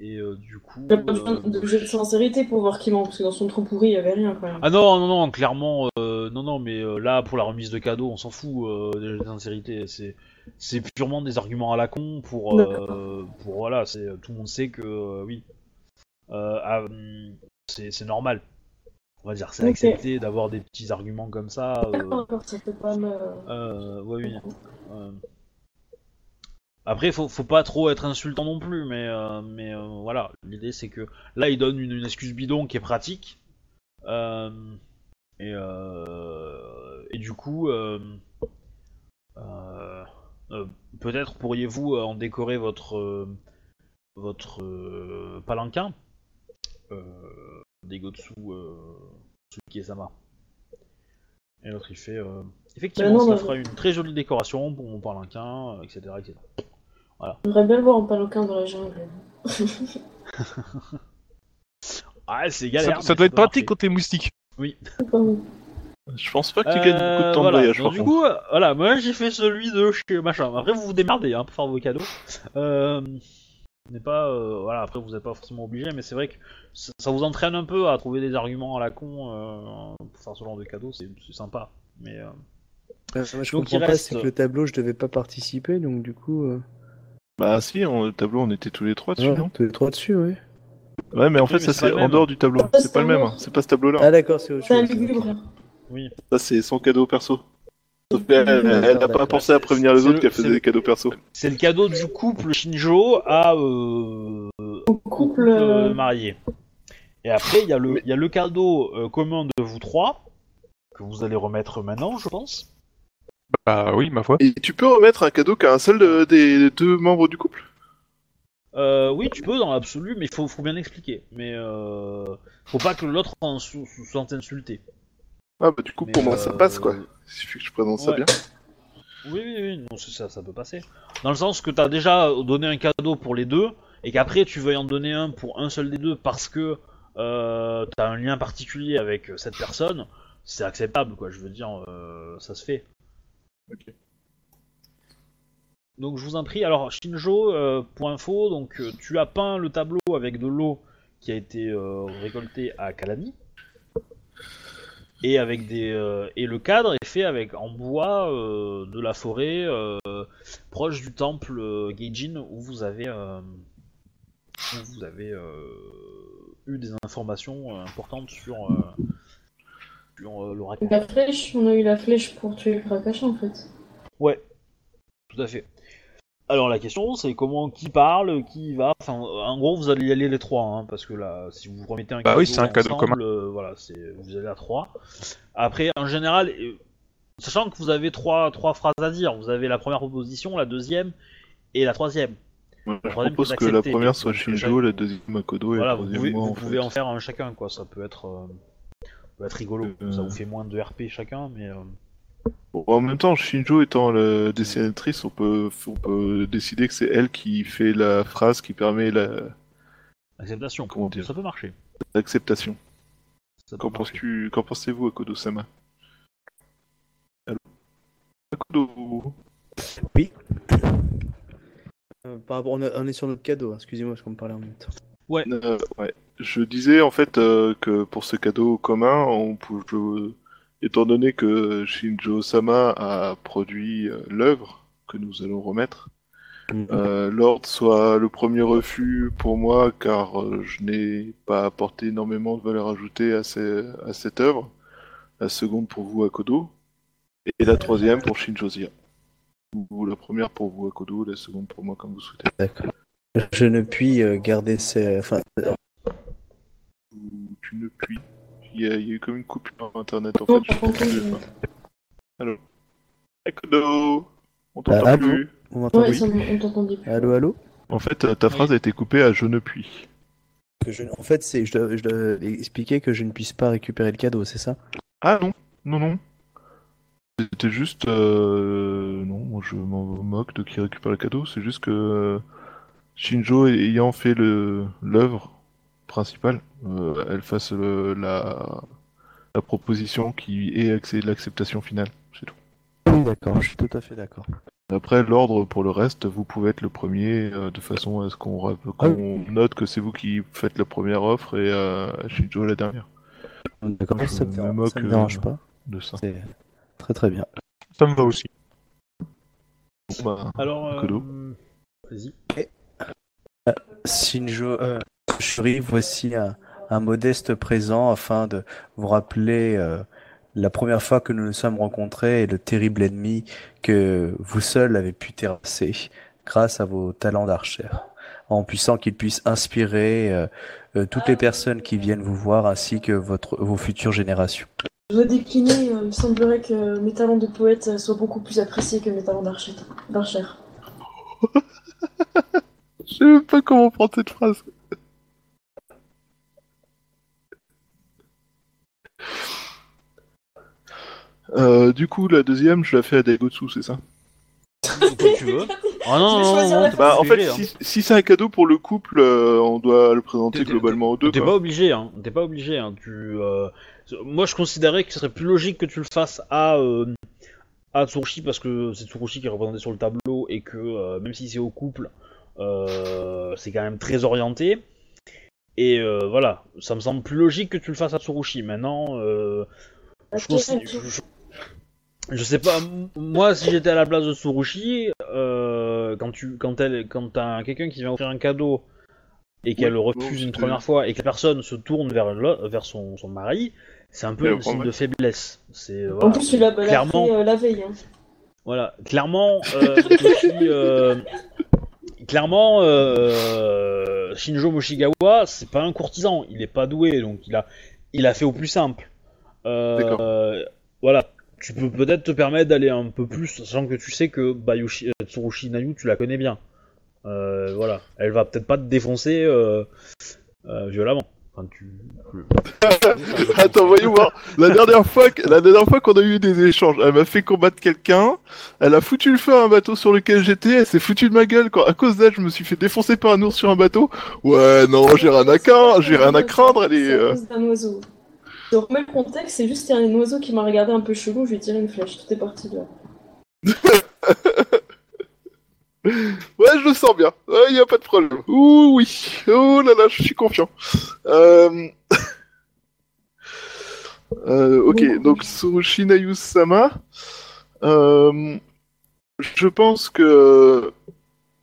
et euh, du coup. Il a pas besoin euh, de sincérité pour voir qu'il ment, parce que dans son trou pourri, il y avait rien quand même. ah non, non, non, clairement, euh, non, non, mais euh, là, pour la remise de cadeaux, on s'en fout euh, de la sincérité. C'est, c'est purement des arguments à la con pour, euh, pour voilà, c'est tout le monde sait que euh, oui, euh, ah, hum, c'est, c'est normal. On va dire, c'est accepté d'avoir des petits arguments comme ça. euh, D'accord, ça peut pas me. euh, ouais, oui. Après, faut, faut pas trop être insultant non plus, mais, euh, euh, voilà. L'idée, c'est que là, il donne une, excuse bidon qui est pratique. Euh, et, et du coup, peut-être pourriez-vous en décorer votre, palanquin Degotsu euh, Tsuki-sama. Et l'autre, il fait Effectivement, Bah non, ça bah- fera une très jolie décoration pour mon palanquin, euh, etc. etc. J'aimerais bien le voir en paloquin dans la jungle. Ah, c'est galère. ça doit être pratique marcher. côté moustique. Bon. Je pense pas que tu gagnes beaucoup de temps voilà. de voyage, Donc, du coup, euh, voilà, moi j'ai fait celui de chez machin. Après, vous vous démerdez hein, pour faire vos cadeaux. Euh, n'est pas, euh, voilà, après vous n'êtes pas forcément obligé, mais c'est vrai que ça, ça vous entraîne un peu à trouver des arguments à la con euh, pour faire ce genre de cadeaux, c'est c'est sympa. Mais euh, moi, je Donc, comprends pas, c'est que le tableau, je devais pas participer, donc du coup. euh, Bah si, en- le tableau, on était tous les trois dessus, ouais, non tous les trois dessus, oui. Ouais, mais en fait, mais ça c'est en dehors du tableau. Ça, C'est pas le même, hein. c'est pas ce tableau-là. Ah, d'accord, c'est autre C'est un chose. oui, Ça, c'est son cadeau perso. Sauf qu'elle elle, D'accord, elle a pas pensé à prévenir les autres le- qu'elle faisait des cadeaux perso. c'est le cadeau du couple Shinjo à euh, Au couple. euh, marié. Et après, il y, a le- il y a le cadeau euh, commun de vous trois que vous allez remettre maintenant, je pense. Bah oui, ma foi. Et tu peux remettre un cadeau qu'à un seul de- des deux membres du couple? Euh, oui, tu peux dans l'absolu, mais il faut, faut bien expliquer. Mais euh, faut pas que l'autre en sou- se sente insulté. Ah bah du coup, Mais, pour moi, ça euh, passe, quoi. Il suffit que je présente ça ouais. bien. Oui, oui, oui, non, c'est ça, ça peut passer. Dans le sens que t'as déjà donné un cadeau pour les deux, et qu'après tu veuilles en donner un pour un seul des deux parce que euh, t'as un lien particulier avec cette personne, c'est acceptable, quoi. Je veux dire, euh, ça se fait. Donc je vous en prie. Alors Shinjo, euh, pour info, donc euh, tu as peint le tableau avec de l'eau qui a été euh, récoltée à Kalani. Et avec des euh, et le cadre est fait avec en bois de la forêt proche du temple Geijin où vous avez où vous avez eu des informations importantes sur sur euh. La flèche, on a eu la flèche pour tuer le Krakasha en fait. Ouais, tout à fait. Alors la question c'est comment qui parle, qui va? Enfin, en gros vous allez y aller les trois, hein, parce que là, si vous remettez un Bah cadeau oui, c'est un cadeau ensemble, commun. euh, voilà, c'est vous allez à trois. Après, en général, euh, sachant que vous avez trois trois phrases à dire, vous avez la première proposition, la deuxième et la troisième. Ouais, je troisième, propose c'est que la première soit Shinjo, la deuxième Makodo et voilà, la vous pouvez, moi, vous en pouvez fait. en faire un chacun, quoi. Ça peut être, euh, être rigolo. Euh, Ça vous fait moins de RP chacun, mais. euh, Bon, en même temps, Shinjo étant la dessinatrice, on peut, on peut décider que c'est elle qui fait la phrase qui permet la- Acceptation. Comment dire Ça peut marcher. l'acceptation. Peut Qu'en penses-tu, qu'en pensez-vous, Akodo-sama? Allô? Akodo Euh, par rapport, on, est sur notre cadeau, hein. excusez-moi, parce qu'on me parlait en même temps. Euh, ouais. Je disais en fait euh, que pour ce cadeau commun, on peut, je- étant donné que Shinjo Sama a produit euh, l'œuvre que nous allons remettre, euh, l'ordre soit le premier refus pour moi car je n'ai pas apporté énormément de valeur ajoutée à, ces- à cette œuvre, la seconde pour vous Akodo, et la troisième pour Shinjo Zia. Ou la première pour vous Akodo, la seconde pour moi comme vous souhaitez. D'accord. Je ne puis garder ces. Enfin, Ou tu ne puis. Il y, a, il y a eu comme une coupure internet en Non, fait. par je. Allô Akodo On t'entend Ah, allô plus. on m'entend Ouais, oui. ça, on t'entendait plus. Allô, allô En fait, ta phrase a été coupée à je ne puis. Que je- En fait, c'est, je, dois, je dois expliquer que je ne puisse pas récupérer le cadeau, c'est ça Ah non, non, non. C'était juste. Euh... Non, moi, je m'en moque de qui récupère le cadeau. C'est juste que euh, Shinjo ayant fait le l'œuvre principale, euh, elle fasse le- la... la proposition qui est l'acceptation finale. C'est tout. Oui, d'accord, je suis tout à fait d'accord. Après, l'ordre pour le reste, vous pouvez être le premier euh, de façon à ce qu'on ra- qu'on note que c'est vous qui faites la première offre et euh, Shinjo la dernière. D'accord, Je ça me me dérange, moque, ça me euh, dérange pas. De ça. C'est très très bien. Ça me va aussi. Bon, bah, Alors, euh, vas-y. Shinjo, euh, Shuri, voici un, un modeste présent afin de vous rappeler euh, la première fois que nous nous sommes rencontrés et le terrible ennemi que vous seul avez pu terrasser grâce à vos talents d'archère, en puissant qu'ils puissent inspirer euh, euh, toutes les personnes qui viennent vous voir ainsi que votre, vos futures générations. Je dois décliner, euh, il semblerait que mes talents de poète soient beaucoup plus appréciés que mes talents d'archer. d'archère. Je sais même pas comment prendre cette phrase. Euh, du coup, la deuxième, je la fais à Daigotsu, c'est ça? Comme tu veux? Ah non, non, non, Bah, en fait, hein. si, si c'est un cadeau pour le couple, euh, on doit le présenter globalement aux deux. T'es pas obligé, hein. T'es pas obligé, hein. Tu, euh, Moi, je considérais que ce serait plus logique que tu le fasses à, euh, à Tsurushi parce que c'est Tsurushi qui est représenté sur le tableau et que euh, même si c'est au couple, euh, c'est quand même très orienté. Et euh, voilà, ça me semble plus logique que tu le fasses à Tsurushi. Maintenant, euh, je, ok. je- je sais pas, moi si j'étais à la place de Tsurushi, euh, quand tu quand elle quand t'as quelqu'un qui vient offrir un cadeau et qu'elle Oui, le refuse bon, une première fois et que la personne se tourne vers le- vers son, son mari, c'est un peu Elle un le signe de faiblesse. C'est En voilà. plus, tu l'as l'a Clairement. fait euh, la veille. Hein. Voilà, clairement, euh, euh, clairement, euh, Shinjo Moshigawa, c'est pas un courtisan, il est pas doué, donc il a, il a fait au plus simple. Euh, D'accord. voilà, tu peux peut-être te permettre d'aller un peu plus, sachant que tu sais que Bayushi, euh, Tsurushi Nayu, tu la connais bien. Euh, voilà, elle va peut-être pas te défoncer violemment. Enfin, tu... Attends, voyons voir. La dernière fois, que- la dernière fois qu'on a eu des échanges, elle m'a fait combattre quelqu'un. Elle a foutu le feu à un bateau sur lequel j'étais. Elle s'est foutue de ma gueule quand, à cause d'elle, je me suis fait défoncer par un ours sur un bateau. Ouais, non, j'ai rien à craindre. J'ai rien à craindre. Elle est. Euh, d'un oiseau. Je remets le contexte, c'est juste qu'il y a un oiseau qui m'a regardé un peu chelou, je lui ai tiré une flèche. Tout est parti de là. Ouais, je le sens bien. Il y a pas de problème. Ouh, oui. Oh là là, je suis confiant. Euh... euh, ok, donc Tsurushi Nayu-sama. Euh... Je pense que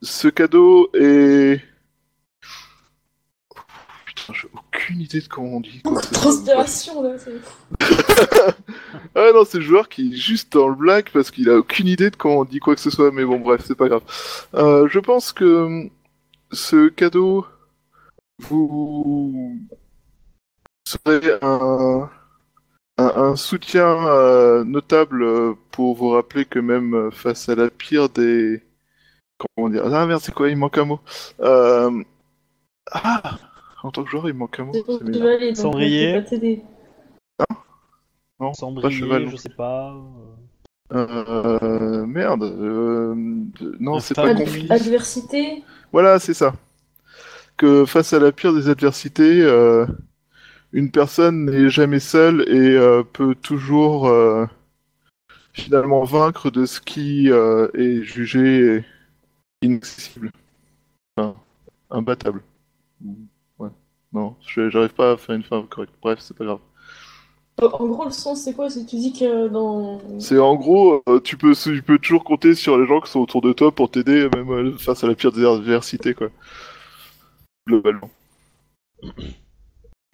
ce cadeau est. J'ai aucune idée de comment on dit. quoi. Transpiration là, c'est Ah non, c'est le joueur qui est juste dans le black parce qu'il a aucune idée de comment on dit quoi que ce soit, mais bon, bref, c'est pas grave. Euh, je pense que hum, ce cadeau vous serait un, un, un soutien euh, notable euh, pour vous rappeler que même face à la pire des. Comment dire Ah merde, c'est quoi Il manque un mot. Ah En tant que joueur, il manque un mot. Donc Cendrier. pas t'aider. Non, pas Cendrier, cheval. je sais pas. Euh, merde. euh, non, c'est pas conflit. Adversité, Voilà, c'est ça. Que face à la pire des adversités, euh, une personne n'est jamais seule et euh, peut toujours euh, finalement vaincre de ce qui euh, est jugé inaccessible. Enfin, imbattable. Non, j'arrive pas à faire une fin correcte. Bref, c'est pas grave. Euh, En gros, le sens, c'est quoi? C'est tu dis que dans. C'est en gros, euh, tu peux, tu peux toujours compter sur les gens qui sont autour de toi pour t'aider, même euh, face à la pire des adversités, quoi. Globalement.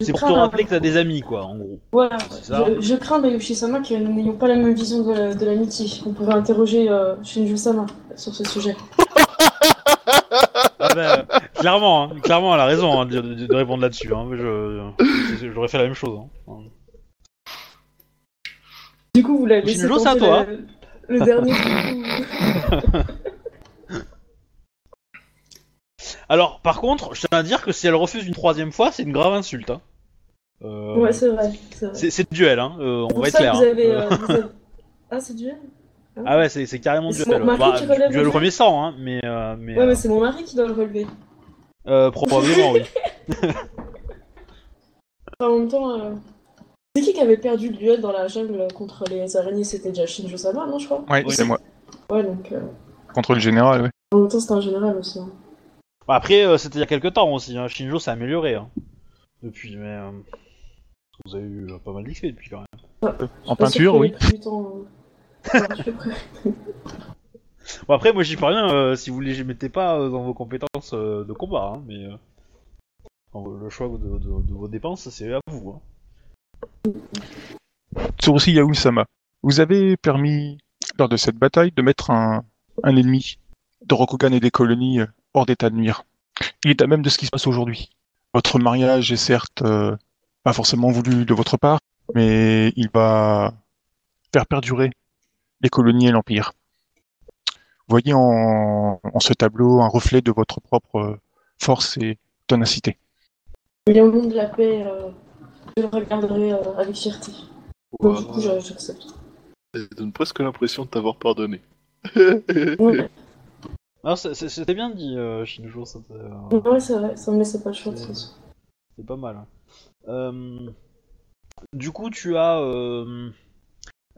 C'est pour te rappeler que t'as des amis, quoi, en gros. Voilà, C'est ça. je, je crains Bayushi-sama que nous n'ayons pas la même vision de la- de l'amitié. On pourrait interroger euh, Shinju-sama sur ce sujet. Ah ben, clairement, hein, clairement, elle a raison hein, de, de- de répondre là-dessus. Hein. Je, j'aurais fait la même chose. hein. Du coup, vous l'avez laissé c'est à toi. le dernier. Alors, par contre, je tiens à dire que si elle refuse une troisième fois, c'est une grave insulte. Euh, Ouais, c'est vrai. C'est duel, hein. euh, on Pour va être clair. vous avez, Euh, vous avez- Ah, c'est duel Ah ouais, c'est, c'est carrément C'est duel. mon mari Bah, qui relève duel le premier sang, hein, mais, mais Ouais, mais c'est mon mari qui doit le relever. Euh, probablement oui. En même temps, euh, c'est qui qui avait perdu le duel dans la jungle contre les araignées? C'était déjà Shinjo-sama, non, je crois? Ouais, Oui. c'est moi. Ouais, donc. euh, Contre le général, ouais. En même temps, c'était un général aussi. hein. Bah, après, euh, c'était il y a quelques temps aussi. Hein. Shinjo s'est amélioré hein, depuis, mais euh, vous avez eu euh, pas mal d'XP depuis quand même. En peinture, oui. temps. Bon après, moi j'y peux rien. euh, si vous les mettez pas euh, dans vos compétences euh, de combat, hein, mais le choix de, vos dépenses, c'est à vous. Hein. Tsurushi Yaoul-sama, vous avez permis, lors de cette bataille, de mettre un, un ennemi de Rokugan et des colonies hors d'état de nuire. Il est à même de ce qui se passe aujourd'hui. Votre mariage est certes pas forcément voulu de votre part, mais il va faire perdurer les colonies et l'Empire. Voyez en, en ce tableau un reflet de votre propre euh, force et ténacité. Mais au nom de la paix, euh, je le regarderai euh, avec fierté. Donc, du coup, j'accepte. Ça donne presque l'impression de t'avoir pardonné. Ouais, Alors, c'est- c'est- c'était bien dit, euh, Shinjo, ça, ouais c'est vrai, ça me laissait pas le choix de toute C'est- façon. c'est pas mal. hein. Euh, du coup, tu as. euh,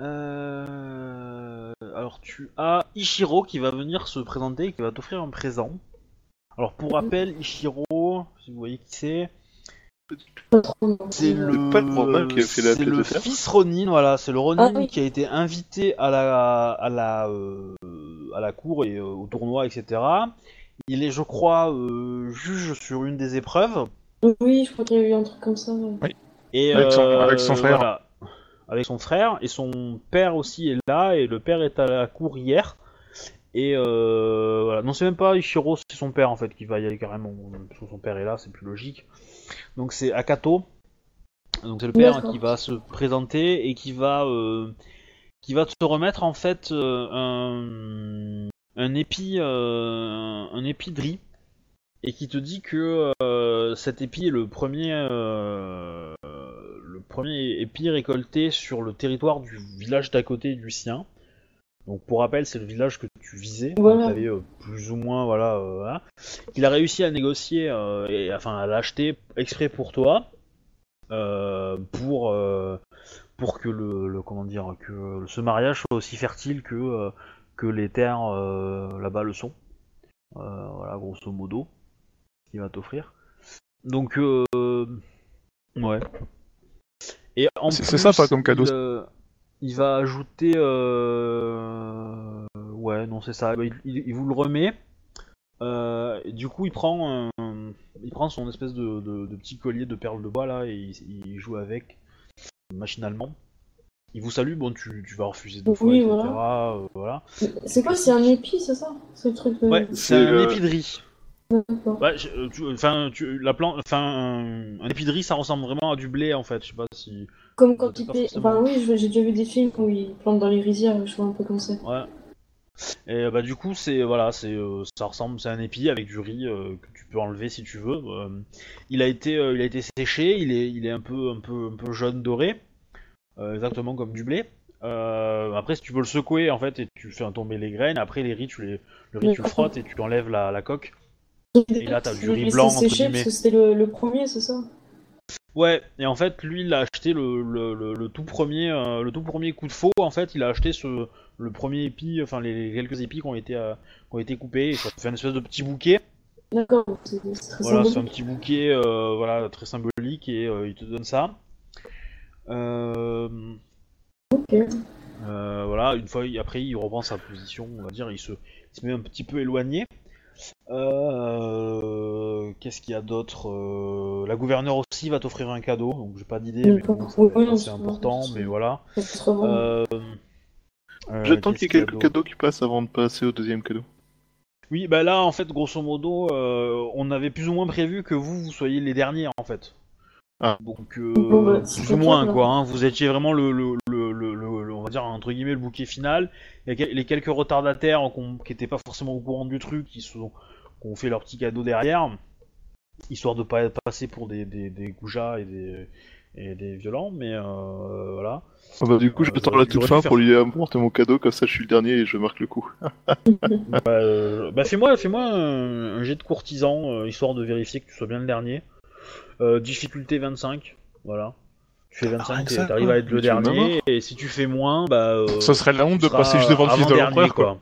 euh, alors, tu as Ichiro qui va venir se présenter et qui va t'offrir un présent. Alors, pour rappel, Ichiro, si vous voyez qui c'est, c'est le, pas le Ronin qui a fait la c'est pièce le de théâtre fils Ronin, voilà, c'est le Ronin Ah oui. qui a été invité à la, à la, euh, à la cour et euh, au tournoi, etc. Il est, je crois, euh, juge sur une des épreuves. Oui, je crois qu'il y a eu un truc comme ça. ouais. Et Avec son- euh, avec son frère. voilà. Avec son frère et son père aussi est là et le père est à la cour hier. Et euh, voilà, non c'est même pas Ichiro, c'est son père en fait qui va y aller carrément. Parce que son père est là, c'est plus logique. Donc c'est Akato. Donc c'est le père qui va se présenter et qui va euh, qui va te remettre en fait euh, un un épi euh, un épi de riz et qui te dit que euh, cet épi est le premier euh, premier épi récolté sur le territoire du village d'à côté du sien. Donc pour rappel, c'est le village que tu visais, Voilà. avais plus ou moins voilà, euh, voilà. qu'il a réussi à négocier euh, et enfin à l'acheter exprès pour toi euh, pour euh, pour que le, le- comment dire que ce mariage soit aussi fertile que euh, que les terres euh, là-bas le sont. Euh, voilà, grosso modo, ce qu'il va t'offrir. Donc, euh, ouais. Et en C'est- plus, c'est sympa comme cadeau. Il, euh, il va ajouter, euh, ouais, non, c'est ça. Il, il- il vous le remet. Euh, et du coup, il prend, il prend son espèce de, de- de petit collier de perles de bois là et il, il joue avec machinalement. Il vous salue, bon, tu, tu vas refuser deux fois, Oui, etc. voilà. euh, voilà. C'est quoi, c'est un épi, c'est ça? C'est le truc de... Ouais, c'est C'est un le- épi de riz. Ouais, je- euh, tu- enfin, tu- la plante, enfin, un, un épi de riz, ça ressemble vraiment à du blé en fait. Je sais pas si. Comme quand il pas paie... forcément- Enfin oui, je- j'ai déjà vu des films où ils plantent dans les rizières, je vois un peu comme ça. Ouais. Et euh, bah du coup, c'est voilà, c'est euh, ça ressemble, c'est un épi avec du riz euh, que tu peux enlever si tu veux. Euh, il a été, euh, il a été séché, il est, il est un peu, un peu, un peu jaune doré, euh, exactement comme du blé. Euh, après, si tu veux le secouer en fait et tu fais tomber les graines, après les riz, tu les, le riz, tu le D'accord. frottes et tu enlèves la, la coque. Et là, t'as du riz blanc, entre guillemets. c'était le, le premier, c'est ça? Ouais, et en fait, lui, il a acheté le, le, le, le tout premier, euh, le tout premier coup de faux. En fait, il a acheté ce, le premier épi, enfin les, les quelques épis qui ont été, euh, qui ont été coupés. Et ça fait une espèce de petit bouquet. D'accord, Voilà, c'est un petit bouquet, euh, voilà, très symbolique, et euh, il te donne ça. Ok. voilà, une fois, après, il reprend sa position, on va dire, il se, il se met un petit peu éloigné. Euh, Qu'est-ce qu'il y a d'autre Euh, La gouverneure aussi va t'offrir un cadeau, donc j'ai pas d'idée, mais bon, c'est- important, mais voilà. Euh, J'attends qu'il y ait quelques cadeaux qui passent avant de passer au deuxième cadeau. Oui, bah là, en fait, grosso modo, euh, on avait plus ou moins prévu que vous, vous soyez les derniers, en fait. Ah. Donc, euh, Bon, bah, c'est plus ou moins, quoi. hein. Vous étiez vraiment le, le, le, le, le- le- on va dire, entre guillemets, le bouquet final. Il y a quel- les quelques retardataires qui étaient pas forcément au courant du truc, qui, sont, qui ont fait leur petit cadeau derrière, histoire de pas passé pour des, des, des goujats et des, et des violents, mais euh, voilà. Ah bah, du coup, Euh, j'attends j'aurais- la toute fin faire- pour lui apporter mon cadeau, comme ça je suis le dernier et je marque le coup. Bah, euh, bah, fais-moi un, un jet de courtisan, euh, histoire de vérifier que tu sois bien le dernier. Euh, difficulté 25, voilà. Tu fais 25, rien que t'es- ça, t'arrives quoi. à être le Tu dernier, et si tu fais moins, bah... euh, Ça serait la honte de tu passer juste devant le fils de l'empereur, quoi.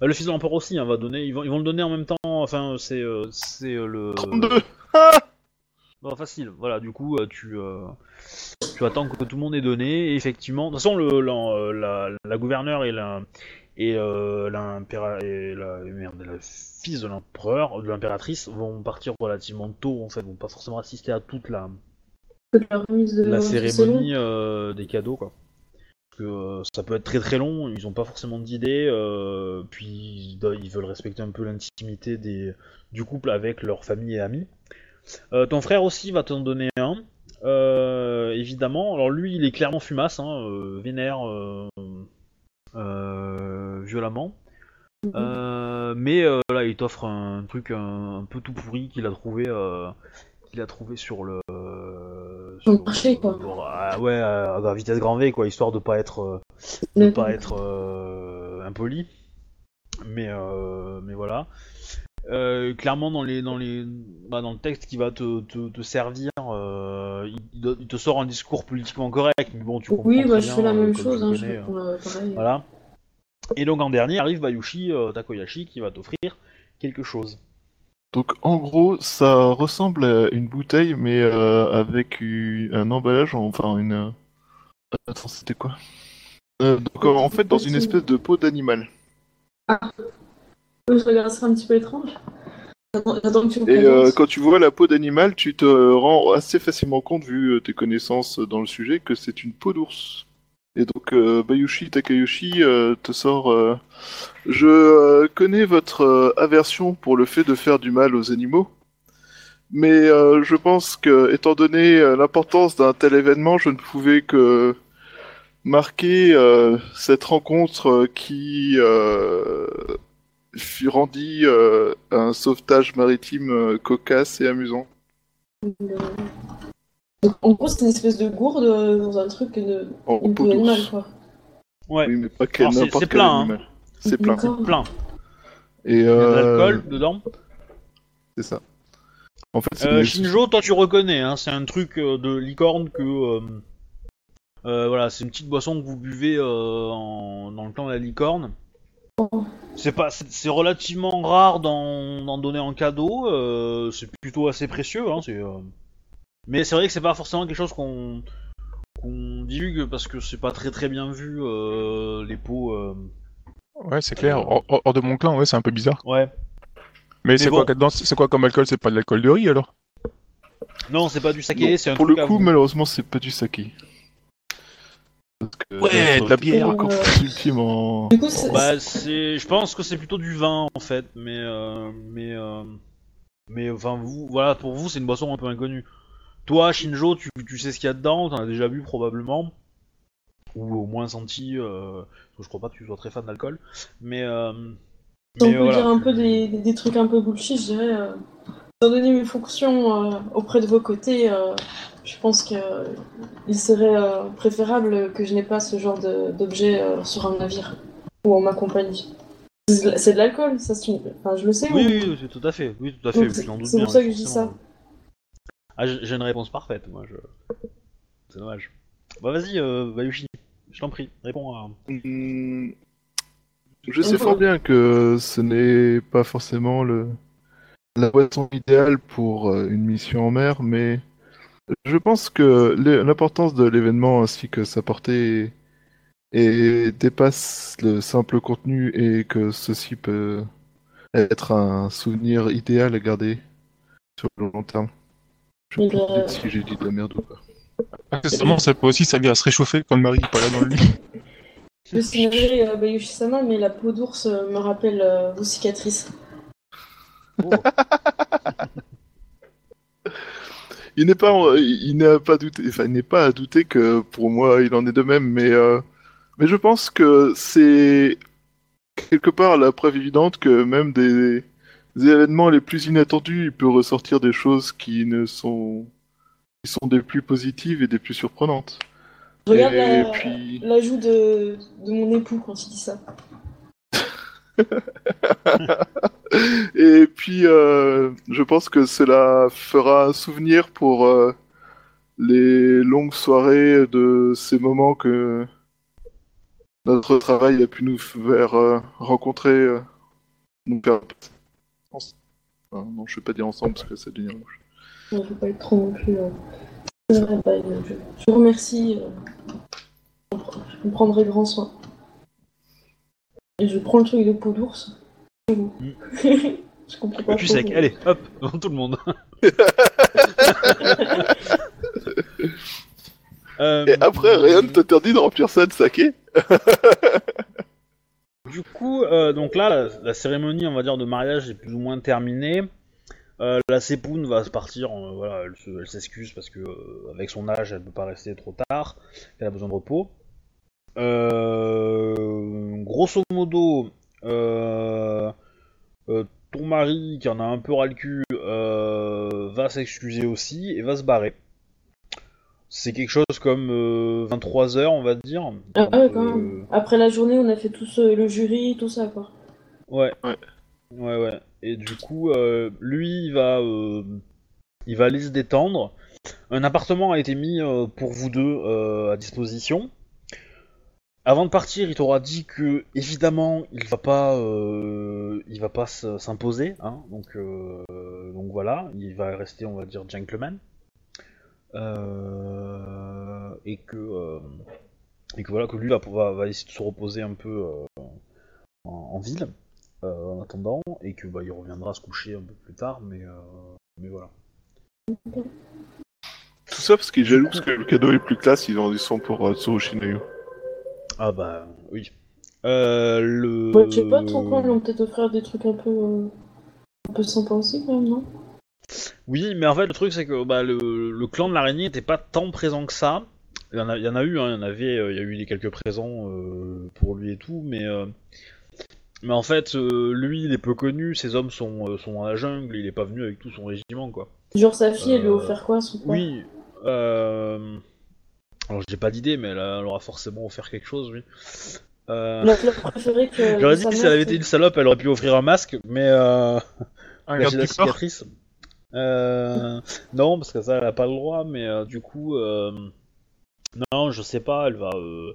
Bah, le fils de l'empereur aussi, hein, va donner, ils vont, ils vont le donner en même temps, enfin, c'est euh, c'est euh, le... 32 Bon, facile, voilà, du coup, euh, tu, euh, tu attends que tout le monde ait donné, et effectivement, de toute façon, le, la, la, la gouverneure et la, et, euh, l'impéra- et la, merde, la fils de l'empereur, de l'impératrice, vont partir relativement tôt, en fait, vont pas forcément assister à toute la, Que la remise de la du salon. cérémonie euh, des cadeaux, quoi. que euh, ça peut être très très long, ils ont pas forcément d'idées, euh, puis ils, veulent respecter un peu l'intimité des du couple avec leur famille et amis. Ton frère aussi va t'en donner un, évidemment. Alors lui, il est clairement fumasse, hein, vénère violemment. Euh, mais euh, là, il t'offre un truc un, un peu tout pourri qu'il a trouvé, euh, qu'il a trouvé sur le. Le marché, quoi. Ah, ouais, à, à vitesse grand V, quoi, histoire de pas être, euh, de Le- pas être euh, impoli. Mais, euh, mais voilà. Euh, clairement, dans les, dans les, bah, dans le texte qui va te, te, te servir, euh, il, te sort un discours politiquement correct, mais bon, tu comprends Oui, bah, je bien, fais la euh, même chose, hein, je connais, euh, voilà. Et donc en dernier arrive Bayushi euh, Takoyashi qui va t'offrir quelque chose. Donc en gros, ça ressemble à une bouteille, mais euh, avec un emballage, enfin une. Attends, c'était quoi? Euh, Donc en fait, dans une espèce de peau d'animal. Je regarde ça un petit peu étrange. J'attends j'attends que tu me Et euh, quand tu vois la peau d'animal, tu te rends assez facilement compte, vu tes connaissances dans le sujet, que c'est une peau d'ours. Et donc euh, Bayushi Takayoshi euh, te sort euh, Je connais votre aversion pour le fait de faire du mal aux animaux, mais je pense que, étant donné l'importance d'un tel événement, je ne pouvais que marquer cette rencontre qui fut rendit un sauvetage maritime cocasse et amusant. Donc, en gros, c'est une espèce de gourde euh, dans un truc de. En Une peau quoi. Ouais, Oui, mais pas quel, Alors, c'est- n'importe c'est quel plein, hein. C'est plein. D'accord. plein. Et Il y a de euh, l'alcool dedans. c'est ça. En fait, c'est Euh, une- Shinjo, toi tu reconnais, hein, c'est un truc euh, de licorne que. euh, euh, voilà, c'est une petite boisson que vous buvez euh, en- dans le clan de la licorne. C'est pas, c'est c'est relativement rare d'en d'en donner en cadeau. euh, c'est plutôt assez précieux. Hein, c'est, euh, Mais c'est vrai que c'est pas forcément quelque chose qu'on qu'on divulgue parce que c'est pas très très bien vu euh, les pots. euh, Ouais, c'est clair. Hors, hors- hors de mon clan, ouais, c'est un peu bizarre. Ouais. Mais, c'est bon. quoi C'est quoi comme alcool? C'est pas de l'alcool de riz alors? Non, c'est pas du saké, c'est un pour truc le coup, malheureusement, c'est pas du saké. Que Ouais, de la bière. Euh, Du coup, c'est. Bah, c'est, je pense que c'est plutôt du vin en fait, mais euh, mais euh, mais enfin vous, voilà, pour vous c'est une boisson un peu inconnue. Toi, Shinjo, tu, tu sais ce qu'il y a dedans, t'en as déjà bu probablement, ou au moins senti. Euh, parce que je crois pas que tu sois très fan d'alcool, mais euh, Si on mais peut voilà. dire un peu des, trucs un peu bullshit, je dirais. Euh, étant donné mes fonctions euh, auprès de vos côtés, euh, je pense qu'il serait préférable que je n'ai pas ce genre d'objet sur un navire ou en ma compagnie. C'est de- l'alcool, ça une- enfin, je le sais. Oui, ou- oui, oui, tout à fait, oui, tout à fait. C'est- pour ça que je dis ça. Ah, j'ai une réponse parfaite, moi. Je... C'est dommage. Bah vas-y, euh, je t'en prie, réponds à. Hmm, Je sais fort bien que ce n'est pas forcément le... la boisson idéale pour euh, une mission en mer, mais je pense que l'importance de l'événement ainsi que sa portée et dépasse le simple contenu et que ceci peut être un souvenir idéal à garder sur le long terme. Je peux te dire si j'ai dit de la merde ou pas. Accessoirement, ça peut aussi servir à se réchauffer quand le mari est pas là dans le lit. Je signalerai euh, Bayushi-sama, mais la peau d'ours euh, me rappelle euh, vos cicatrices. Il n'est pas, il n'a pas douté, enfin, il n'est pas à douter que pour moi il en est de même, mais, euh, mais je pense que c'est quelque part la preuve évidente que même des, des événements les plus inattendus, il peut ressortir des choses qui ne sont, qui sont des plus positives et des plus surprenantes. Je regarde la- puis, l'ajout de, de mon époux quand il dit ça. et puis, euh, je pense que cela fera un souvenir pour euh, les longues soirées de ces moments que notre travail a pu nous faire euh, rencontrer, nous faire. Enfin, non, je vais pas dire ensemble parce que ça devient moche. Il ne faut pas être trop non plus. euh, bah, euh, je, je vous remercie. euh, je en prendrai grand soin. Et je prends le truc de peau d'ours. je comprends pas. Tu trop, sec, mais- allez, hop, devant tout le monde. euh, Euh, Et après, rien ne t'interdit de remplir ça de saké. Du coup, euh, donc là, la, cérémonie, on va de mariage est plus ou moins terminée. Euh, la sépoune va se partir, euh, voilà, elle se- elle s'excuse parce que euh, avec son âge, elle peut pas rester trop tard, elle a besoin de repos. Euh, grosso modo, euh, euh, ton mari, qui en a un peu ras le cul, euh, va s'excuser aussi et va se barrer. C'est quelque chose comme 23h, on va dire. Ah ouais, quand euh, même. Après la journée, on a fait tous euh, le jury, tout ça, quoi. Ouais. Ouais. Ouais, ouais. Et du coup, euh, lui, il va, euh, il va aller se détendre. Un appartement a été mis euh, pour vous deux euh, à disposition. Avant de partir, il t'aura dit que évidemment, il va pas, euh, il va pas s'imposer, hein. Donc, euh, donc voilà, il va rester, on va dire, gentleman. Euh, et que, euh, et que voilà, que lui va, va, va essayer de se reposer un peu euh, en, en ville euh, en attendant, et que bah, il reviendra se coucher un peu plus tard, mais, euh, mais voilà. Tout ça parce qu'il est jaloux parce que le cadeau est plus classe, ils ont du son pour euh, Tsurushi Nayo. Ah bah oui. Euh, le... Ouais, je sais pas trop quoi, ils vont peut-être offrir des trucs un peu. euh, un peu sympas aussi, quand même, non? Oui, mais en fait le truc c'est que bah, le, le clan de l'araignée n'était pas tant présent que ça. Il y en a, il y en a eu, hein, il y en avait, euh, il y a eu des quelques présents euh, pour lui et tout, mais euh, mais en fait euh, lui il est peu connu, ses hommes sont euh, sont dans la jungle, il est pas venu avec tout son régiment quoi. Genre sa fille, elle lui a offert quoi, son père Oui. Euh... Alors j'ai pas d'idée, mais elle, a- elle aura forcément offert quelque chose, oui. Euh... J'aurais dit que si elle avait été une salope, elle aurait pu offrir un masque, mais euh... Un cacher la garde du corps. Euh... Non, parce que ça, elle a pas le droit, mais euh, du coup, euh... non, je sais pas, elle va. Euh...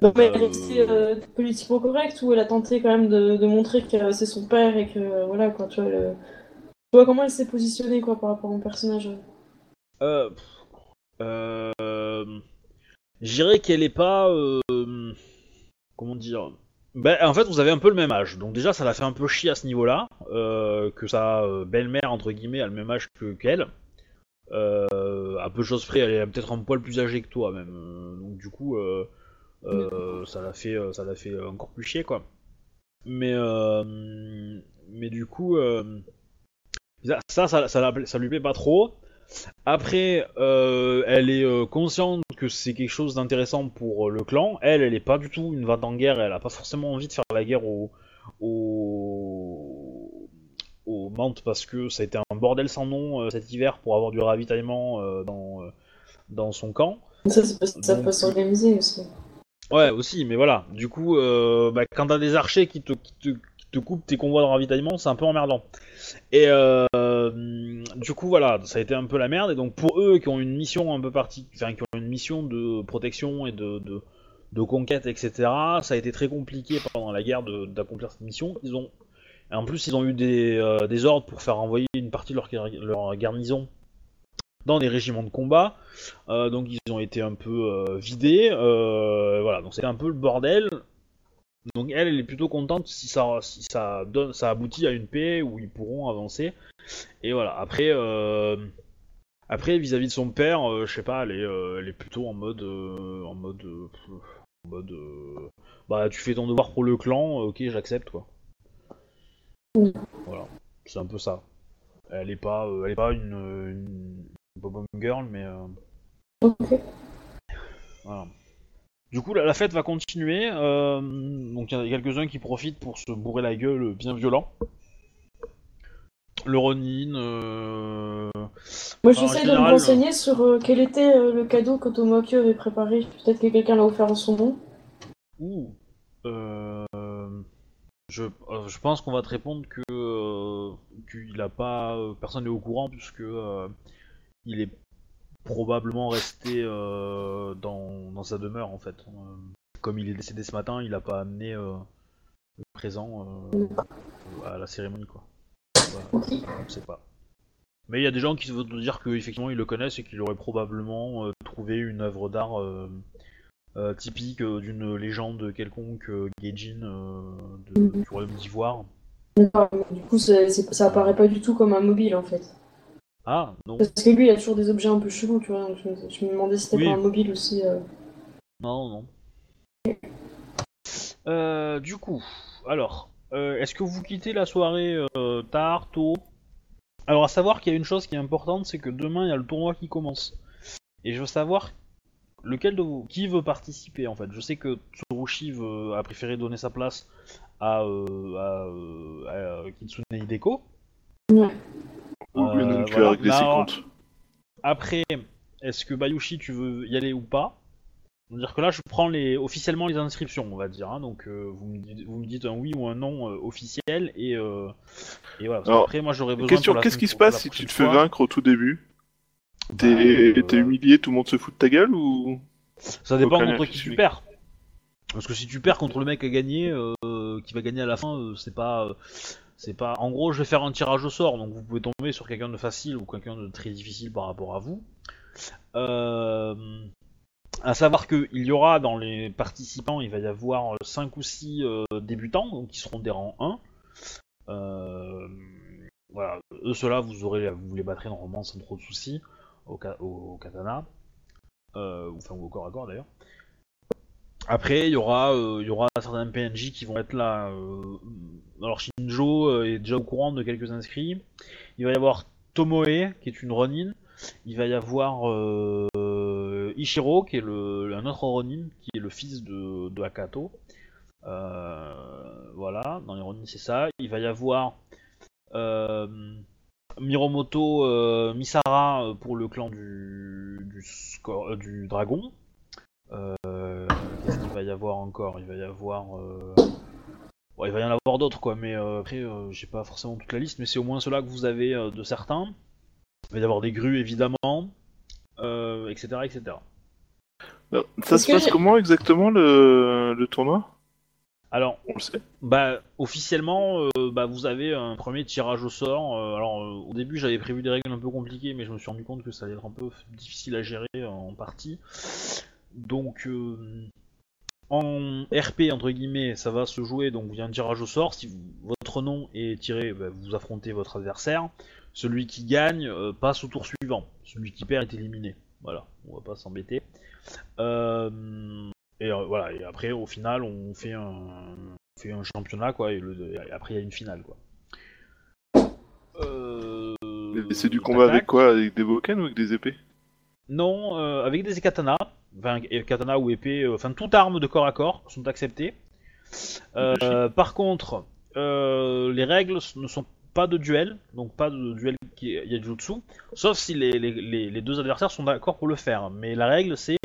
Non, mais elle restée euh, politiquement correcte ou elle a tenté quand même de, de montrer que c'est son père et que voilà quoi, tu vois, le- tu vois comment elle s'est positionnée quoi par rapport au personnage. Euh, euh, je dirais qu'elle est pas. comment dire ben, En fait, vous avez un peu le même âge. Donc, déjà, ça l'a fait un peu chier à ce niveau-là. euh, que sa euh, belle-mère, entre guillemets, a le même âge que qu'elle. Euh, à peu de choses près, elle est peut-être un poil plus âgée que toi, même. Donc, du coup, euh, euh, ça l'a fait, ça l'a fait encore plus chier, quoi. Mais, mais du coup, ça, ça, ça, ça lui plaît pas trop. Après, euh, elle est euh, consciente que c'est quelque chose d'intéressant pour euh, le clan. Elle, elle est pas du tout une vente en guerre. Elle a pas forcément envie de faire la guerre au, au, au Mantes parce que ça a été un bordel sans nom cet hiver pour avoir du ravitaillement dans, dans son camp. Ça, Donc, peut s'organiser aussi. Ouais, aussi, mais voilà. Du coup, euh, bah, quand t'as des archers qui te, qui, te, te coupent tes convois de ravitaillement, c'est un peu emmerdant. Et euh, du coup, voilà, ça a été un peu la merde. Et donc, pour eux qui ont une mission un peu enfin, qui ont une mission de protection et de, de, de conquête, etc., ça a été très compliqué pendant la guerre d'accomplir cette mission. Ils ont, en plus, ils ont eu des, euh, des ordres pour faire envoyer une partie de leur, leur garnison dans des régiments de combat. Euh, donc ils ont été un peu vidés. voilà, donc c'était un peu le bordel. Donc elle, elle est plutôt contente si ça, si ça donne, ça aboutit à une paix où ils pourront avancer. Et voilà. Après, euh, après vis-à-vis de son père, euh, je sais pas, elle est, euh, elle est plutôt en mode, euh, en mode, euh, en mode, bah tu fais ton devoir pour le clan, ok, j'accepte quoi. Voilà, c'est un peu ça. Elle est pas, elle est pas une, une, Bobom Girl, mais Ok. voilà. Du coup, la, la fête va continuer. euh, donc, il y en a quelques-uns qui profitent pour se bourrer la gueule bien violent. Le Ronin. euh, Moi en j'essaie de me général, renseigner sur euh, quel était euh, le cadeau que Tomoki avait préparé. Peut-être que quelqu'un l'a offert en son nom. Ouh. Euh, je, euh, je pense qu'on va te répondre que euh, qu'il a pas, euh, personne n'est au courant puisque euh, il est probablement resté euh, dans, dans sa demeure en fait. Euh, comme il est décédé ce matin, il a pas amené euh, le présent euh, à la cérémonie quoi. Voilà, on sait pas. Mais il y a des gens qui vont dire qu'effectivement ils le connaissent et qu'il aurait probablement trouvé une œuvre d'art typique d'une légende quelconque Gaijin de- Mhm. du royaume d'Ivoire. Du coup, c'est- ça apparaît pas du tout comme un mobile en fait. Ah, non. Parce que lui, il a toujours des objets un peu chelous, tu vois. Donc je, me- je me demandais si c'était Oui. pas un mobile aussi. euh. Non, non. Euh, du coup, alors, euh, est-ce que vous quittez la soirée tard, tôt? Alors, à savoir qu'il y a une chose qui est importante, c'est que demain, il y a le tournoi qui commence. Et je veux savoir lequel de vous, qui veut participer, en fait? Je sais que Tsurushi veut- a préféré donner sa place à, à, à, Kitsune Hideko. Ouais. Euh, voilà. Bah, ses alors, comptes. Après, est-ce que Bayushi, tu veux y aller ou pas? C'est-à-dire que là, je prends les, officiellement les inscriptions, on va dire. hein. donc, euh, vous, me dites, vous me dites un oui ou un non euh, officiel, et, euh, et voilà. Parce Alors, qu'après, moi, j'aurais besoin. Question, qu'est-ce qui se passe si tu te fais fois- vaincre au tout début? Bah, T'es humilié, tout le monde se fout de ta gueule ou? Ça dépend Aucun contre qui tu perds. Parce que si tu perds contre le mec gagné, euh, qui va gagner à la fin, c'est pas, c'est pas. En gros, je vais faire un tirage au sort, donc vous pouvez tomber sur quelqu'un de facile ou quelqu'un de très difficile par rapport à vous. Euh, à savoir que il y aura dans les participants, il va y avoir 5 ou 6 débutants, donc qui seront des rangs 1. Euh, voilà, eux ceux-là, vous aurez, vous les battrez normalement sans trop de soucis au, ka- au katana, euh, enfin ou au corps à corps d'ailleurs. Après, il y aura, euh, certains PNJ qui vont être là. euh, alors Shinjo euh, est déjà au courant de quelques inscrits. Il va y avoir Tomoe, qui est une Ronin. Il va y avoir euh, Ichiro, qui est le, un autre Ronin, qui est le fils de, Akato. Voilà, dans les Ronin c'est ça. Il va y avoir Miromoto Misara pour le clan du, du dragon. Euh, va y avoir encore Il va y avoir. euh, bon, il va y en avoir d'autres quoi, mais euh, après euh, j'ai pas forcément toute la liste, mais c'est au moins ceux-là que vous avez euh, de certains. Il va y avoir des grues évidemment, euh, etc. etc. Non, Ça se passe comment exactement le, le tournoi? Alors, On le sait. Bah officiellement, euh, bah, vous avez un premier tirage au sort. euh, alors euh, au début j'avais prévu des règles un peu compliquées, mais je me suis rendu compte que ça allait être un peu difficile à gérer euh, en partie. Donc euh, en RP entre guillemets, ça va se jouer. Donc il y a un tirage au sort. Si vous- votre nom est tiré, bah, vous affrontez votre adversaire. Celui qui gagne euh, passe au tour suivant. Celui qui perd est éliminé. Voilà, on va pas s'embêter. Euh, et euh, voilà, et après au final on fait un, on fait un championnat quoi, et, le- et après il y a une finale quoi. C'est du combat avec quoi? Avec des boken ou avec des épées? Non, avec des katanas, enfin katana ou épée, euh, enfin toute arme de corps à corps sont acceptées. Euh, par contre, euh, les règles ne sont pas de duel, donc pas de duel qui est Yajutsu, sauf si les, les- les- les deux adversaires sont d'accord pour le faire. Mais la règle c'est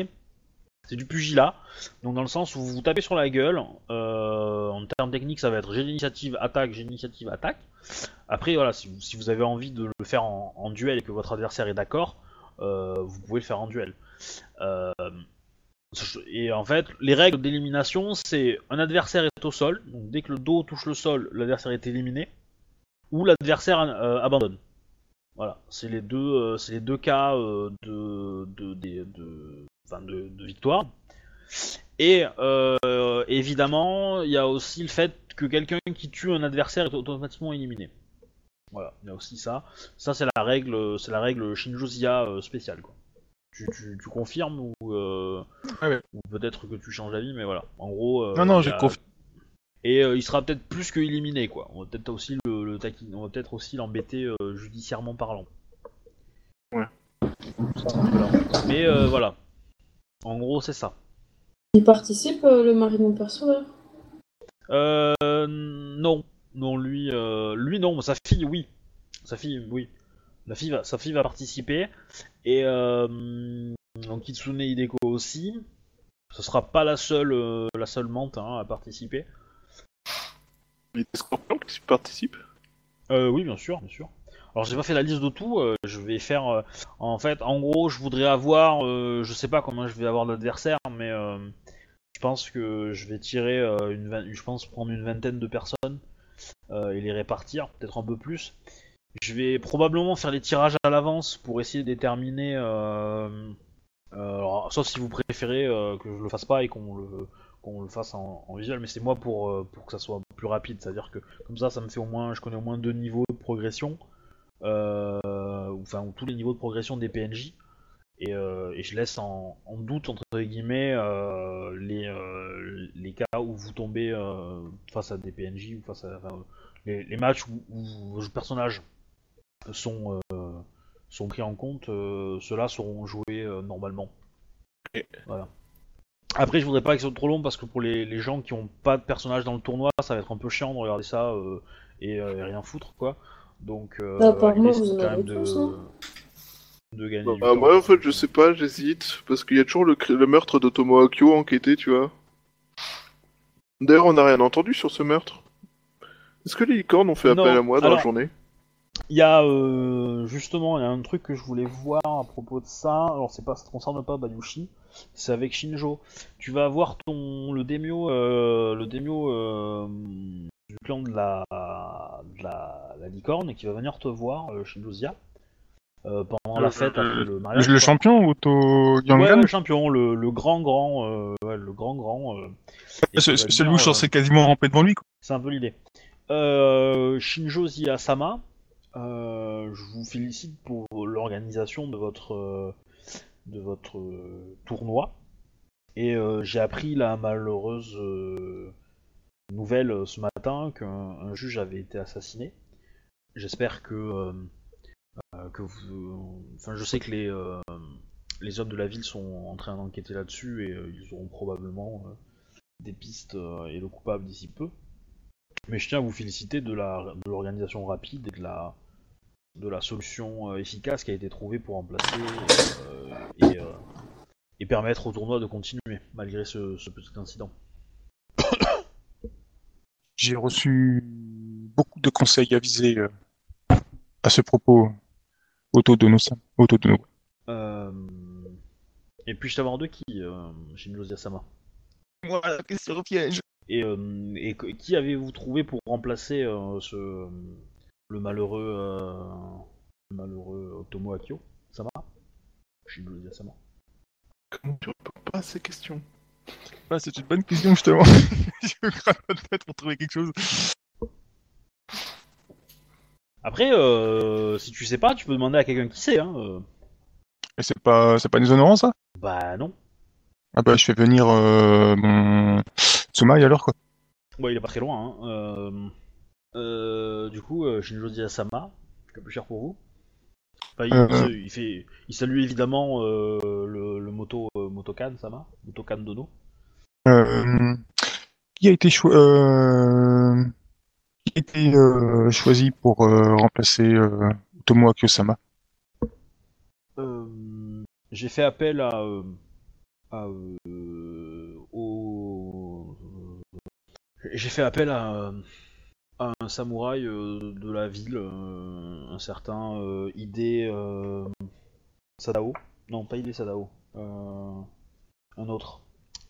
c'est du pugilat, donc dans le sens où vous vous tapez sur la gueule. euh, en termes techniques, ça va être j'ai l'initiative, attaque, j'ai l'initiative, attaque. Après, voilà, si vous, si vous avez envie de le faire en, en duel et que votre adversaire est d'accord, euh, vous pouvez le faire en duel. Euh, et en fait, les règles d'élimination, c'est un adversaire est au sol, donc dès que le dos touche le sol, l'adversaire est éliminé, ou l'adversaire euh, abandonne. Voilà, c'est les deux, euh, c'est les deux cas de, de, de, de, victoire. Et évidemment, il y a aussi le fait que quelqu'un qui tue un adversaire est automatiquement éliminé. Voilà, il y a aussi ça. Ça, c'est la règle, c'est la règle Shinjozia euh, spéciale. Quoi. Tu, tu, tu confirmes ou, euh, ouais. ou peut-être que tu changes d'avis, mais voilà. En gros. euh, Non, non, j'ai confiance. Et euh, il sera peut-être plus que éliminé, quoi. On va peut-être aussi le, le taquiner- on va peut-être aussi l'embêter euh, judiciairement parlant. Ouais. Mais euh, voilà. En gros, c'est ça. Il participe, euh, le mari de mon perso, là Euh, non, non, lui, euh, lui non, mais sa fille, oui, sa fille, oui, la fille va, sa fille va participer et euh, donc Kitsune Hideko aussi. Ce sera pas la seule, euh, la seule mente hein, à participer. Il y a scorpions qui participent Euh, oui, bien sûr, bien sûr. Alors j'ai pas fait la liste de tout. euh, je vais faire, euh, en fait, en gros, je voudrais avoir, euh, je sais pas combien je vais avoir d'adversaires, mais euh, je pense que je vais tirer euh, une, je pense prendre une vingtaine de personnes euh, et les répartir, peut-être un peu plus. Je vais probablement faire les tirages à l'avance pour essayer de déterminer. euh, euh, alors, sauf si vous préférez euh, que je le fasse pas et qu'on le qu'on le fasse en, visuel, mais c'est moi pour, pour que ça soit plus rapide, c'est-à-dire que comme ça, ça me fait au moins, je connais au moins deux niveaux de progression. Enfin ou tous les niveaux de progression des PNJ. Et, je laisse en, doute entre guillemets les, les cas où vous tombez face à des PNJ ou face à les matchs où, où vos personnages sont euh, sont pris en compte, euh, ceux-là seront joués euh, normalement. Voilà. Après, je voudrais pas que ce soit trop long parce que pour les, les gens qui ont pas de personnages dans le tournoi, ça va être un peu chiant de regarder ça euh, et, euh, et rien foutre quoi. Donc, euh, Bah, apparemment, vous en quand même de, hein. de gagner Bah, temps. moi, en fait, je sais pas, j'hésite. Parce qu'il y a toujours le, meurtre d'Otomo Akio enquêté, tu vois. D'ailleurs, on n'a rien entendu sur ce meurtre. Est-ce que les licornes ont fait Non, appel à moi dans la journée? Il y a euh, justement il y a un truc que je voulais voir à propos de ça. Alors c'est pas ça concerne pas Bayushi, c'est avec Shinjo. Tu vas avoir ton le démio euh, le démio euh, du clan de la de la, la licorne qui va venir te voir euh, Shinjo Zia euh, pendant la fête après le mariage. Le, quoi. champion, Ouais, Yangan ouais, le champion, le, le grand grand, euh, ouais, le grand grand. euh, C'est va c'est euh, quasiment rampé devant lui. C'est un peu l'idée. Euh, Shinjo Ziyasama, euh, je vous félicite pour l'organisation de votre euh, de votre euh, tournoi. Et euh, j'ai appris la malheureuse euh, nouvelle euh, ce matin qu'un un juge avait été assassiné. J'espère que euh, euh, que vous, enfin, je sais que les euh, les hommes de la ville sont en train d'enquêter là-dessus et euh, ils auront probablement euh, des pistes euh, et le coupable d'ici peu. Mais je tiens à vous féliciter de l'organisation rapide et de la de la solution euh, efficace qui a été trouvée pour remplacer euh, et, euh, et permettre au tournoi de continuer malgré ce, ce petit incident. J'ai reçu beaucoup de conseils avisés euh, à ce propos. Otto Dono-san. Otto Dono. Euh, Et puis je t'avais de qui, euh, Shinjo Ziyasama Moi, la question piège. Et, euh, et qui avez-vous trouvé pour remplacer euh, ce le malheureux euh, le malheureux Otomo Akio Sama Shinjo Ziyasama Comment tu réponds pas à ces questions? Ah, c'est une bonne question, justement. Je me gratte la tête pour trouver quelque chose. Après, euh, si tu sais pas, tu peux demander à quelqu'un qui sait. Hein. euh. Et c'est pas, c'est pas déshonorant, ça? Bah non. Ah bah, je fais venir euh, mon Tsumaï alors, quoi. Bon, il est pas très loin. Hein. Euh, du coup, euh, Shinjo Ziyasama, c'est plus cher pour vous. Enfin, il, Euh, il se- il fait, il salue évidemment euh, le, le moto euh, Motokan Sama, Motokan Dono. Euh, qui a été, choi- euh, qui a été euh, choisi pour euh, remplacer euh, Tomo Euh, J'ai fait appel à, euh, à euh, au, j'ai fait appel à, euh, à un samouraï euh, de la ville, euh, un certain euh, Ide euh, Sadao. Non, pas Ide Sadao. Euh, un autre.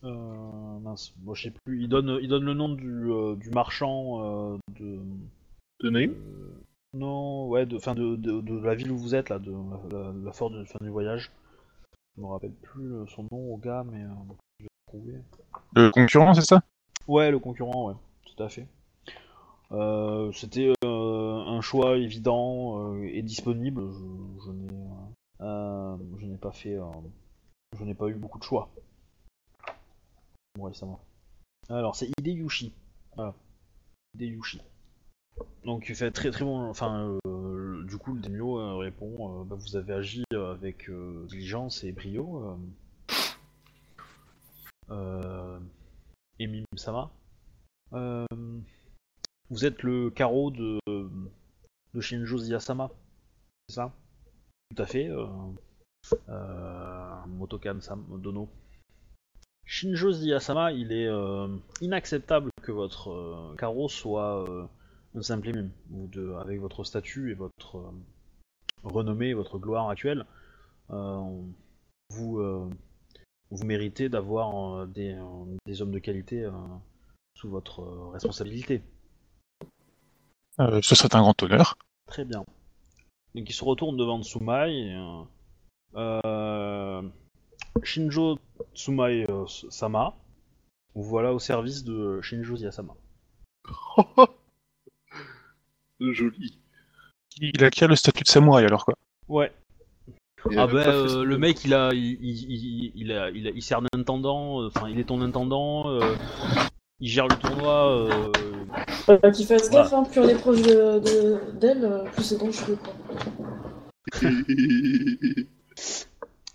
Euh, mince, bon, je sais plus. Il donne, il donne le nom du, euh, du marchand euh, de. De Naïm euh, non, ouais, de, fin de, de, de la ville où vous êtes là, de la, la, la fin, de, fin du voyage. Je me rappelle plus son nom au gars, mais euh, je vais le trouver. Le concurrent, c'est ça? Ouais, le concurrent, ouais, tout à fait. Euh, C'était euh, un choix évident euh, et disponible. Je, je n'ai, pas fait, je n'ai pas eu beaucoup de choix. Récemment. Alors, c'est Hideyushi. Voilà. Hideyushi. Donc, il fait très très bon. Enfin, du coup, le Demio répond bah, Vous avez agi avec diligence et brio. Euh, Emim Sama. Vous êtes le carreau de, Shinjo Ziyasama, c'est ça? Tout à fait. Euh, euh, Motokan Dono. Shinjo Ziyasama, il est euh, inacceptable que votre carreau soit un simple mime, ou de, avec votre statut et votre renommée, votre gloire actuelle. vous, méritez d'avoir des, des hommes de qualité sous votre responsabilité. Euh, Ce serait un grand honneur. Très bien. Donc il se retourne devant Tsumai. et, euh, euh, Shinjo Tsumai euh, Sama. Vous voilà au service de Shinjo Ziyasama. Joli. Il acquiert le statut de samouraï alors, quoi. Ouais. Et Ah a euh, ça. le mec il a il, il, il, il a il, a- il sert d'intendant, euh, enfin il est ton intendant, euh, il gère le tournoi. euh, Euh, Qu'il fasse Voilà. gaffe, hein, plus on est proche de- de- d'elle, euh, plus c'est dangereux. Quoi.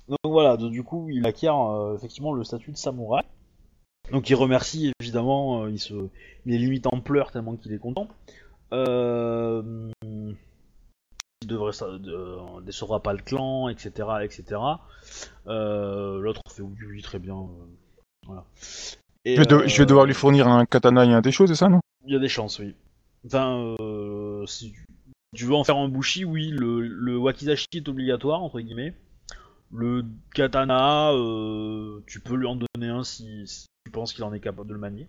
Donc voilà, donc, du coup, il acquiert euh, effectivement le statut de samouraï. Donc il remercie évidemment, euh, il se, il est limite en pleurs tellement qu'il est content. Euh, il devrait ça, de, décevra pas le clan, etc., etc. Euh, L'autre fait oui, oui, très bien. euh, voilà. Et, Je vais, de- euh, je vais devoir lui fournir un katana et un des choses, c'est ça, non? Il y a des chances, oui. Enfin, euh, si tu- tu veux en faire un bushi, oui, le, le wakizashi est obligatoire, entre guillemets. Le katana, euh, tu peux lui en donner un si, si tu penses qu'il en est capable de le manier.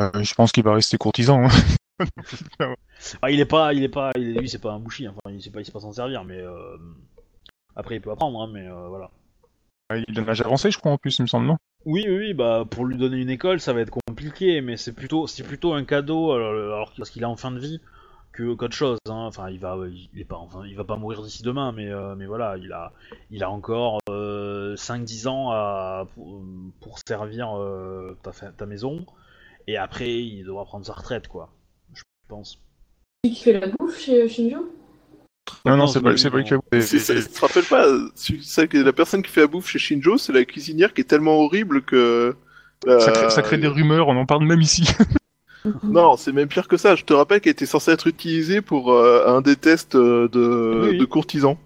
Euh, Je pense qu'il va rester courtisan. hein. Ah, il est pas, il est pas, il est- lui c'est pas un bushi, enfin, il sait pas, il sait pas s'en servir, mais euh, après il peut apprendre, hein, mais euh, voilà. Il a un âge avancé, je crois, en plus, il me semble, non? Oui, oui, oui, bah pour lui donner une école, ça va être compliqué, mais c'est plutôt, c'est plutôt un cadeau, alors, alors parce qu'il est en fin de vie, que qu'autre chose. Hein. Enfin, il va, il est pas, enfin, il va pas mourir d'ici demain, mais euh, mais voilà, il a, il a encore euh, 5-10 ans à, pour, pour servir euh, ta, fa- ta maison, et après il devra prendre sa retraite, quoi. Je pense. Qui fait la bouffe chez Shinjo Non, non, Non, c'est pas, pas lui, qui a c'est- Tu te rappelles pas, que la personne qui fait la bouffe chez Shinjo, c'est la cuisinière qui est tellement horrible que. euh, Ça crée, ça crée des rumeurs, on en parle même ici. Non, c'est même pire que ça. Je te rappelle qu'elle était censée être utilisée pour euh, un des tests euh, de, Oui, de courtisans.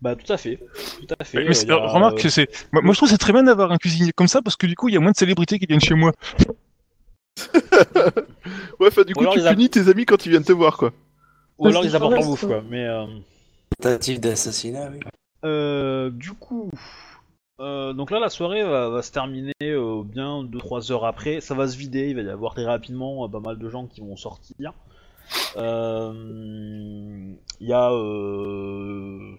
Bah tout à fait, tout à fait. Mais a, remarque que c'est. Moi, moi, je trouve que c'est très bien d'avoir un cuisinier comme ça parce que du coup, il y a moins de célébrités qui viennent chez moi. Ouais, enfin, du Ou coup, alors tu a- punis tes amis quand ils viennent te voir, quoi. Ou alors ils apportent leur bouffe, quoi. Mais euh, Tentative d'assassinat, oui. Euh, du coup, euh, donc là la soirée va, va se terminer euh, bien 2-3 heures après. Ça va se vider, il va y avoir très rapidement euh, pas mal de gens qui vont sortir. Euh, Il y a euh,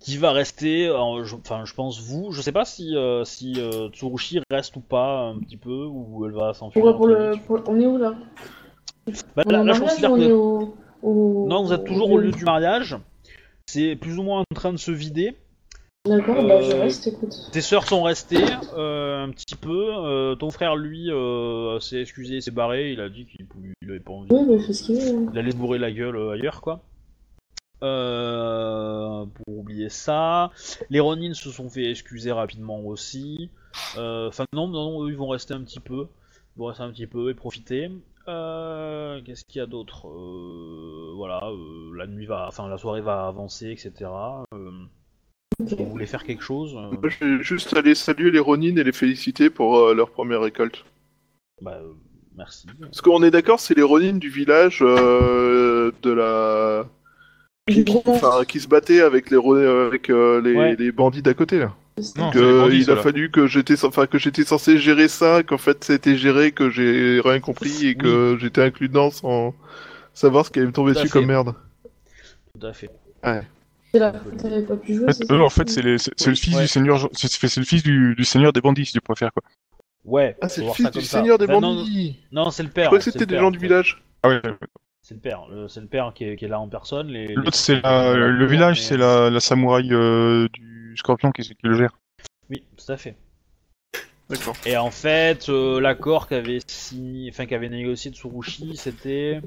qui va rester, je- enfin je pense vous, je sais pas si, euh, si euh, Tsurushi reste ou pas un petit peu, ou elle va s'enfuir. pour le, pour- On est où là? Bah, On est là, là, je mariage considère que- au, Non, vous êtes toujours au lieu du mariage. C'est plus ou moins en train de se vider. D'accord, bah je Euh, reste, écoute. Tes sœurs sont restées euh, un petit peu. euh, ton frère, lui, s'est excusé, s'est barré. Il a dit qu'il pouvait- il avait pas envie. Oui, bah il fait ce qu'il veut. hein. Il allait se bourrer la gueule ailleurs, quoi. Euh, pour oublier ça, les Ronin se sont fait excuser rapidement aussi. Enfin non, non, non, eux ils vont rester un petit peu, ils vont rester un petit peu et profiter. Euh, Qu'est-ce qu'il y a d'autre? Euh, Voilà, euh, la nuit va, enfin la soirée va avancer, etc. Euh, vous voulez faire quelque chose? Euh, Moi, je vais juste aller saluer les Ronin et les féliciter pour euh, leur première récolte. Bah, euh, merci. Parce qu'on est d'accord, c'est les Ronin du village euh, de la. Qui, qui- enfin, qui se battaient avec les, Ro- euh, avec, euh, les, Ouais. les bandits d'à côté là. Non, que il a fallu que j'étais enfin que j'étais censé gérer ça qu'en fait c'était géré que j'ai rien compris et que j'étais inclus dedans sans savoir ce qui allait me tomber dessus fait. comme merde. Tout à fait. C'est là, t'avais pas pu jouer, En fait, ça eux, en fait, c'est c'est le fils Ouais. du seigneur, c'est le fils du, du seigneur des bandits, si tu préfères quoi. Ouais. Ah c'est le fils du seigneur des non, bandits. Non, c'est le Je père. que c'est c'était le des père, gens en du village. Ah ouais. C'est le père. le- C'est le père qui est, qui est là en personne. Les, les- L'autre, c'est la- le village, mais- c'est la, la samouraï euh, du scorpion qui, qui le gère. Oui, tout à fait. D'accord. Et en fait, euh, l'accord qu'avait signé, enfin qu'avait négocié Tsurushi, c'était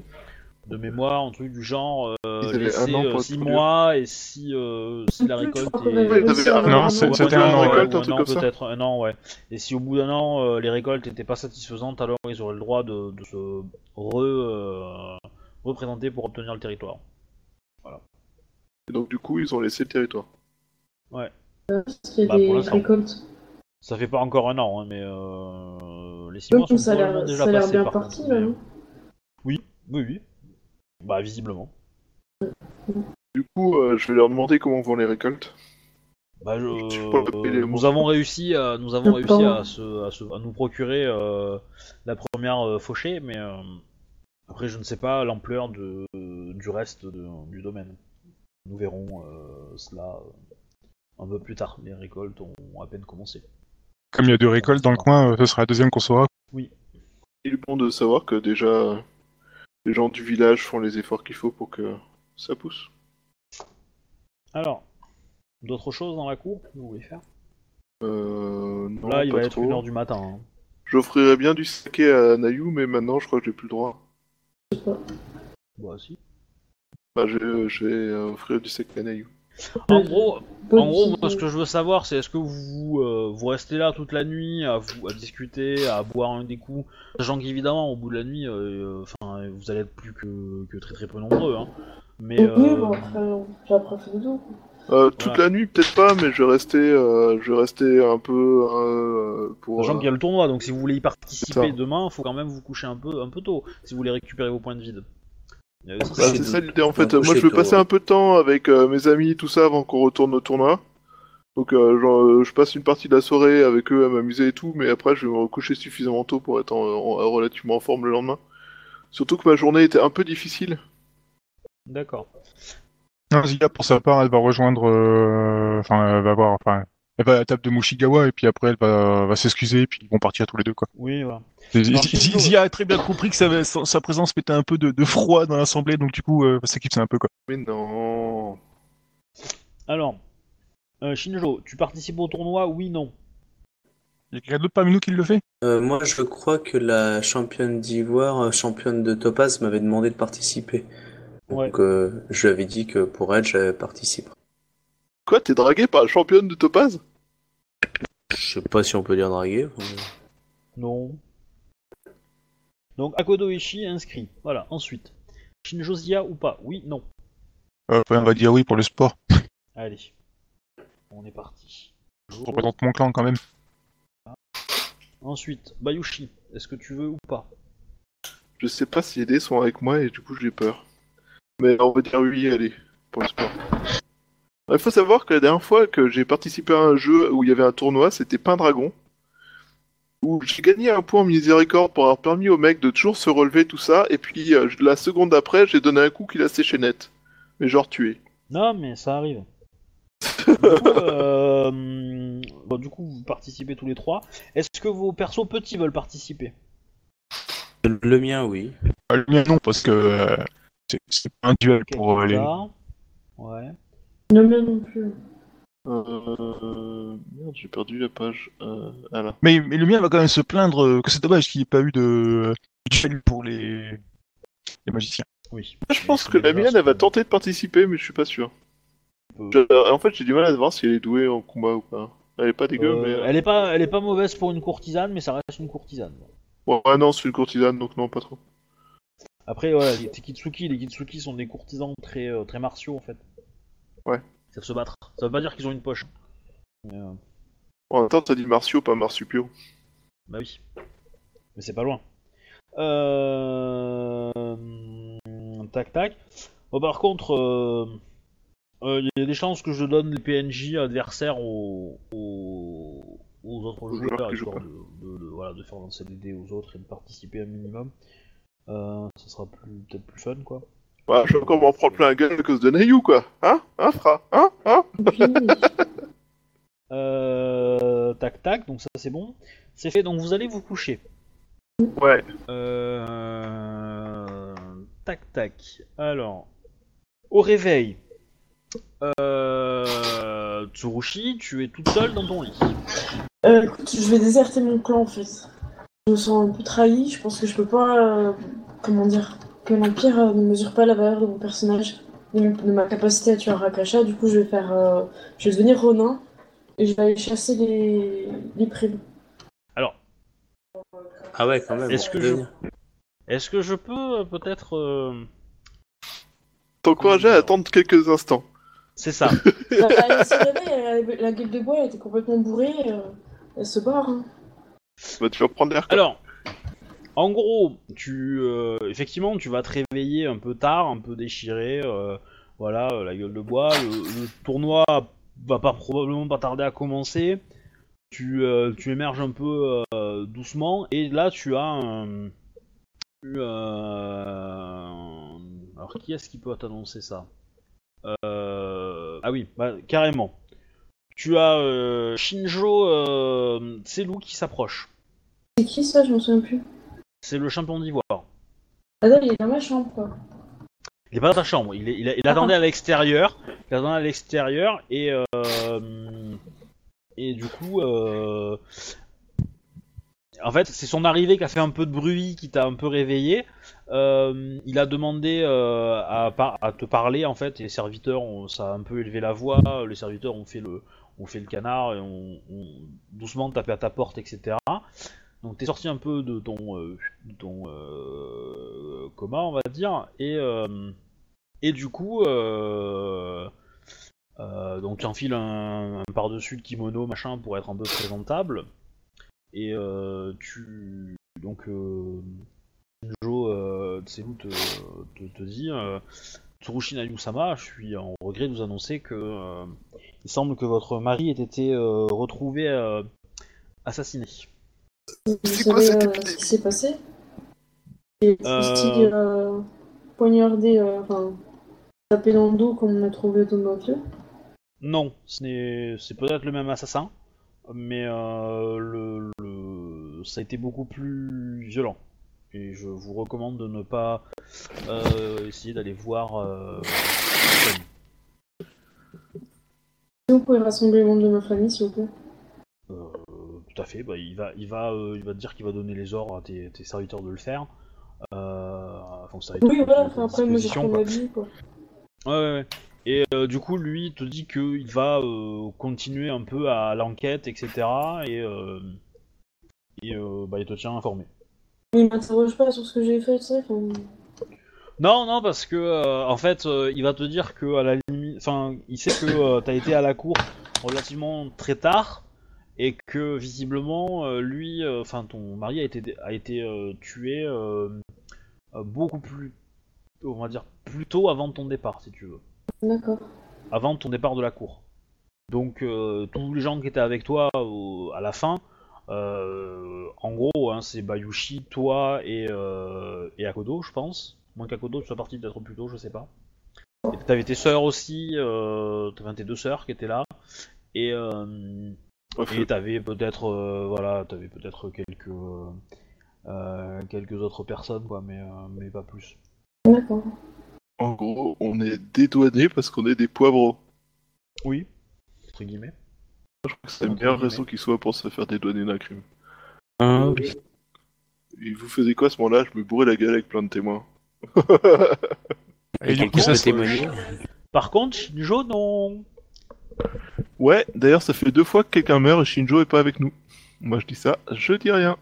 de mémoire un truc du genre euh, Ils avaient laisser un an pour 6 être mois et si euh, si la récolte est un Non, c'était un un an, récolte, un truc comme ça. peut-être un an, ouais. Et si au bout d'un an euh, les récoltes n'étaient pas satisfaisantes, alors ils auraient le droit de, de se re, euh, représenter pour obtenir le territoire. Et donc du coup ils ont laissé le territoire. Parce qu'il y a Bah, des récoltes. Ça fait pas encore un an, hein, mais euh, les 6 Donc, mois sont ça a probablement l'air déjà ça a l'air passés bien par parti contre, là, mais- non Oui, oui, oui. Bah visiblement. Du coup euh, je vais leur demander comment vont les récoltes. Bah, je- nous avons réussi à nous avons réussi à, se, à, se- à nous procurer euh, la première euh, fauchée, mais euh, après je ne sais pas l'ampleur de du reste de- du domaine. Nous verrons euh, cela euh, un peu plus tard. Les récoltes ont à peine commencé. Comme il y a deux récoltes dans le coin, euh, ce sera la deuxième qu'on saura. Il est bon de savoir que déjà les gens du village font les efforts qu'il faut pour que ça pousse. Alors, D'autres choses dans la cour que vous voulez faire? Euh, non, Là, il pas va être trop. 1h du matin. hein. J'offrirais bien du saké à Nayu, mais maintenant je crois que j'ai plus le droit. Bah, si. Bah, je, je vais euh, offrir du saké à Nayu. En gros, En gros, moi, ce que je veux savoir, c'est est-ce que vous euh, vous restez là toute la nuit à, vous, à discuter, à boire un des coups, sachant qu'évidemment, au bout de la nuit, euh, euh, enfin, vous allez être plus que, que très très peu nombreux, hein. Mais Oui, euh, bon, après, j'ai après fait dodo. Euh, toute Voilà. la nuit, peut-être pas, mais je vais rester, euh, je vais rester un peu euh, pour. sachant euh, qu'il y a le tournoi, donc si vous voulez y participer demain, faut quand même vous coucher un peu un peu tôt, si vous voulez récupérer vos points de vide. Il y a aussi Bah, c'est ça l'idée en fait. Moi je veux passer ouais. un peu de temps avec euh, mes amis, tout ça, avant qu'on retourne au tournoi. Donc euh, genre, euh, je passe une partie de la soirée avec eux à m'amuser et tout, mais après je vais me recoucher suffisamment tôt pour être en- en- relativement en forme le lendemain. Surtout que ma journée était un peu difficile. D'accord. Zia, pour sa part, elle va rejoindre. euh, Enfin, elle va voir. Enfin, elle va à la table de Mushigawa et puis après, elle va, va s'excuser et puis ils vont partir tous les deux, quoi. Oui, voilà. Zia a très bien compris que sa, sa- sa présence mettait un peu de, de froid dans l'assemblée, donc du coup, euh, ça s'éclipse un peu, quoi. Mais non. Alors, euh, Shinjo, tu participes au tournoi Oui, non. Il y a quelqu'un d'autre parmi nous qui le fait? Euh, moi, je crois que la championne d'Ivoire, euh, championne de Topaz, m'avait demandé de participer. Ouais. Donc, euh, je lui avais dit que pour elle, j'avais participé. Quoi, t'es dragué par la championne de Topaz? Je sais pas si on peut dire draguer. euh, Non. Donc Akodo Ishii inscrit. Voilà, ensuite. Shinjo Zia ou pas? Oui, non. euh, On va dire oui pour le sport. Allez. On est parti. Je représente mon clan quand même. Ensuite, Bayushi, est-ce que tu veux ou pas? Je sais pas si les dés sont avec moi et du coup j'ai peur. Mais on va dire oui, allez, pour le sport. Il faut savoir que la dernière fois que j'ai participé à un jeu où il y avait un tournoi, c'était pas un dragon. Où j'ai gagné un point en miséricorde pour avoir permis au mec de toujours se relever, tout ça, et puis euh, la seconde d'après, j'ai donné un coup qu'il a séché net. Mais genre tué. Non, mais ça arrive. du, coup, euh, bon, du coup, vous participez tous les trois. Est-ce que vos persos petits veulent participer? Le mien, oui. Euh, Le mien non, parce que euh, c'est- pas un duel pour euh, les. Ouais. Le mien non plus. Euh... Merde, j'ai perdu la page. Euh... Ah. Mais, mais le mien va quand même se plaindre euh, que c'est dommage qu'il n'y ait pas eu de duel pour les, les magiciens. Oui. Je pense que la mienne, elle va tenter de participer, mais je suis pas sûr. Je- En fait, j'ai du mal à voir si elle est douée en combat ou pas. Elle est pas dégueu, Euh, mais... elle est pas, elle est pas mauvaise pour une courtisane, mais ça reste une courtisane. Bon, ouais, non, c'est une courtisane, donc non, pas trop. Après, voilà, les Kitsuki, les Kitsuki sont des courtisans très, euh, très martiaux en fait. Ouais. Ils savent se battre. Ça veut pas dire qu'ils ont une poche. Mais, euh, En même temps, t'as dit martiaux, pas marsupio. bah oui. Mais c'est pas loin. Euh... Tac tac. Bon, par contre, euh, euh, il y a des chances que je donne les PNJ adversaires aux, aux, aux autres Aux joueurs histoire de, de- de- voilà, de faire lancer des dés aux autres et de participer un minimum. Ça sera plus- peut-être plus fun quoi. Je vais encore m'en prendre plein la gueule à cause de Nayu, quoi. Hein? Hein, Fra? Hein? Hein? Euh, tac tac, donc ça c'est bon. C'est fait, donc vous allez vous coucher. Ouais. Euh... Tac tac. Alors, au réveil, euh... Tsurushi, tu es toute seule dans ton lit. euh, écoute, je vais déserter mon clan en fait. Je me sens un peu trahi. Je pense que je peux pas. euh, comment dire Que l'Empire euh, ne mesure pas la valeur de mon personnage, de, de ma capacité à tuer un Rakasha. Du coup, je vais faire. euh, je vais devenir Ronin et je vais aller chasser les, les primes. Alors, Ah ouais, quand même. Est-ce que je- est-ce que je peux euh, peut-être... euh, T'encourager à attendre quelques instants. C'est ça. Bah, elle réveille, la gueule de bois elle était complètement bourrée. elle se barre. hein. Bah, tu vas prendre l'air. Alors, en gros, tu euh, effectivement, tu vas te réveiller un peu tard, un peu déchiré, euh, voilà, euh, la gueule de bois. Le, tournoi va pas probablement pas tarder à commencer. Tu, tu émerges un peu doucement et là tu as un. alors qui est-ce qui peut t'annoncer ça? Ah oui, bah, carrément. Tu as Shinjo Tselu qui s'approche. C'est qui ça? Je m'en souviens plus. C'est le champion d'ivoire. Ah non, il est dans ma chambre quoi. il est pas dans ta chambre. Il, est- il, a- il attendait à l'extérieur. Il attendait à l'extérieur et euh, et du coup, euh, en fait, c'est son arrivée qui a fait un peu de bruit, qui t'a un peu réveillé. Euh, il a demandé euh, à, te parler en fait. Et les serviteurs, ont, ça a un peu élevé la voix. Les serviteurs ont fait le ont fait le canard et ont, ont doucement tapé à ta porte, etc. Donc t'es sorti un peu de ton, euh, ton euh, coma, on va dire, et euh, et du coup, euh, donc tu enfiles un, par-dessus de kimono machin pour être un peu présentable, et tu donc euh, Tseru te, te, te dit euh, Tsurushi Nayusama, je suis en regret de vous annoncer que il semble que votre mari ait été retrouvé assassiné. Vous C'est quoi savez cette euh, épidémie ce qui s'est passé Et Euh. Euh, poignardé, euh, enfin, tapé dans le dos comme on a trouvé au mafieux Non, ce n'est, c'est peut-être le même assassin, mais euh, le, le- ça a été beaucoup plus violent. Et je vous recommande de ne pas euh, essayer d'aller voir. euh. Si vous pouvez rassembler les membres de ma famille, s'il vous plaît. Euh, tout à fait. Bah, il va, il va, euh, il va te dire qu'il va donner les ordres à tes, tes serviteurs de le faire. Euh, enfin, Oui, voilà, enfin, après, moi, j'ai quoi. ma vie, quoi. Ouais, ouais, ouais. Et euh, du coup, lui, il te dit qu'il va continuer un peu à l'enquête, etc. Et, et bah, il te tient informé. Il m'interroge pas sur ce que j'ai fait, tu sais. Non, non, parce que euh, en fait, euh, il va te dire que à la limite, enfin, il sait que euh, t'as été à la cour relativement très tard et que visiblement, euh, lui, euh, enfin, ton mari a été a été euh, tué beaucoup plus, on va dire, plus tôt avant ton départ, si tu veux. D'accord. avant ton départ de la cour. Donc euh, tous les gens qui étaient avec toi à la fin, euh, en gros, hein, c'est Bayushi, toi et, et Akodo, je pense. Moins qu'Akodo soit parti peut-être plus tôt, je sais pas. Et t'avais tes sœurs aussi, t'avais tes deux sœurs qui étaient là. Et et t'avais peut-être, euh, voilà, t'avais peut-être quelques euh, euh, quelques autres personnes, quoi, mais euh, mais pas plus. D'accord. en gros, on est dédouanés parce qu'on est des poivreaux. Oui, entre guillemets. C'est le meilleur raison qui soit pour se faire dédouaner d'un crime. Ah oui. Et vous faisiez quoi à ce moment-là? Je me bourrais la gueule avec plein de témoins. Et du Quelqu'un coup, ça, témoigner Par contre, Shinjo, non. Ouais, d'ailleurs, ça fait deux fois que quelqu'un meurt et Shinjo est pas avec nous. Moi, je dis ça, je dis rien.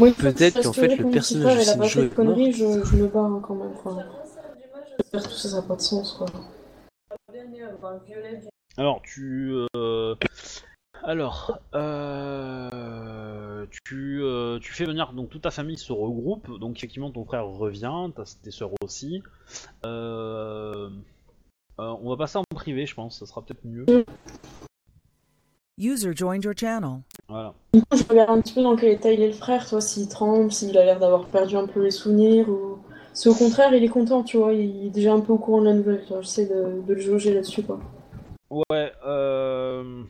Moi, Peut-être qu'en fait, le personnage de Shinjo est conneries, je, je me barre hein, quand même. J'espère tout ça, n'a pas de sens, quoi. Alors, tu. euh, Alors, euh, tu, euh, tu fais venir donc toute ta famille se regroupe. Donc effectivement, ton frère revient, tes sœurs aussi. Euh, on va passer en privé, je pense. Ça sera peut-être mieux. User joined your channel. Voilà. Du coup, je regarde un petit peu dans quel état il est le frère, toi, s'il tremble, s'il a l'air d'avoir perdu un peu les souvenirs, ou... Si au contraire, il est content, tu vois, il est déjà un peu au courant de la nouvelle, j'essaie de, de le jauger là-dessus, quoi. Ouais. Euh...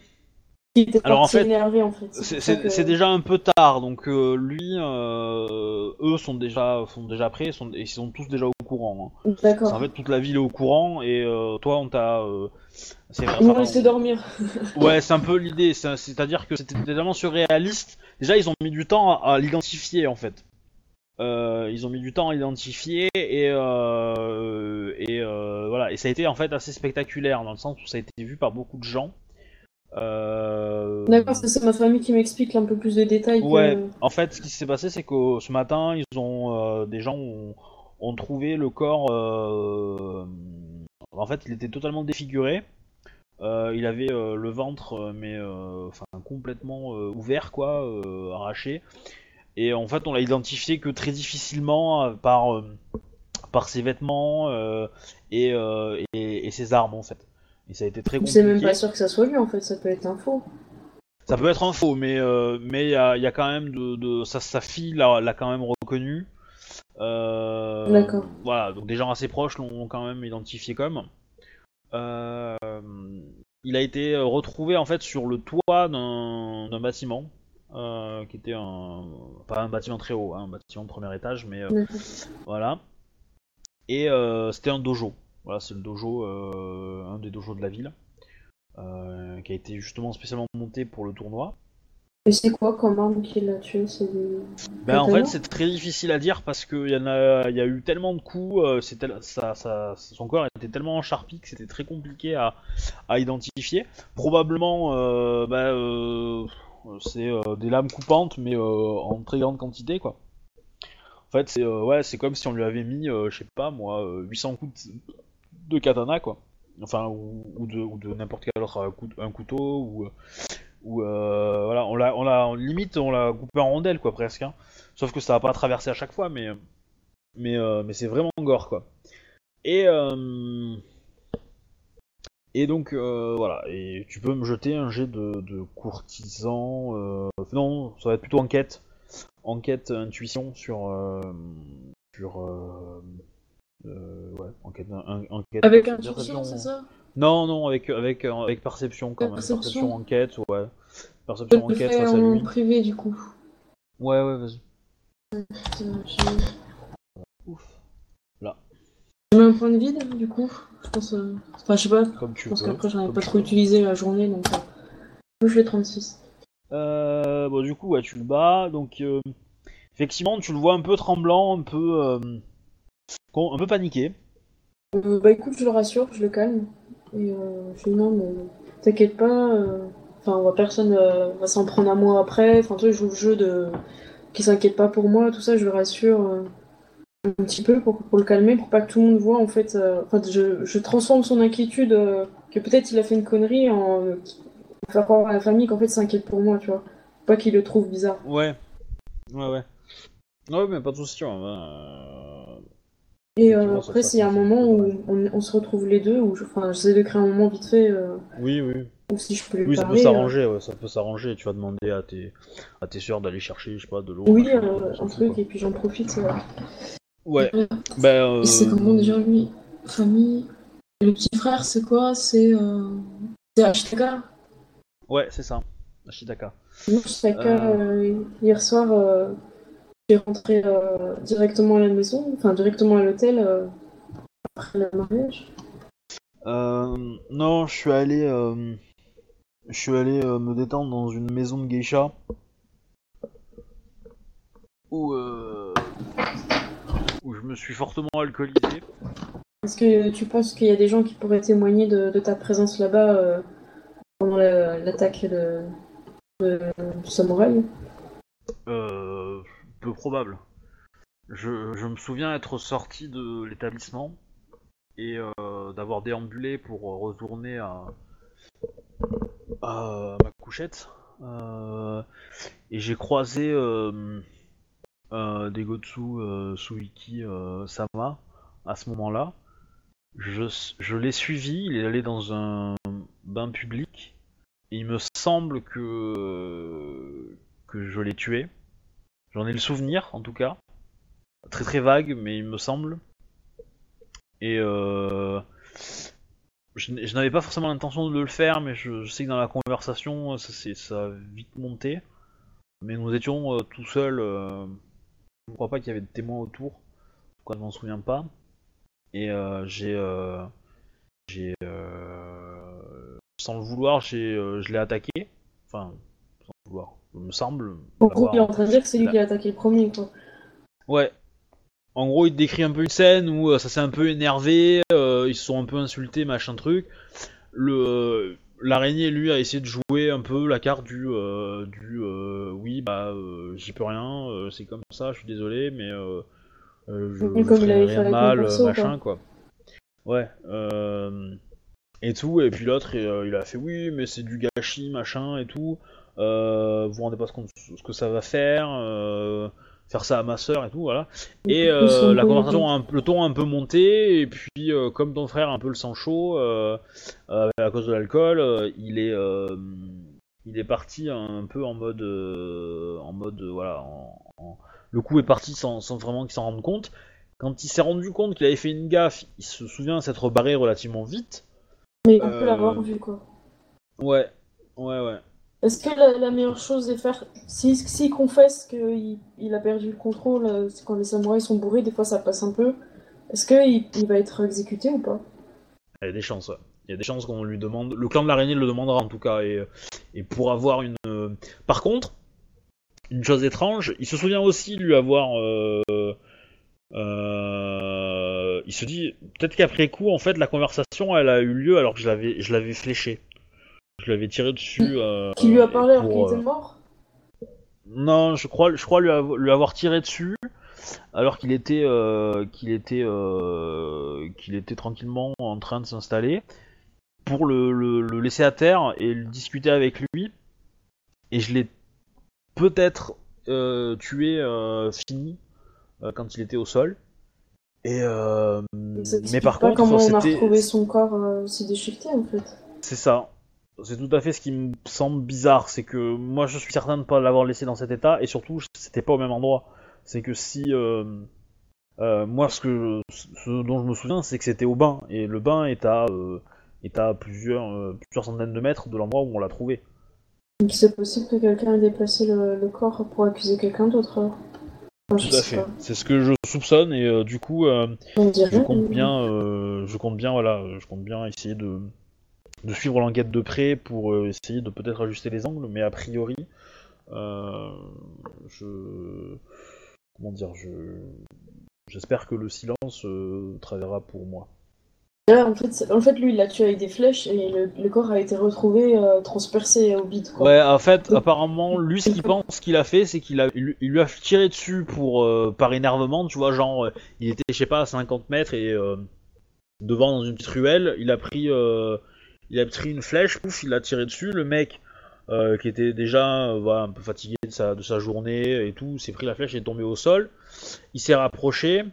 Alors, en fait, énervé, en fait. C'est déjà un peu tard, donc euh, lui, euh, eux sont déjà, sont déjà prêts, sont, et ils sont tous déjà au courant. hein. D'accord. En fait, toute la ville est au courant et euh, toi, on t'a. c'est- Ils enfin, on- dormir. Ouais, c'est un peu l'idée. c'est- C'est-à-dire que c'était tellement surréaliste. Déjà, ils ont mis du temps à, à l'identifier en fait. Ils ont mis du temps à l'identifier et et voilà. Et ça a été en fait assez spectaculaire dans le sens où ça a été vu par beaucoup de gens. Euh, D'accord, c'est ma famille qui m'explique un peu plus de détails. que- Ouais, en fait, ce qui s'est passé, c'est que ce matin, ils ont euh, des gens ont, ont trouvé le corps. euh, en fait, il était totalement défiguré. Euh, il avait euh, le ventre, mais enfin complètement ouvert, quoi, arraché. Et en fait, on l'a identifié que très difficilement par par ses vêtements et, et, et ses armes, en fait. Et ça a été très C'est compliqué. même pas sûr que ça soit lui, en fait, ça peut être un faux. Ça peut être un faux, mais euh, mais il y a, il y a quand même de, de sa, sa fille l'a, quand même reconnu. Euh, D'accord. Voilà, donc des gens assez proches l'ont, quand même identifié comme. Euh, il a été retrouvé en fait sur le toit d'un, bâtiment, euh, qui était un pas un bâtiment très haut, hein, un bâtiment de premier étage, mais euh, voilà. Et euh, c'était un dojo. Voilà, c'est le dojo, euh, un des dojos de la ville, euh, qui a été justement spécialement monté pour le tournoi. Et c'est quoi comme arme qu'il a tué C'est du. Ben, en fait, c'est très difficile à dire parce qu'il y en a, il y a eu tellement de coups, euh, ça, ça, son corps était tellement encharpi que c'était très compliqué à, à identifier. Probablement, euh, ben, euh, c'est des lames coupantes, mais en très grande quantité, quoi. En fait, c'est ouais, c'est comme si on lui avait mis, je sais pas moi, euh, 800 coups de, de katana, quoi. Enfin, ou, de, n'importe quel autre euh, un couteau, ou, euh, euh, voilà, on l'a, on l'a, limite, on l'a coupé en rondelles, quoi, presque. hein. Sauf que ça va pas traverser à chaque fois, mais, mais, c'est vraiment gore, quoi. Et, donc, voilà, et tu peux me jeter un jet de, courtisan. non, ça va être plutôt enquête. Enquête, intuition sur. sur. Euh, euh, ouais, enquête. un- enquête Avec intuition, c'est ça Non, non, avec, avec, euh, avec perception quand même. Perception. Perception, enquête, ouais. Perception, enquête face à en lui. privé du coup. Ouais, ouais, vas-y. J'ai Ouf. j'ai mis un point de vide du coup. Je pense. euh, Enfin, je sais pas. Comme tu Je pense qu'après j'en ai comme pas trop veux. utilisé la journée donc. euh, Je fais 36. Euh, bon, du coup, ouais, tu le bats, donc euh, effectivement, tu le vois un peu tremblant, un peu, euh, un peu paniqué. Euh, bah écoute, je le rassure, je le calme. Et euh, je lui dis non, mais t'inquiète pas. euh, Enfin, on va personne euh, va s'en prendre à moi après. Enfin, tu vois, je joue le jeu de. Qui s'inquiète pas pour moi, tout ça, je le rassure euh, un petit peu pour, pour le calmer, pour pas que tout le monde voit en fait. euh, Enfin, je, je transforme son inquiétude, euh, que peut-être il a fait une connerie, en. euh, faire croire à la famille qu'en fait s'inquiète pour moi, tu vois. Pas qu'il le trouve bizarre. Ouais, ouais, ouais. Ouais, mais pas de soucis. euh, Et euh, après, s'il y a un moment où on, on se retrouve les deux, où je- enfin, j'essaie de créer un moment vite fait, euh, Oui, oui. ou si je peux lui Oui, ça peut euh, s'arranger, ouais, ça peut s'arranger. Tu vas demander à tes, à tes soeurs d'aller chercher, je sais pas, de l'eau. Oui, machin, euh, un truc, quoi. et puis j'en profite. euh. Ouais, Euh, bah. Euh... C'est comment déjà lui Famille. Le petit frère, c'est quoi? C'est. Euh... C'est Ashitaka. Ouais, c'est ça. Ashitaka. Ashitaka, Euh. euh, hier soir, euh, j'ai rentré euh, directement à la maison, enfin directement à l'hôtel, euh, après le mariage? Euh, non, je suis allé, euh, je suis allé me détendre dans une maison de geisha où, euh, où je me suis fortement alcoolisé. Est-ce que tu penses qu'il y a des gens qui pourraient témoigner de, de ta présence là-bas pendant la- l'attaque de, de- du samouraï? Euh, peu probable. Je, me souviens être sorti de l'établissement et euh, d'avoir déambulé pour retourner à, ma couchette. Euh, et j'ai croisé euh, euh, Degotsu Suiki Sama à ce moment-là. Je, l'ai suivi, il est allé dans un bain public. Et il me semble que je l'ai tué. J'en ai le souvenir, en tout cas. Très très vague, mais il me semble. Et euh, je, n'avais pas forcément l'intention de le faire, mais je, sais que dans la conversation, ça, ça a vite monté. Mais nous étions euh, tout seuls. euh, je ne crois pas qu'il y avait de témoins autour. Quoi, je m'en souviens pas. Et euh, j'ai, j'ai, sans le vouloir, je l'ai attaqué. Enfin, sans le vouloir. Il me semble. En gros, il est en train de dire que c'est lui qui a attaqué le premier, quoi. Ouais. En gros, il te décrit un peu une scène où euh, ça s'est un peu énervé, euh, ils se sont un peu insultés, machin truc. Le l'araignée, lui, a essayé de jouer un peu la carte du euh, du euh, oui, bah euh, j'y peux rien, euh, c'est comme ça, je suis désolé, mais euh, euh, je, Oui, comme il avait fait rien mon mal, perso, machin quoi. Ouais. Euh, et tout, et puis l'autre, euh, il a fait oui, mais c'est du gâchis, machin et tout. Euh, vous vous rendez pas compte ce que ça va faire, euh, faire ça à ma sœur et tout, voilà. Et euh, la conversation, un, le ton a un peu monté, et puis comme ton frère a un peu le sang chaud à cause de l'alcool, il est il est parti un peu en mode euh, en mode euh, voilà, en- en- le coup est parti sans, sans vraiment qu'il s'en rende compte. Quand il s'est rendu compte qu'il avait fait une gaffe, il se souvient s'être barré relativement vite. Mais on Euh, peut l'avoir vu, quoi. Ouais, ouais, ouais. Est-ce que la, meilleure chose est faire. S'il si, confesse qu'il il a perdu le contrôle, euh, c'est quand les samouraïs sont bourrés, des fois ça passe un peu. Est-ce qu'il il va être exécuté ou pas? Il y a des chances, ouais. Il y a des chances qu'on lui demande. Le clan de l'araignée le demandera en tout cas. Et, et pour avoir une. euh, Par contre, une chose étrange, il se souvient aussi lui avoir. euh, euh, il se dit peut-être qu'après coup, en fait, la conversation, elle a eu lieu alors que je l'avais, je l'avais fléché. Je l'avais tiré dessus. euh, Qui lui a parlé alors qu'il euh, était mort Non, je crois, je crois lui, avo- lui avoir tiré dessus alors qu'il était, euh, qu'il était, euh, qu'il était tranquillement en train de s'installer pour le, le- le laisser à terre et le discuter avec lui. Et je l'ai peut-être euh, tué, euh, fini euh, quand il était au sol. Et euh, mais par pas contre, comment on a retrouvé son corps euh, aussi déchiqueté en fait. c'est ça. C'est tout à fait ce qui me semble bizarre, c'est que moi je suis certain de ne pas l'avoir laissé dans cet état, et surtout c'était pas au même endroit. C'est que si euh, euh, moi ce que ce dont je me souviens, c'est que c'était au bain, et le bain est à euh, est à plusieurs plusieurs centaines de mètres de l'endroit où on l'a trouvé. Donc c'est possible que quelqu'un ait déplacé le, le corps pour accuser quelqu'un d'autre. Enfin, Tout à fait. C'est ce que je soupçonne, et du coup je compte bien je compte bien voilà, je compte bien essayer de de suivre l'enquête de près pour euh, essayer de peut-être ajuster les angles, mais a priori, euh, je comment dire, je j'espère que le silence euh, travaillera pour moi. Là, en fait, c'est- en fait, lui, il l'a tué avec des flèches et le, le corps a été retrouvé euh, transpercé au bide. Quoi. Ouais, en fait, apparemment, lui, ce qu'il pense qu'il a fait, c'est qu'il a, il, lui- il lui a tiré dessus pour euh, par énervement, tu vois, genre, il était, je sais pas, à 50 mètres et euh, devant dans une petite ruelle, il a pris, euh, il a pris une flèche, pouf, il a tiré dessus, le mec. euh, qui était déjà euh, un peu fatigué de sa, journée et tout, s'est pris la flèche et est tombé au sol. Il s'est rapproché,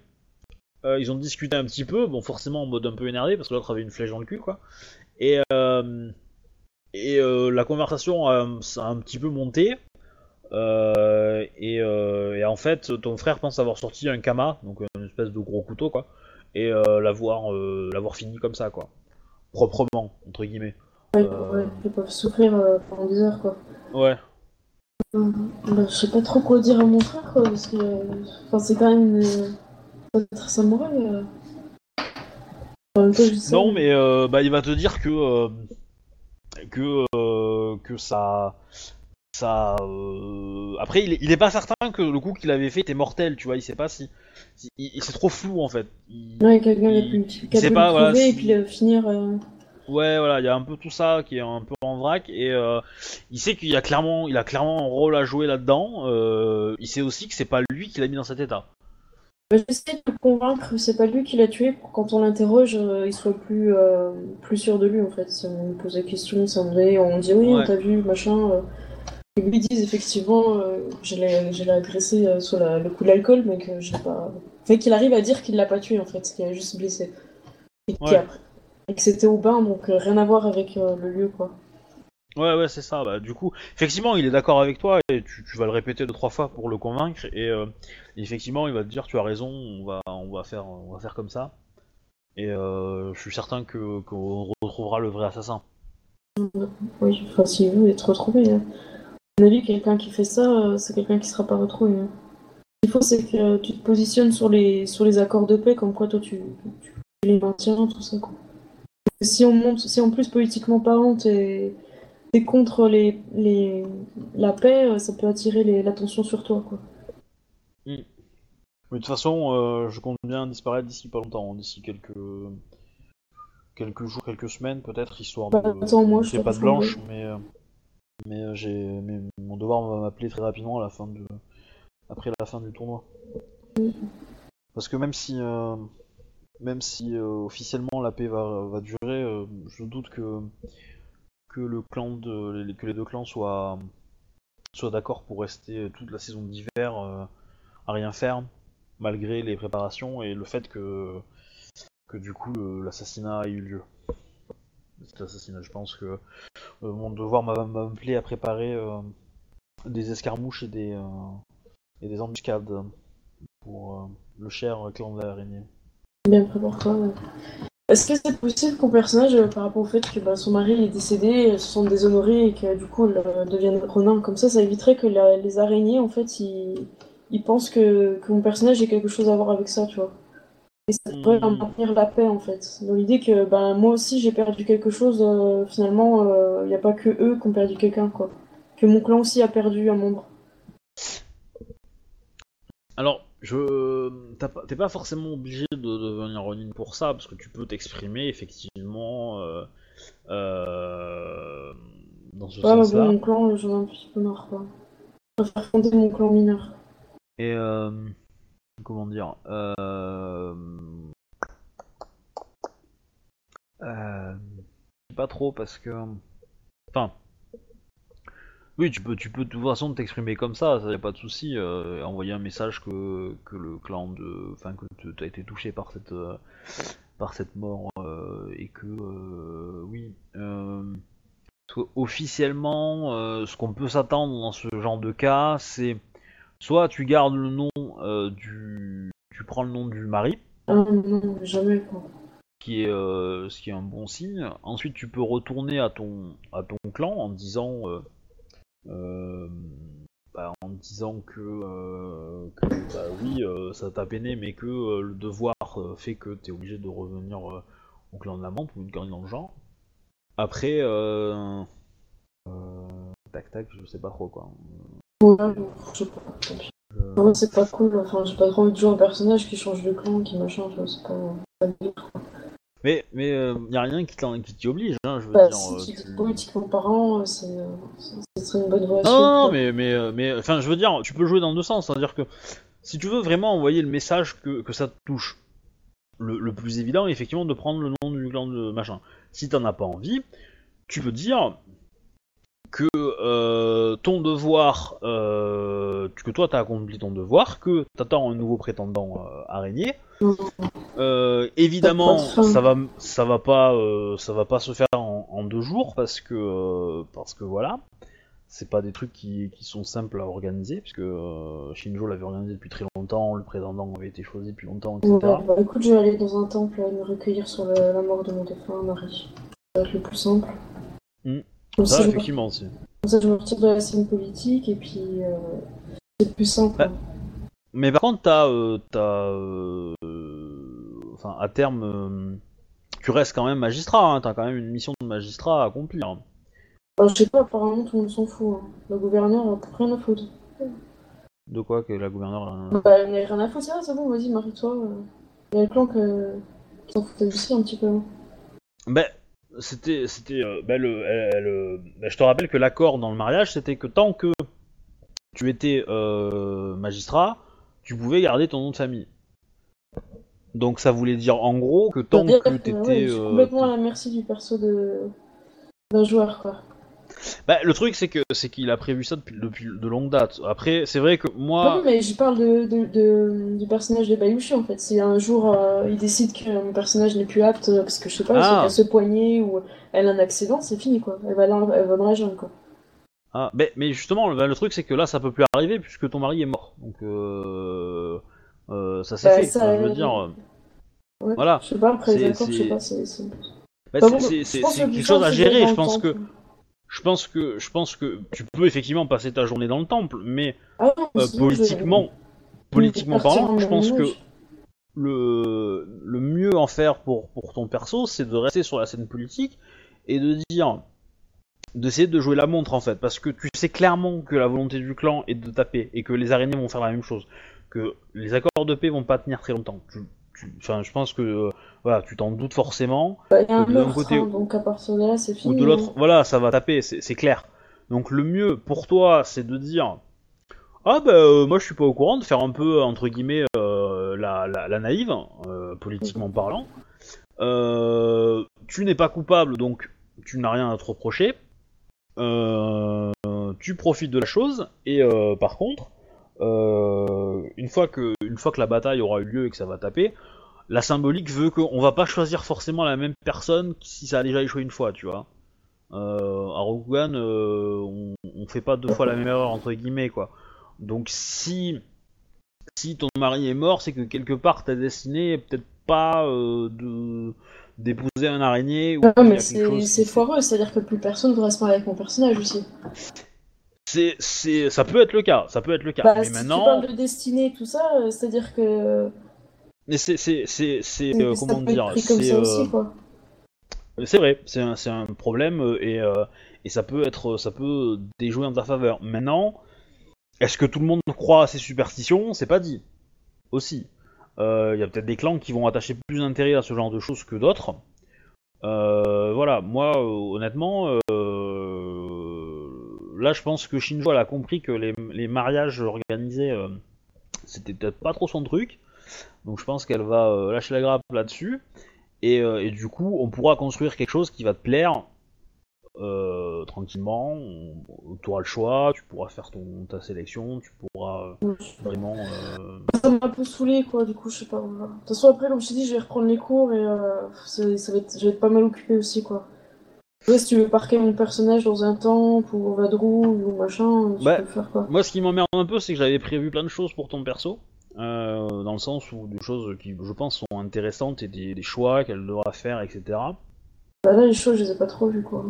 euh, ils ont discuté un petit peu, bon forcément en mode un peu énervé parce que l'autre avait une flèche dans le cul quoi. Et, la conversation a, un petit peu monté. Et, en fait, ton frère pense avoir sorti un kama, donc une espèce de gros couteau quoi, et l'avoir fini comme ça quoi, proprement entre guillemets. Ouais, euh, ouais, ils peuvent souffrir euh, pendant des heures, quoi. Ouais. Mhm. Bah, je sais pas trop quoi dire à mon frère, quoi, parce que enfin, c'est quand même une... être samouraï. En même temps, je dis ça, Non, mais euh, bah, il va te dire que euh, que euh, que ça ça. euh, Après, il est, il est pas certain que le coup qu'il avait fait était mortel, tu vois. Il sait pas si, si- il- c'est trop flou en fait. Il- Ouais, quelqu'un pu, sait pas, le voilà, et puis le finir. euh, Ouais, voilà, il y a un peu tout ça qui est un peu en vrac et euh, il sait qu'il y a clairement, il a clairement un rôle à jouer là-dedans. euh, il sait aussi que c'est pas lui qui l'a mis dans cet état. bah, J'essaie de le convaincre que c'est pas lui qui l'a tué pour quand on l'interroge, euh, il soit plus, euh, plus sûr de lui en fait. Si on pose des questions, si on dit oui, Ouais. on t'a vu, machin. Et lui disent effectivement euh, je l'ai agressé euh, sur la- le coup de l'alcool, mais que j'ai pas. Fait qu'il arrive à dire qu'il l'a pas tué en fait, qu'il a juste blessé. Et, Ouais. que c'était au bain, donc euh, rien à voir avec euh, le lieu quoi. Ouais, ouais, c'est ça. Bah, du coup, effectivement, il est d'accord avec toi et tu, tu vas le répéter deux trois fois pour le convaincre. Et effectivement, il va te dire tu as raison, on va, on va faire, on va faire comme ça. Et je suis certain qu'on retrouvera le vrai assassin. Oui, enfin s'il veut être retrouvé. hein. À mon avis, quelqu'un qui fait ça, euh, c'est quelqu'un qui sera pas retrouvé. hein. Ce qu'il faut, c'est que tu te positionnes sur les, sur les accords de paix, comme quoi toi tu, tu les maintiens, tout ça. Quoi. Si on monte, si en plus politiquement parlant, t'es es contre les, les, la paix, euh, ça peut attirer l'attention sur toi. Quoi. Mais de toute façon, euh, je compte bien disparaître d'ici pas longtemps, d'ici quelques quelques jours, quelques semaines peut-être, histoire de. Bah, attends, moi, je te pas de blanche, mais mais euh, j'ai mon devoir va m'appeler très rapidement à la fin de après la fin du tournoi. Parce que même si euh, même si euh, officiellement la paix va, durer, je doute que que les- deux clans soient soient d'accord pour rester toute la saison d'hiver à rien faire malgré les préparations et le fait que que du coup l'assassinat a eu lieu. Cet assassinat, je pense que mon devoir m'a m'a appelé à préparer euh, des escarmouches et des euh, et des embuscades pour euh, le cher clan de l'araignée. Bien prépare-toi. ouais. Est-ce que c'est possible qu'un personnage, euh, par rapport au fait que bah, son mari est décédé, se sente déshonorée et que du coup elle euh, devienne renin comme ça, ça éviterait que la- les araignées, en fait, ils, ils pensent que, que mon personnage ait quelque chose à voir avec ça, tu vois. Et ça devrait Hmm. maintenir la paix en fait. Dans l'idée que ben, moi aussi j'ai perdu quelque chose, euh, finalement il n'y a pas que eux qui ont perdu quelqu'un quoi. Que mon clan aussi a perdu un membre. Alors, je, pas- t'es pas forcément obligé de devenir Ronin pour ça, parce que tu peux t'exprimer effectivement euh, euh, dans ce Ouais, mais sens-là. bon, mon clan j'en ai un petit peu marre quoi. Je préfère fonder mon clan mineur. Et euh, comment dire euh, euh, pas trop parce que enfin oui tu peux tu peux de toute façon t'exprimer comme ça ça y a pas de souci euh, envoyer un message que, le clan de enfin que tu as été touché par cette euh, par cette mort et que oui officiellement ce qu'on peut s'attendre dans ce genre de cas c'est soit tu gardes le nom euh, du tu prends le nom du mari Ah non, jamais qui est euh, ce qui est un bon signe. Ensuite, tu peux retourner à ton à ton clan en disant euh, euh, bah, en disant que, euh, que, bah, oui, euh, ça t'a peiné, mais que euh, le devoir euh, fait que t'es obligé de revenir euh, au clan de la menthe ou une connerie dans le genre. Après, euh, euh, tac tac, je sais pas trop quoi. Ouais, je sais pas. tant pis. Je- Ouais, c'est pas cool, enfin j'ai pas trop envie de jouer un personnage qui change de clan, qui machin, c'est pas. pas. Mais mais euh, y a rien qui t'y oblige, hein, je veux Bah, dire. si euh, tu politiquement parlant, euh, c'est. euh, c'est- une bonne voie à Non, mais, mais, euh, mais, enfin, je veux dire, tu peux jouer dans deux sens. C'est-à-dire que si tu veux vraiment envoyer le message que, que ça te touche, le, le plus évident est effectivement de prendre le nom du clan de machin. Si t'en as pas envie, tu peux dire que euh, ton devoir, euh, que toi t'as accompli ton devoir, que t'attends un nouveau prétendant euh, araignée. Mhm. Euh, évidemment, Ça va, ça va pas, ça va pas se faire en, en deux jours parce que, parce que voilà, c'est pas des trucs qui, qui sont simples à organiser puisque Shinjo l'avait organisé depuis très longtemps, le prétendant avait été choisi depuis longtemps, etc. Ouais, bah écoute, je vais aller dans un temple me recueillir sur le- la mort de mon défunt mari. Ça va être le plus simple. Hmm. Comme, Ça, ça, je me, effectivement, c'est. comme ça, je me retire de la scène politique et puis euh, c'est plus simple. Bah. Mais par contre, t'as, euh, t'as, euh, enfin, à terme, euh, tu restes quand même magistrat. Hein, t'as quand même une mission de magistrat à accomplir. Alors, je sais pas, apparemment tout le monde s'en fout. hein. Le gouverneur a rien à foutre. De quoi que la gouverneure. a- Bah, il n'y a rien à foutre, c'est bon, vas-y, marie-toi. Il y a le clan que... qui s'en foutait aussi un petit peu. hein. C'était, c'était, euh, ben, le, elle- elle, euh, ben, je te rappelle que l'accord dans le mariage, c'était que tant que tu étais euh, magistrat, tu pouvais garder ton nom de famille. Donc ça voulait dire en gros que tant que t'étais, ouais, je suis euh, complètement à la merci du perso de d'un joueur, quoi. Ben, le truc c'est que c'est qu'il a prévu ça depuis, depuis de longue date. Après, c'est vrai que moi, Non, mais je parle de, de, de- du personnage de Bayushi en fait. Si un jour euh, il décide que mon personnage n'est plus apte euh, parce que je sais pas, Ah. elle se poigner ou elle a un accident, c'est fini quoi. Elle va, dans, elle va dans la jungle quoi. Ah, ben, mais justement, le, le truc c'est que là, ça peut plus arriver puisque ton mari est mort. Donc, euh, euh, ça s'est Bah, fait. ça, Enfin, je veux dire, Ouais. voilà. Je sais pas, après je sais pas, c'est. c'est- Bah, c'est- que quelque chose à gérer. Je pense que. Je pense que, je pense que tu peux effectivement passer ta journée dans le temple, mais Ah non, euh, je- politiquement, politiquement parlant, je pense que le, le mieux en faire pour, pour ton perso, c'est de rester sur la scène politique et de dire, d'essayer de jouer la montre en fait, parce que tu sais clairement que la volonté du clan est de taper et que les araignées vont faire la même chose, que les accords de paix vont pas tenir très longtemps. Tu- Enfin, je pense que euh, voilà, tu t'en doutes forcément. Bah, y a un d'un côté- hein, donc à partir de là, c'est ou fini. de l'autre, voilà, ça va taper, c'est c'est clair. Donc le mieux pour toi, c'est de dire ah bah euh, moi je suis pas au courant, de faire un peu entre guillemets euh, la, la, la naïve, euh, politiquement parlant. Euh, tu n'es pas coupable, donc tu n'as rien à te reprocher. Tu profites de la chose et par contre, euh, une fois que une fois que la bataille aura eu lieu et que ça va taper, la symbolique veut qu'on va pas choisir forcément la même personne si ça a déjà échoué une fois, tu vois. Euh, à Rokugan, euh, on, on fait pas deux fois la même erreur entre guillemets quoi. Donc si si ton mari est mort, c'est que quelque part ta destinée est peut-être pas de d'épouser un araignée ou Non, mais c'est chose c'est foireux, c'est-à-dire que plus personne ne marier avec mon personnage aussi. C'est c'est ça peut être le cas, ça peut être le cas. Bah, Mais si tu maintenant parles de destinée et tout ça, euh, c'est-à-dire que Mais c'est, c'est, c'est, c'est, euh, comment dire, c'est, ça euh, aussi, quoi. c'est vrai, c'est un, c'est un problème euh, et, et ça peut être, ça peut déjouer en ta faveur. Maintenant, est-ce que tout le monde croit à ces superstitions? C'est pas dit. Aussi, il y a peut-être des clans qui vont attacher plus d'intérêt à ce genre de choses que d'autres. Voilà, moi, honnêtement, euh, là, je pense que Shinjo elle a compris que les, les mariages organisés, euh, c'était peut-être pas trop son truc. Donc, je pense qu'elle va euh, lâcher la grappe là-dessus. Et, euh, et du coup, on pourra construire quelque chose qui va te plaire tranquillement. Tu auras le choix, tu pourras faire ton, ta sélection, tu pourras vraiment. Ça m'a un peu saoulé, quoi, du coup, je sais pas. De toute façon, après, comme je t'ai dit, je vais reprendre les cours et ça, ça va être, je vais être pas mal occupé aussi, quoi. Ouais, si tu veux parquer mon personnage dans un temple ou vadrouille ou machin, tu Bah, peux faire, quoi. Moi, ce qui m'emmerde un peu, c'est que j'avais prévu plein de choses pour ton perso, euh, dans le sens où des choses qui, je pense, sont intéressantes et des, des choix qu'elle devra faire, etc. Bah là, les choses, je les ai pas trop vues, quoi.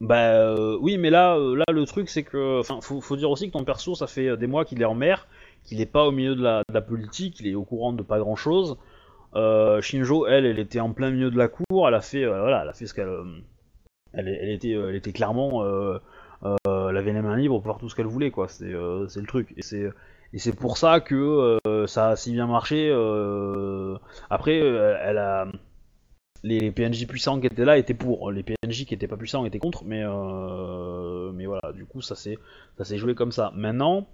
Bah euh, oui, mais là, euh, là, le truc, c'est que, enfin, faut, faut dire aussi que ton perso, ça fait des mois qu'il est en mer, qu'il est pas au milieu de la, de la politique, il est au courant de pas grand chose. Euh, Shinjo, elle, elle était en plein milieu de la cour, elle a fait, voilà, elle a fait ce qu'elle, elle, elle était, euh, elle était clairement, euh, euh, les mains libres pour faire tout ce qu'elle voulait, quoi. C'est, euh, le truc. Et c'est, pour ça que euh, ça a si bien marché. Après, elle a les PNJ puissants qui étaient là étaient pour, les PNJ qui étaient pas puissants étaient contre, mais voilà, du coup ça s'est joué comme ça. Maintenant,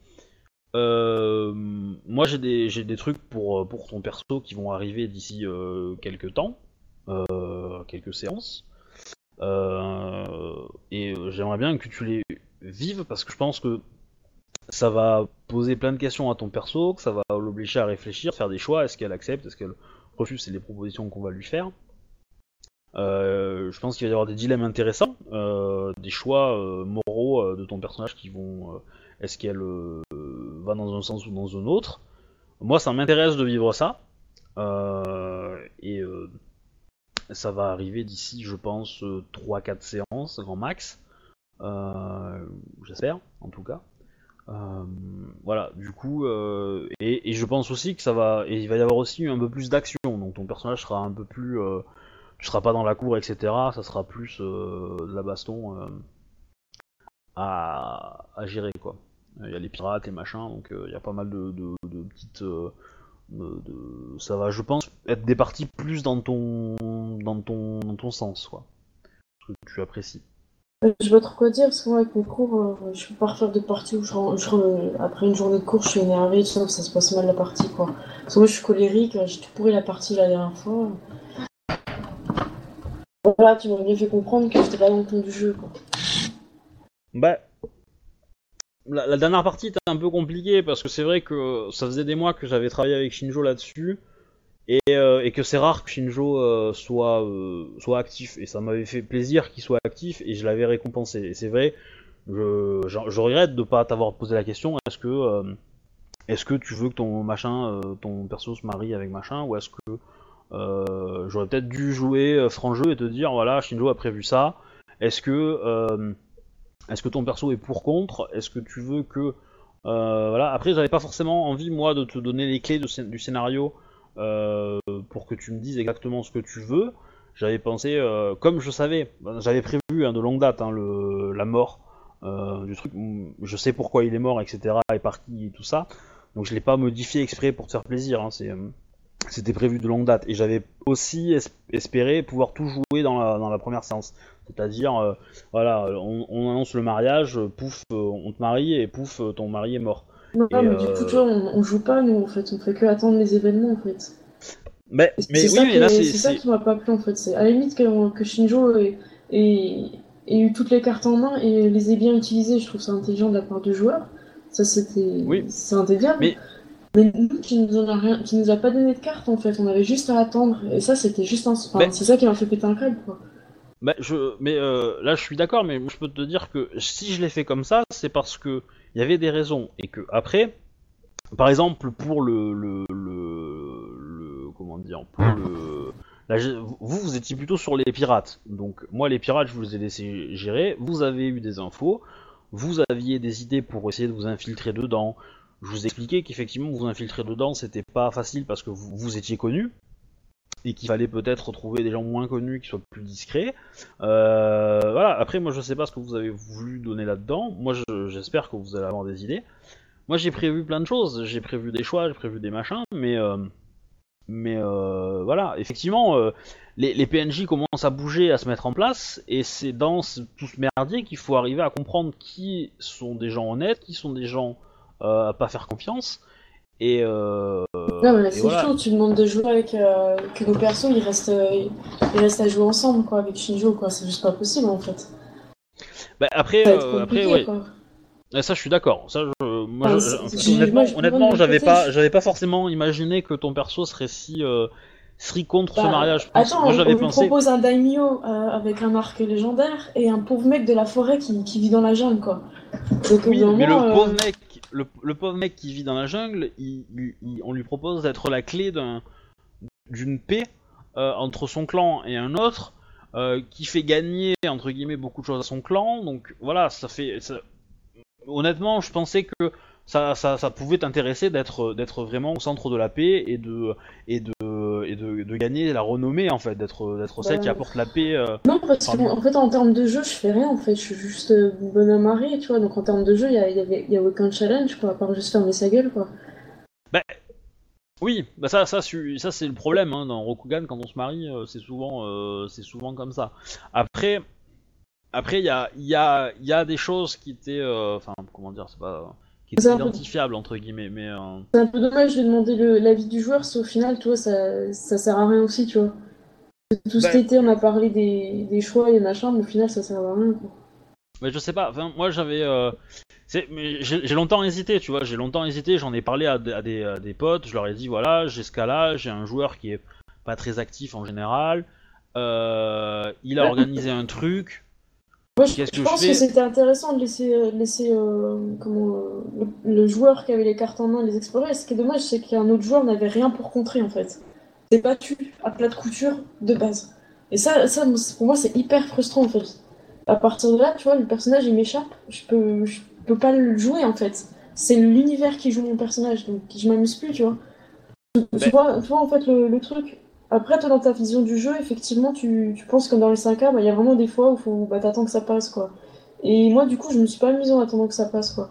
moi j'ai des trucs pour pour ton perso qui vont arriver d'ici quelques temps, quelques séances, et euh, j'aimerais bien que tu les vives parce que je pense que ça va poser plein de questions à ton perso, que ça va l'obliger à réfléchir, faire des choix, est-ce qu'elle accepte, est-ce qu'elle refuse, c'est les propositions qu'on va lui faire. Euh, je pense qu'il va y avoir des dilemmes intéressants, euh, des choix euh, moraux euh, de ton personnage qui vont. euh, Est-ce qu'elle euh, va dans un sens ou dans un autre Moi, ça m'intéresse de vivre ça. Euh, euh, ça va arriver d'ici, je pense, 3-4 séances, grand max. Euh, J'espère, en tout cas. Euh, voilà, du coup, euh, et, et je pense aussi que ça va, et il va y avoir aussi un peu plus d'action, donc ton personnage sera un peu plus, euh, tu seras pas dans la cour, etc. Ça sera plus euh, de la baston euh, à, gérer quoi. Il y a les pirates, les machins, donc euh, il y a pas mal de, petites, euh, de- de- ça va, je pense, être des parties plus dans ton, dans ton, dans ton sens, quoi, ce que tu apprécies. Euh, Je sais pas trop quoi dire, parce que moi, avec mes cours, euh, je peux pas refaire de partie où je, je après une journée de cours, je suis énervée, ça, que ça se passe mal la partie, quoi. Parce que moi, je suis colérique, j'ai tout pourri la partie la dernière fois. Voilà, tu m'aurais bien fait comprendre que j'étais pas dans le ton du jeu, quoi. Bah, la, dernière partie était un peu compliquée parce que c'est vrai que ça faisait des mois que j'avais travaillé avec Shinjo là-dessus et, euh, que c'est rare que Shinjo euh, soit, euh, soit actif et ça m'avait fait plaisir qu'il soit actif et je l'avais récompensé. Et c'est vrai, je, regrette de pas t'avoir posé la question est-ce que, est-ce que tu veux que ton machin, ton perso se marie avec machin ou est-ce que j'aurais peut-être dû jouer franc jeu et te dire voilà, Shinjo a prévu ça. Est-ce que. Est-ce que ton perso est pour contre? Est-ce que tu veux que euh, voilà Après, j'avais pas forcément envie moi de te donner les clés du scénario euh, pour que tu me dises exactement ce que tu veux. J'avais pensé, euh, comme je savais, ben, j'avais prévu hein, de longue date hein, la mort du truc. Je sais pourquoi il est mort, etc. et par qui et tout ça. Donc je l'ai pas modifié exprès pour te faire plaisir. Hein, euh, c'était prévu de longue date et j'avais aussi es- espéré pouvoir tout jouer dans la, dans la première séance. C'est-à-dire, euh, voilà, on, on annonce le mariage, euh, pouf, euh, on te marie et pouf, ton mari est mort. Non, Et, mais du coup, tu vois, on, on joue pas, nous, en fait, on fait que attendre les événements, en fait. Mais, C'est mais ça, oui, mais qui, là, c'est c'est. ça qui m'a pas plu, en fait. C'est à la limite que, que Shinjo ait, ait- ait eu toutes les cartes en main et les ait bien utilisées, je trouve ça intelligent de la part du joueur. Ça, c'était Oui. c'est indéniable. Mais- Mais nous, qui nous, en a rien, qui nous a pas donné de cartes, en fait, on avait juste à attendre. Et ça, c'était juste un... enfin, Mais- C'est ça qui m'a fait péter un câble, quoi. Bah, je, mais euh, là, je suis d'accord, mais je peux te dire que si je l'ai fait comme ça, c'est parce que il y avait des raisons et que après, par exemple, pour le, le, le, le- comment dire, pour le, vous, vous étiez plutôt sur les pirates, donc moi les pirates, je vous les ai laissés gérer. Vous avez eu des infos, vous aviez des idées pour essayer de vous infiltrer dedans. je vous ai qu'effectivement vous infiltrer dedans c'était pas facile parce que vous, vous étiez connu et qu'il fallait peut-être trouver des gens moins connus qui soient plus discrets. Euh, voilà. Après, moi, je sais pas ce que vous avez voulu donner là-dedans. Moi, je- j'espère que vous allez avoir des idées. Moi, j'ai prévu plein de choses. J'ai prévu des choix, j'ai prévu des machins, mais euh, mais euh, voilà. Effectivement, les, PNJ commencent à bouger, à se mettre en place, et c'est dans tout ce merdier qu'il faut arriver à comprendre qui sont des gens honnêtes, qui sont des gens euh, à pas faire confiance. Et, euh, Non, mais c'est voilà. chaud, tu demandes de jouer avec. euh, que nos persos ils restent, euh, ils restent à jouer ensemble, quoi, avec Shinjo, quoi. C'est juste pas possible en fait. Bah, après, euh, après, ouais. quoi. Ouais, ça, je suis d'accord. Ça, je, moi, Ah, je- honnêtement, honnêtement, j'avais pas, j'avais pas forcément imaginé que ton perso serait si, euh, si contre ce Bah, mariage. Attends, moi, on, on lui pensé. propose un daimyo euh, avec un arc légendaire et un pauvre mec de la forêt qui, qui vit dans la jungle, quoi. Donc, Oui, mais le pauvre mec, le, pauvre mec qui vit dans la jungle, on lui propose d'être la clé d'un, d'une paix euh, entre son clan et un autre, euh, qui fait gagner entre guillemets beaucoup de choses à son clan. Donc voilà, ça fait. Honnêtement, je pensais que ça, ça, ça pouvait t'intéresser d'être, vraiment au centre de la paix et de, et de, de gagner la renommée en fait, d'être, d'être celle Bah, qui apporte la paix. euh, Non, parce qu'en en fait, en termes de jeu, je fais rien, en fait. Je suis juste euh, bonhomme marié, tu vois. Donc, en termes de jeu, il y a, il y y a aucun challenge, quoi, à part juste fermer sa gueule, quoi. Oui, bah ça, ça, c'est le problème hein, dans Rokugan quand on se marie, euh, c'est souvent, euh, c'est souvent comme ça. Après, après il y a, il y a, il y a des choses qui étaient, euh, enfin comment dire, c'est pas, qui C'est étaient un peu- identifiables entre guillemets, mais euh, C'est un peu dommage de demander le- l'avis du joueur, si au final, tu vois, ça, ça sert à rien aussi, tu vois. Tout cet Ben- été, on a parlé des, des choix et machin, mais au final, ça sert à rien, quoi. mais je sais pas. Enfin, moi j'avais, euh, j'ai longtemps hésité, tu vois, j'ai longtemps hésité. J'en ai parlé à, des- à des, à des potes, je leur ai dit voilà, j'ai ce cas-là, j'ai un joueur qui est pas très actif en général. euh, il a organisé un truc. Moi, je, que pense que c'était intéressant de laisser, euh, laisser euh, comment, euh, le, le joueur qui avait les cartes en main les explorer. Ce qui est dommage, c'est qu'un autre joueur n'avait rien pour contrer, en fait. C'est battu à plat de couture de base. Et ça, ça pour moi, c'est hyper frustrant, en fait. À partir de là, tu vois, le personnage, il m'échappe. Je peux, je peux pas le jouer, en fait. C'est l'univers qui joue mon personnage, donc je m'amuse plus, tu vois. Tu, Ben- vois, tu vois, en fait, le, le truc. Après, toi, dans ta vision du jeu, effectivement, tu, tu penses que dans les 5A, bah, il y a vraiment des fois où faut, bah, t'attends que ça passe, quoi. Et moi, du coup, je me suis pas amusée en attendant que ça passe, quoi.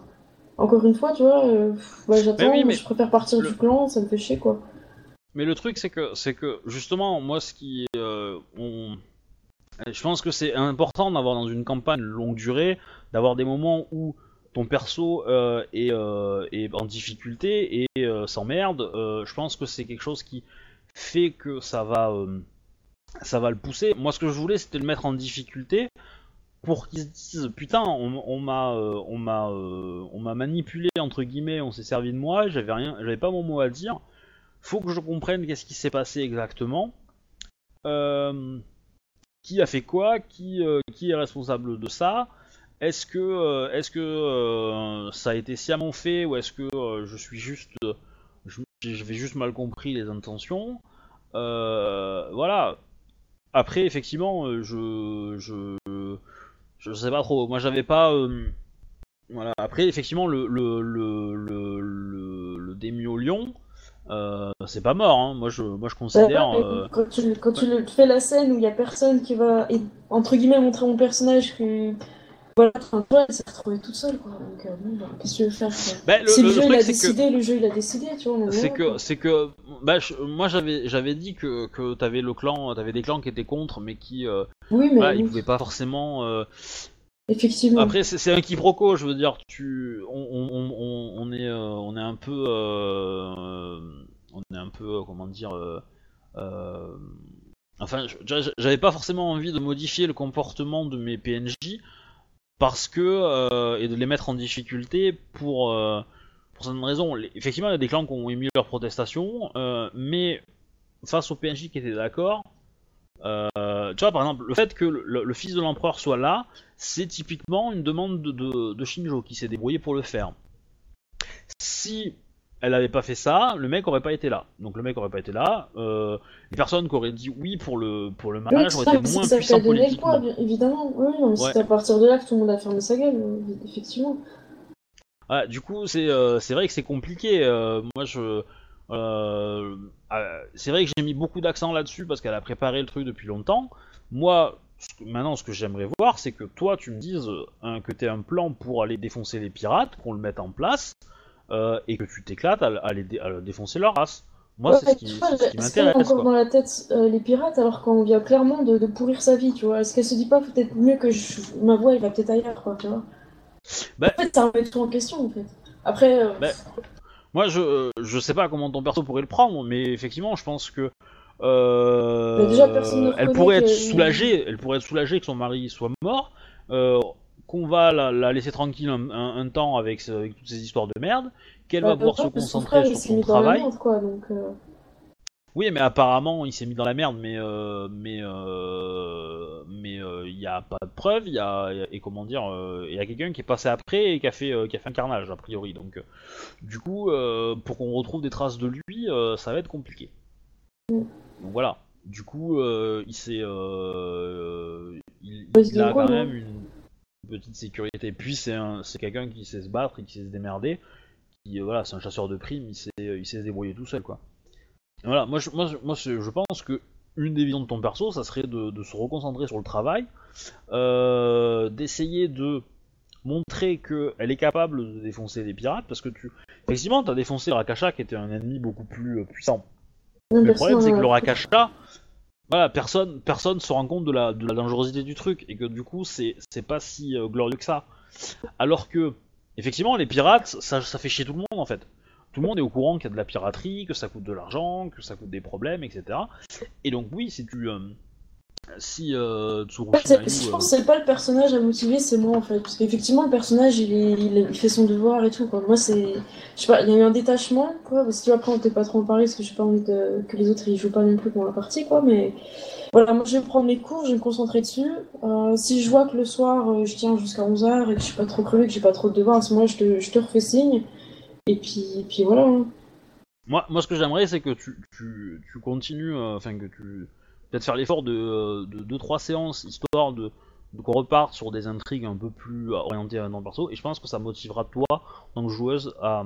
Encore une fois, tu vois, euh, bah, j'attends, oui, mais je préfère partir le- du clan, ça me fait chier, quoi. Mais le truc, c'est que, c'est que justement, moi, ce qui, euh, on... je pense que c'est important d'avoir dans une campagne longue durée, d'avoir des moments où ton perso euh, est, euh, est en difficulté et s'emmerde. Je pense que c'est quelque chose qui fait que ça va, euh, ça va le pousser. Moi, ce que je voulais, c'était le mettre en difficulté pour qu'il se dise putain, on, m'a, euh, on m'a, euh, on m'a manipulé entre guillemets, on s'est servi de moi, j'avais rien, j'avais pas mon mot à dire faut que je comprenne qu'est-ce qui s'est passé exactement. Euh, qui a fait quoi qui, euh, est responsable de ça Est-ce que, euh, est-ce que euh, ça a été sciemment fait ou est-ce que euh, je suis juste. J'avais juste mal compris les intentions Euh, Voilà. Après, effectivement, euh, je. Je, je sais pas trop. Moi, j'avais pas. euh, voilà. Après, effectivement, le, le, le, le, le, le Lion, euh, c'est pas mort. Hein. Moi, je, moi, je considère. Ouais, Quand tu, quand tu le- fais la scène où il y a personne qui va, entre guillemets, montrer mon personnage que. Voilà, enfin, toi, elle s'est retrouvée toute seule, quoi. Donc, euh, bon, bah, qu'est-ce que tu veux faire, quoi. bah, le, si le, le jeu truc, il a que. décidé, le jeu il a décidé, tu vois. on en est C'est que, c'est que, bah, je- moi j'avais, j'avais dit que, que t'avais le clan, t'avais des clans qui étaient contre, mais qui, euh, Oui, mais oui, ils pouvaient pas forcément. euh, effectivement. Après, c'est, c'est un quiproquo, je veux dire, tu, on, on, on, on est, euh, on est un peu, euh, on est un peu, comment dire, euh, euh, enfin, je- j'avais pas forcément envie de modifier le comportement de mes PNJ parce que euh, et de les mettre en difficulté pour euh, pour certaines raisons. Effectivement, il y a des clans qui ont émis leur protestation, euh, mais face aux PNJ qui étaient d'accord, euh, tu vois, par exemple, le fait que le, le fils de l'empereur soit là, c'est typiquement une demande de, de- de Shinjo qui s'est débrouillé pour le faire. Si elle avait pas fait ça, le mec aurait pas été là. Donc le mec aurait pas été là. euh, les personnes qui auraient dit oui pour le pour le mariage auraient été moins politiquement. bien évidemment. Oui, Ouais. c'est à partir de là que tout le monde a fermé sa gueule, euh, effectivement. Ah, du coup, c'est euh, c'est vrai que c'est compliqué. euh, moi, je. euh, euh, c'est vrai que j'ai mis beaucoup d'accent là-dessus parce qu'elle a préparé le truc depuis longtemps. Moi, maintenant, ce que j'aimerais voir, c'est que toi, tu me dises euh, un- que tu un plan pour aller défoncer les pirates, qu'on le mette en place, euh, et que tu t'éclates à, à les dé- à défoncer leur race. Moi, Ouais, c'est ce qui, ce qui m'intéresse. encore quoi. dans la tête euh, les pirates alors qu'on vient clairement de, de pourrir sa vie, tu vois Est-ce qu'elle se dit pas peut-être mieux que je- ma voix elle va peut-être ailleurs, quoi, tu vois Bah- En fait, ça remet tout en question, en fait. Après, euh, Bah, Moi, je, je sais pas comment ton perso pourrait le prendre, mais effectivement, je pense que. euh, déjà, ne elle pourrait être soulagée, elle pourrait être soulagée que son mari soit mort, qu'on va la, la laisser tranquille un, un- un temps avec, ce- avec toutes ces histoires de merde, qu'elle va bah, pouvoir se concentrer frère, sur son travail. merde, quoi, donc... euh, Oui, mais apparemment, il s'est mis dans la merde, mais euh, mais euh, mais il y a pas de preuves, il y a et comment dire, il y a quelqu'un qui est passé après et qui a fait qui a fait un carnage a priori. Donc du coup, pour qu'on retrouve des traces de lui, ça va être compliqué. Mm. Donc voilà. Du coup, il s'est il, Ouais, il a quand même une petite sécurité. Puis c'est un c'est quelqu'un qui sait se battre et qui sait se démerder. Qui euh, voilà, c'est un chasseur de primes, il sait il sait se débrouiller tout seul quoi. Voilà, moi je, moi, je- moi, je je pense que une des visions de ton perso, ça serait de, de se reconcentrer sur le travail, euh, d'essayer de montrer qu'elle est capable de défoncer les pirates, parce que tu, effectivement, t'as défoncé le Rakasha qui était un ennemi beaucoup plus euh, puissant. le personne, problème, c'est que euh, le Rakasha, voilà, personne, personne se rend compte de la, dangerosité du truc, et que du coup, c'est, pas si euh, glorieux que ça. Alors que, effectivement, les pirates, ça, ça fait chier tout le monde en fait. Tout le monde est au courant qu'il y a de la piraterie, que ça coûte de l'argent, que ça coûte des problèmes, etc. Et donc, oui, si tu. euh, si euh, je euh, pense que c'est pas le personnage à motiver, c'est moi en fait. Parce qu'effectivement, le personnage il, est- fait son devoir et tout. Quoi. Moi, c'est. Je sais pas, il y a eu un détachement, quoi. Parce que tu vois, après, on t'est pas trop en parler parce que j'ai pas envie de... que les autres ils jouent pas non plus dans la partie, quoi. Mais voilà, moi je vais prendre mes cours, je vais me concentrer dessus. Euh, si je vois que le soir euh, je tiens jusqu'à 11h et que je suis pas trop crevée, que j'ai pas trop de devoirs, à ce moment-là, je te, je te refais signe. Et puis, et puis voilà. hein. Moi, moi, ce que j'aimerais, c'est que tu, tu, tu continues, euh, enfin que tu peut-être faire l'effort de 2-3 séances, histoire de, de qu'on reparte sur des intrigues un peu plus orientées dans le perso. Et je pense que ça motivera toi, en tant que joueuse, à,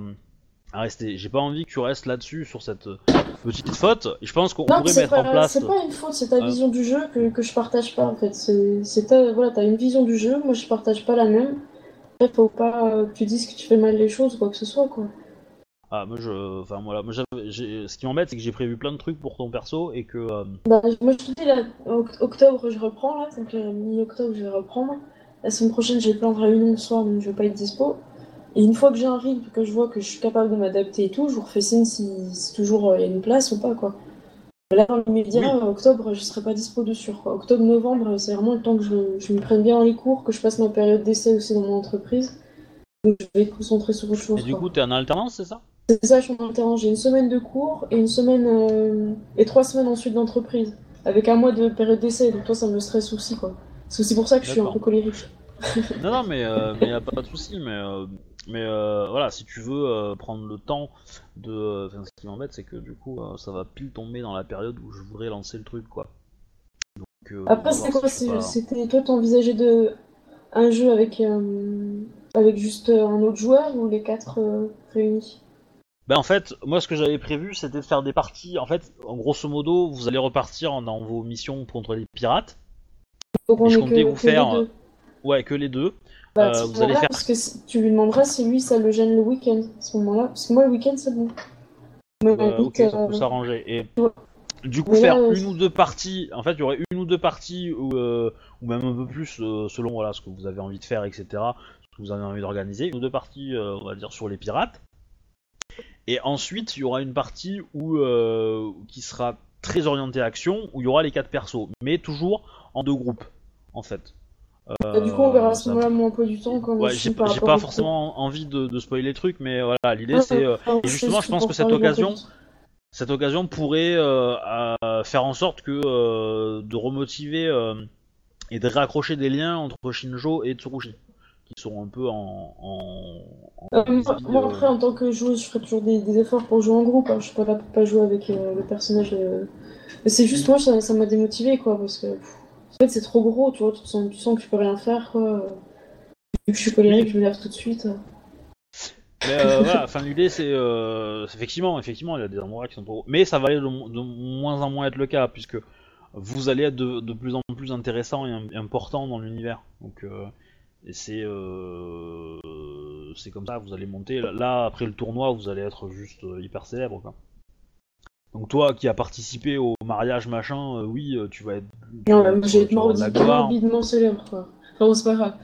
à rester. J'ai pas envie que tu restes là-dessus sur cette euh, petite faute. Et je pense qu'on Non, pourrait mettre pas, en place. c'est pas une faute, c'est ta Euh, vision du jeu que, que je partage pas en fait. C'est, ta, voilà, t'as une vision du jeu, moi je partage pas la même. Après, faut pas euh, que tu dises que tu fais mal les choses ou quoi que ce soit quoi. Ah, moi, je, enfin voilà, moi, ce qui m'embête, c'est que j'ai prévu plein de trucs pour ton perso et que. euh, Bah, moi je te dis là, oct- octobre je reprends là, donc euh, mi-octobre je vais reprendre. La semaine prochaine j'ai plein de réunions le soir donc je vais pas être dispo. Et une fois que j'ai un rythme, que je vois que je suis capable de m'adapter et tout, je vous refais signe si, si toujours euh, il y a une place ou pas quoi. Là, dans l'immédiat, Oui. octobre, je serai pas dispo dessus. Quoi. Octobre, novembre, c'est vraiment le temps que je, je me prenne bien les cours, que je passe ma période d'essai aussi dans mon entreprise. Donc, je vais me concentrer sur autre chose. Et du quoi. coup, t'es en alternance, c'est ça? C'est ça, je suis en. J'ai une semaine de cours et une semaine euh, et trois semaines ensuite d'entreprise, avec un mois de période d'essai. Donc toi, ça me stresse aussi, quoi. C'est aussi pour ça que je suis un peu colérique. Non, non, mais il mais y a pas de souci, mais euh, mais euh, voilà, si tu veux euh, prendre le temps de, enfin, ce qui m'embête, c'est que du coup, euh, ça va pile tomber dans la période où je voudrais lancer le truc, quoi. Donc, euh, Après, c'était quoi si C'était toi, t'envisageais de un jeu avec euh, avec juste euh, un autre joueur ou les quatre euh, réunis? Ben en fait, moi, ce que j'avais prévu, c'était de faire des parties. En fait, en grosso modo, vous allez repartir en- dans vos missions contre les pirates. Donc on je comptais que, vous que les faire, deux. Ouais, que les deux. Bah, euh, vous allez faire- Parce que si- tu lui demanderas si lui, ça le gêne le week-end, à ce moment-là. Parce que moi, le week-end, c'est bon. Euh, ok, ça euh, peut s'arranger. Et ouais. du coup, Mais faire euh, une ou deux parties. En fait, il y aurait une ou deux parties ou, euh, ou même un peu plus euh, selon voilà ce que vous avez envie de faire, etc. Ce que vous avez envie d'organiser. Une ou deux parties, euh, on va dire sur les pirates. Et ensuite, il y aura une partie où euh, qui sera très orientée action, où il y aura les quatre persos, mais toujours en deux groupes, en fait. du coup, on verra à ce ça- moment-là mon emploi du temps quand Ouais, j'ai pas au- forcément envie de, de spoiler les trucs, mais voilà, l'idée Ouais, c'est. euh, et justement, je pense que cette occasion, cette occasion pourrait euh, faire en sorte que euh, de remotiver euh, et de raccrocher des liens entre Shinjo et Tsurushi, qui sont un peu en. en, en Euh, moi, euh, après, en tant que joueuse, je ferai toujours des, des efforts pour jouer en groupe. hein. Je suis pas là pour pas jouer avec euh, le personnage. euh. Mais c'est juste, moi, ça ça m'a démotivé, quoi, parce que pff, en fait, c'est trop gros, tu vois. Tu sens, tu sens que tu peux rien faire, quoi. Vu que je suis colérique, je m'énerve tout de suite. Mais euh, voilà, enfin l'idée c'est euh, effectivement, effectivement, il y a des endroits qui sont trop. Mais ça va aller de, de moins en moins être le cas puisque vous allez être de, de plus en plus intéressant et, im- important dans l'univers. Donc euh, et c'est euh, c'est comme ça, vous allez monter. Là, après le tournoi, vous allez être juste euh, hyper célèbre quoi. Donc toi qui as participé au mariage machin, euh, oui, tu vas être. tu Non, vas j'ai morbidement, célèbre, quoi. Enfin, c'est pas grave.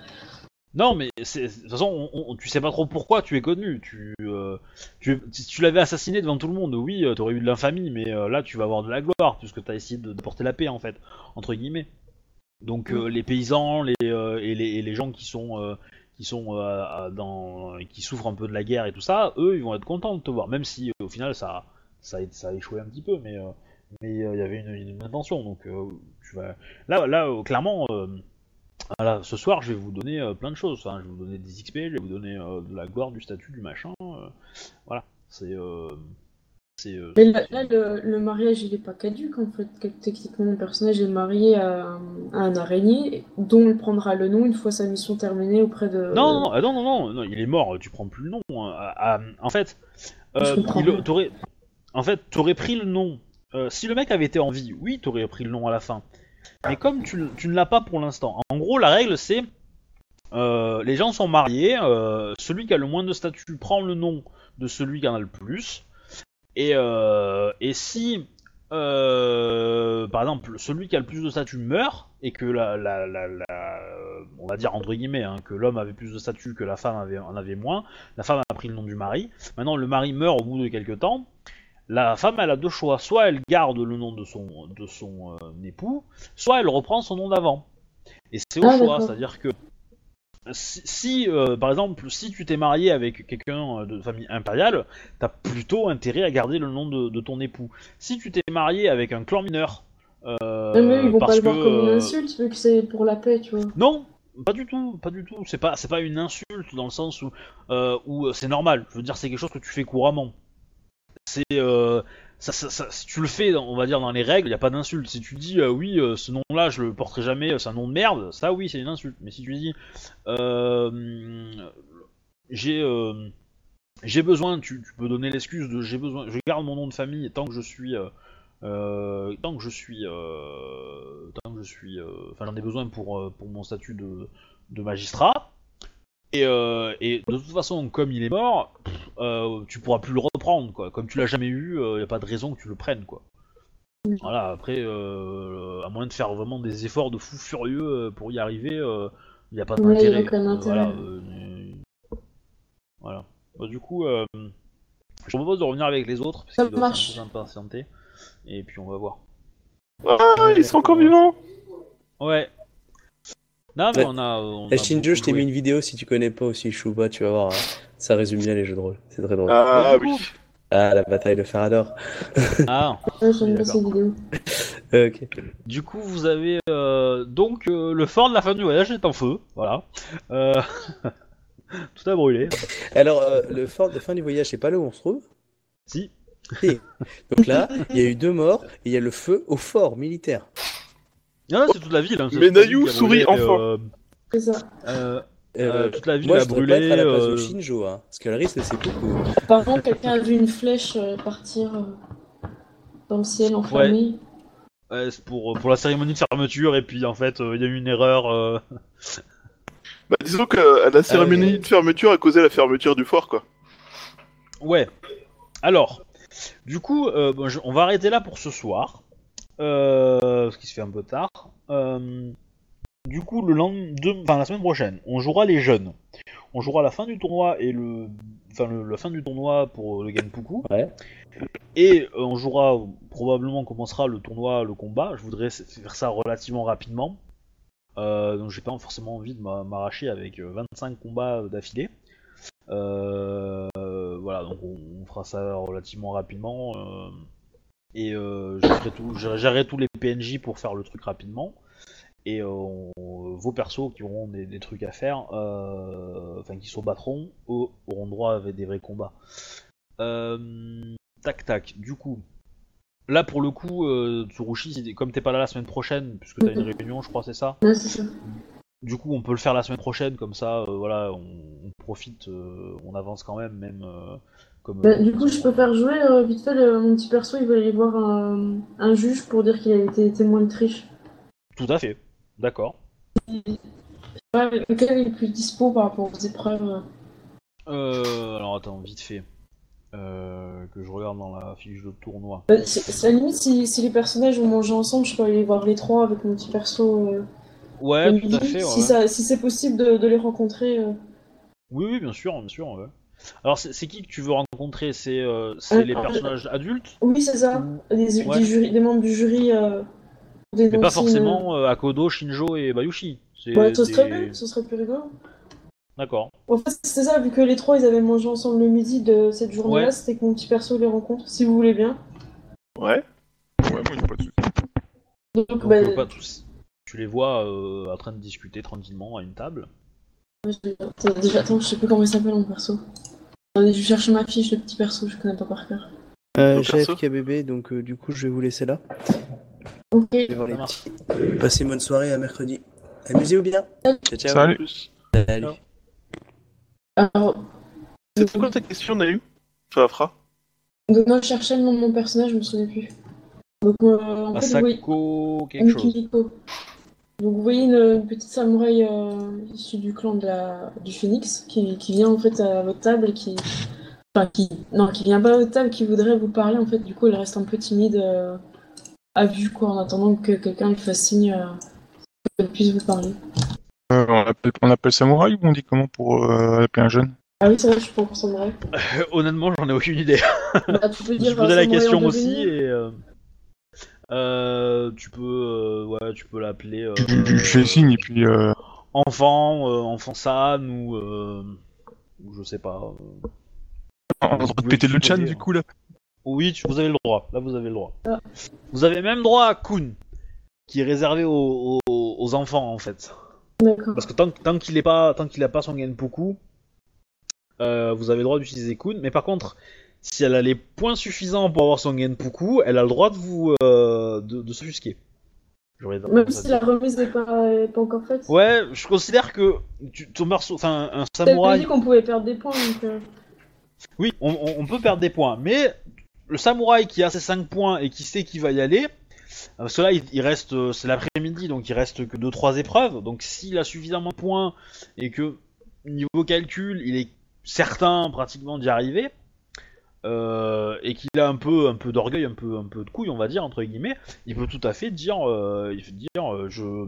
Non, mais c'est- de toute façon, on, on- tu sais pas trop pourquoi tu es connu. Tu, euh, tu, si tu l'avais assassiné devant tout le monde, oui, t'aurais eu de l'infamie, mais là, tu vas avoir de la gloire puisque t'as essayé de, de porter la paix en fait, entre guillemets. Donc euh, les paysans, les, euh, et, les, et les gens qui sont euh, qui sont euh, dans, qui souffrent un peu de la guerre et tout ça, eux, ils vont être contents de te voir, même si au final ça ça a, ça a échoué un petit peu, mais euh, mais euh, il y avait une, une intention. Donc tu vas là là clairement. ce soir, je vais vous donner plein de choses. Je vais vous donner des XP, je vais vous donner de la gloire, du statut, du machin. voilà, c'est. Euh, euh, Mais là, là, le, le mariage, il est pas caduque, en fait. que Techniquement, mon personnage est marié à, un- à un araignée, dont il prendra le nom une fois sa mission terminée auprès de... Non, non, ah, non, non, non, non, il est mort. Tu prends plus le nom. hein. Ah, ah, en fait, euh, il- t'aurais, en fait, t'aurais pris le nom. Euh, si le mec avait été en vie, oui, t'aurais pris le nom à la fin. Mais comme tu, tu ne l'as pas pour l'instant. En gros, la règle c'est, euh, les gens sont mariés. euh, celui qui a le moins de statut prend le nom de celui qui en a le plus. Et, euh, et si, euh, par exemple, celui qui a le plus de statut meurt et que la, la, la, la- on va dire entre guillemets, hein, que l'homme avait plus de statut que la femme avait, en avait moins, la femme a pris le nom du mari. Maintenant, le mari meurt au bout de quelques temps. La femme, elle a deux choix. Soit elle garde le nom de son, de son euh, époux, soit elle reprend son nom d'avant. Et c'est au Ah, choix, c'est-à-dire que si, si, euh, par exemple, si tu t'es marié avec quelqu'un euh, de famille impériale, t'as plutôt intérêt à garder le nom de, de ton époux. Si tu t'es marié avec un clan mineur, euh, Mais ils vont pas le voir que, comme une euh, insulte, vu que c'est pour la paix, tu vois. non, pas du tout, pas du tout. C'est pas, c'est pas une insulte dans le sens où, euh, où c'est normal. Je veux dire, c'est quelque chose que tu fais couramment. C'est, si tu le fais, on va dire dans les règles, il y a pas d'insulte. Si tu dis euh, oui, euh, ce nom-là, je le porterai jamais, euh, c'est un nom de merde, ça oui, c'est une insulte. Mais si tu dis euh, j'ai j'ai besoin, tu, tu peux donner l'excuse de j'ai besoin, je garde mon nom de famille tant que je suis tant que je suis tant que je suis enfin j'en ai besoin pour pour mon statut de, de magistrat et, euh, et de toute façon comme il est mort pff, euh, tu pourras plus le reprendre quoi. Comme tu l'as jamais eu il y a pas de raison que tu le prennes quoi. Voilà après euh, à moins de faire vraiment des efforts de fou furieux euh, pour y arriver il n'y a pas Ouais, d'intérêt. aucun Euh, voilà euh, euh, voilà. Bah, du coup euh, je propose de revenir avec les autres parce Ça qu'ils doivent marche. être un peu impatientés et puis on va voir. Ah, ils sont encore vivants. Ouais. Non, mais on a. On a Shinjo, je t'ai mis une vidéo si tu connais pas aussi Shuba, tu vas voir. hein. Ça résume bien les jeux de rôle. C'est très drôle. Ah du oui. coup- Ah, la bataille de Farador. Ah, Ouais, j'aime bien ces vidéos. ok. du coup, vous avez. euh, donc, euh, le fort de la fin du voyage est en feu. Voilà. Euh, Tout a brûlé. Alors, euh, le fort de fin du voyage, c'est pas là où on se trouve? Si. Donc là, il y a eu deux morts et il y a le feu au fort militaire. Non, c'est toute la ville. hein, c'est Mais toute la ville Nayu sourit brûlé, enfin. euh, C'est ça. euh, Euh, euh, toute la ville moi, a je brûlé. pas être à la place euh, de Shinjo, hein, parce que le risque, c'est beaucoup. Par contre, quelqu'un a vu une flèche euh, partir euh, dans le ciel enflammé. ouais, c'est pour, pour la cérémonie de fermeture, et puis en fait, euh, il y a eu une erreur. euh, Bah, disons que la cérémonie Euh, de fermeture a causé la fermeture du fort, quoi. Ouais. Alors, du coup, euh, bon, je- on va arrêter là pour ce soir. Euh, parce qu'il se fait un peu tard. Euh, du coup, le lendemain, enfin la semaine prochaine, on jouera les jeunes. On jouera la fin du tournoi et le, enfin le, la fin du tournoi pour le Genpuku. Ouais. Et euh, on jouera probablement on commencera le tournoi, le combat. Je voudrais faire ça relativement rapidement. Euh, donc j'ai pas forcément envie de m'a- m'arracher avec euh, 25 combats d'affilée. Euh, voilà, donc on, on fera ça relativement rapidement. Et euh, je ferai tout, je gérerai tous les PNJ pour faire le truc rapidement. Et euh, on- vos persos qui auront des, des trucs à faire, euh, enfin qui se battront, au- auront droit à des vrais combats. Tac tac, du coup. Là pour le coup, euh, Tsurushi, comme t'es pas là la semaine prochaine, puisque t'as une réunion, je crois, c'est ça Ouais, c'est ça. du coup, on peut le faire la semaine prochaine, comme ça, euh, voilà, on, on profite, euh, on avance quand même, même comme. Bah, du coup, je peux faire jouer euh, vite fait le- mon petit perso. Il va aller voir un, un juge pour dire qu'il a été témoin de triche. Tout à fait. D'accord. Ouais, lequel est le plus dispo par rapport aux épreuves? Euh, alors attends, vite fait. Euh, que je regarde dans la fiche de tournoi. Bah, c'est à la limite, si, si les personnages ont mangé ensemble, je peux aller voir les trois avec mon petit perso. euh, Ouais, tout à fait. Si, ouais. ça- si c'est possible de, de les rencontrer. euh. Oui, oui, bien sûr, bien sûr. ouais. Alors, c'est qui que tu veux rencontrer? C'est euh, c'est Euh, les personnages adultes? Oui, c'est ça. ou- Des, Ouais. des jurys- des membres du jury. Euh, Mais pas une- forcément euh, Akodo, Shinjo et Bayushi. Ouais, ce serait bien, ce serait plus rigolo. D'accord. En fait, c'est ça, vu que les trois ils avaient mangé ensemble le midi de cette journée-là, Ouais. c'était que mon petit perso les rencontre, si vous voulez bien. Ouais. Ouais, moi, a pas de souci. Donc, Donc, bah, pas tous. Tu les vois euh, en train de discuter tranquillement à une table? attends, déjà, attends, je sais plus comment il s'appelle mon perso. Attendez, je cherche ma fiche de petit perso, je connais pas par cœur. Euh, j'ai FKBB, donc euh, du coup, je vais vous laisser là. Ok, Je vais voir les marche. petits. Passez une bonne soirée à mercredi. Amusez-vous bien. Ciao, ciao. Salut. Salut. alors, C'était quoi ta question, Nalu Sur la fra? Donc moi je cherchais le nom de mon personnage, je me souviens plus. Donc, euh, en fait, vous voyez... Asako quelque chose. Donc vous voyez une, petite samouraï euh, issue du clan de la, du Phoenix qui, qui vient en fait à votre table et qui... Enfin qui... Non, qui vient pas à votre table, qui voudrait vous parler en fait. Du coup elle reste un peu timide euh, à vue quoi en attendant que quelqu'un lui fasse signe euh, qu'elle puisse vous parler. Euh, on, appelle, on appelle samouraï ou on dit comment pour euh, appeler un jeune? Ah oui c'est vrai, je suis pas encore samouraï. Honnêtement, j'en ai aucune idée. Bah, tu peux Je dire posé la question aussi et tu peux euh, ouais tu peux l'appeler euh, je, je fais signe et puis euh, enfant euh, enfant San ou euh, ou je sais pas euh. on a le droit de péter le chan du coup là. oui tu- vous avez le droit là vous avez le droit vous avez même droit à Kun qui est réservé aux, aux- aux enfants en fait D'accord. parce que tant, tant qu'il est pas tant qu'il a pas son Genpoku euh, vous avez le droit d'utiliser Kun mais par contre si elle a les points suffisants pour avoir son Genpoku elle a le droit de vous euh, de, de s'offusquer Même si la remise n'est pas, pas encore faite. Ouais, je considère que tu, ton perso, enfin un samouraï, dit qu'on pouvait perdre des points donc. euh, oui, on, peut perdre des points, mais le samouraï qui a ses 5 points et qui sait qu'il va y aller, parce que là il, il reste, euh, c'est l'après-midi, donc il reste que 2-3 épreuves, donc s'il a suffisamment de points et que niveau calcul il est certain pratiquement d'y arriver, euh, et qu'il a un peu, un peu d'orgueil, un peu, un peu de couille, on va dire entre guillemets, il peut tout à fait dire, euh, il peut dire, euh, je,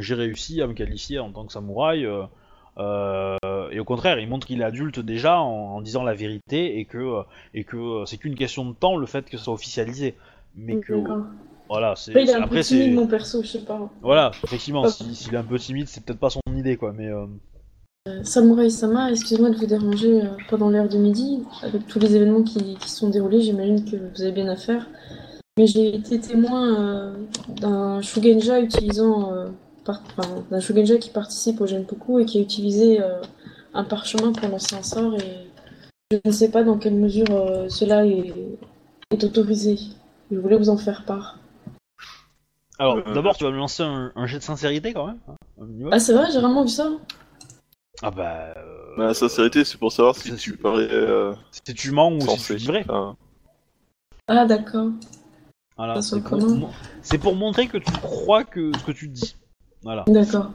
j'ai réussi à me qualifier en tant que samouraï. et au contraire, il montre qu'il est adulte déjà en, en disant la vérité et que, et que c'est qu'une question de temps le fait que ce soit officialisé. Mais que voilà, c'est il est un peu timide mon perso, je sais pas. voilà, effectivement, si- s'il est un peu timide, c'est peut-être pas son idée quoi. Mais euh, Samouraï Sama, excusez-moi de vous déranger euh, pendant l'heure de midi, avec tous les événements qui, qui se sont déroulés, j'imagine que vous avez bien à faire. Mais j'ai été témoin euh, d'un Shugenja utilisant, euh, par- enfin, d'un Shugenja qui participe au Genpoku et qui a utilisé euh, un parchemin pour lancer un sort et je ne sais pas dans quelle mesure euh, cela est, est autorisé. Je voulais vous en faire part. alors, Euh. d'abord, tu vas me lancer un, un jet de sincérité quand même. hein. Ah c'est vrai, j'ai vraiment vu ça Ah bah, euh, Bah, la sincérité, c'est pour savoir si tu parais euh, si tu mens ou si tu dis vrai. Enfin, Ah d'accord. Voilà, c'est pour, montrer que tu crois que ce que tu dis. Voilà. D'accord.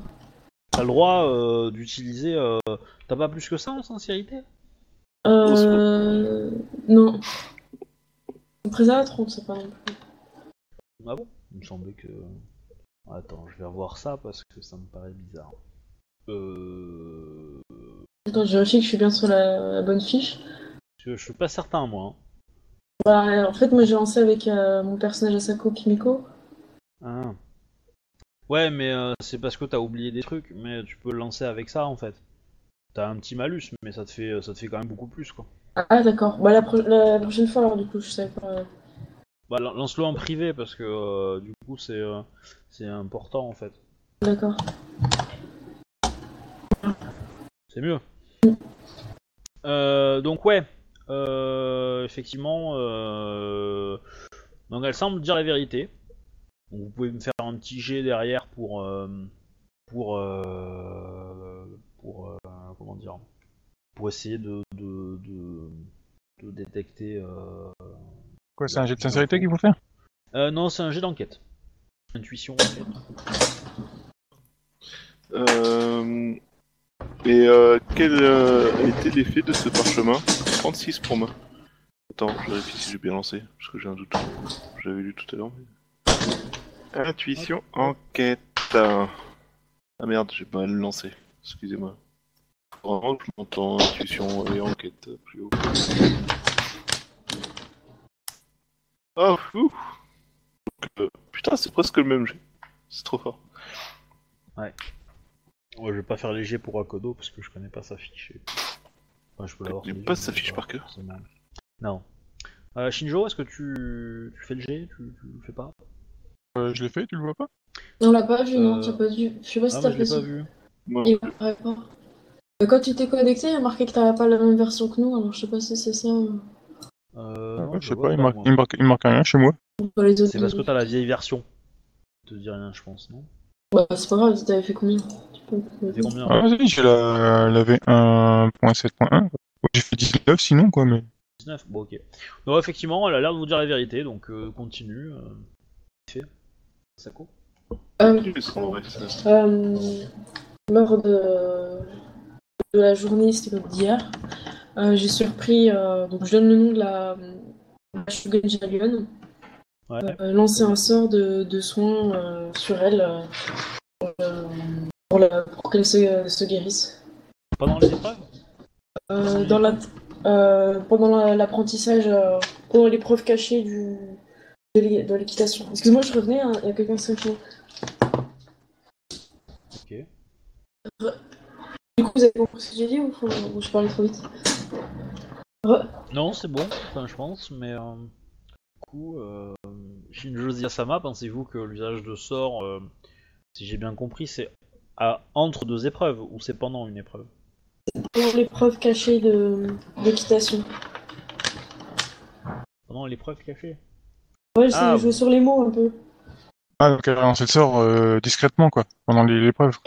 T'as le droit euh, d'utiliser. euh, T'as pas plus que ça en sincérité? Euh... Non. Très à 30, c'est pas non plus. Ah bon? Il me semblait que. Attends, je vais revoir ça parce que ça me paraît bizarre. Euh. Attends, je vérifie que je suis bien sur la, la bonne fiche. Je, je suis pas certain, moi. hein. Bah, en fait, moi j'ai lancé avec euh, mon personnage Asako Kimiko. Ah. Ouais, mais euh, c'est parce que t'as oublié des trucs, mais tu peux le lancer avec ça en fait. T'as un petit malus, mais ça te fait, ça te fait quand même beaucoup plus quoi. Ah, d'accord. Bah, la, pro- la prochaine fois, alors, du coup, je savais pas. Bah, lan- lance-le en privé parce que euh, du coup c'est, euh, c'est important en fait. D'accord. C'est mieux. Euh, donc ouais, euh, effectivement, euh, donc elle semble dire la vérité. Donc vous pouvez me faire un petit jet derrière pour euh, pour euh, pour euh, comment dire pour essayer de de, de, de détecter. euh, Quoi, c'est un jet de sincérité qu'il faut faire? Euh, non, c'est un jet d'enquête. Intuition. enquête. Euh, Et euh, quel euh, été l'effet de ce parchemin? 36 pour moi. Attends, je vérifie si j'ai bien lancé, parce que j'ai un doute. J'avais lu tout à l'heure. Intuition, enquête. Ah merde, j'ai pas mal lancé. Excusez-moi. Vraiment je m'entends intuition et enquête plus haut. Oh. Donc, euh, Putain, c'est presque le même jeu. C'est trop fort. Ouais, je vais pas faire léger pour Akodo parce que je connais pas sa fiche. et- Enfin, je peux l'avoir. Les pas sa fiche par cœur forcément. Non. Euh, Shinjo, est-ce que tu... tu fais le G tu... tu le fais pas? Euh, Je l'ai fait, tu le vois pas? On l'a pas vu, non, Euh, t'as pas vu. Je sais pas si Ah, t'as moi je l'ai fait pas ça. vu. Il pas. Euh, Quand tu t'es connecté, il y a marqué que t'avais pas la même version que nous, alors je sais pas si c'est ça. ou- Euh, Ah, non, ouais, je Je sais pas, il marque, il, marque, il marque rien chez moi. C'est parce que t'as la vieille version. Je te dis rien, je pense, non? Bah, c'est pas grave, t'avais fait combien? Combien Ah, vas-y, j'ai la, la V1.7.1. J'ai fait 19 sinon, quoi, mais. 19 Bon, ok. Non, effectivement, elle a l'air de vous dire la vérité, donc euh, continue. Euh... Fait. Sako Euh, qu'est-ce qu'on aurait fait Euh, lors de, de la journée c'était d'hier, euh, j'ai surpris, euh, donc je donne le nom de la, la Shugenja Lyon, Ouais. euh, lancer un sort de, de soins euh, sur elle euh, euh, pour, la- pour qu'elle se, se guérisse. Pendant les épreuves Euh, dans la, euh, pendant la- l'apprentissage, euh, pendant l'épreuve cachée du, de l'é- de l'équitation. Excuse-moi, je revenais, hein, il y a quelqu'un qui Ok. Du coup, vous avez compris ce que j'ai dit ou, faut- ou je parlais trop vite? Non, c'est bon, enfin, je pense, mais euh, du coup, Shinjo Ziyasama, pensez-vous que l'usage de sort, si j'ai bien compris, c'est à- entre deux épreuves ou c'est pendant une épreuve? Pour l'épreuve cachée de d'équitation. Pendant l'épreuve cachée? Ouais, j'essaie Ah, de jouer bon. sur les mots un peu. Ah, donc elle a lancé le sort euh, discrètement, quoi, pendant les- l'épreuve.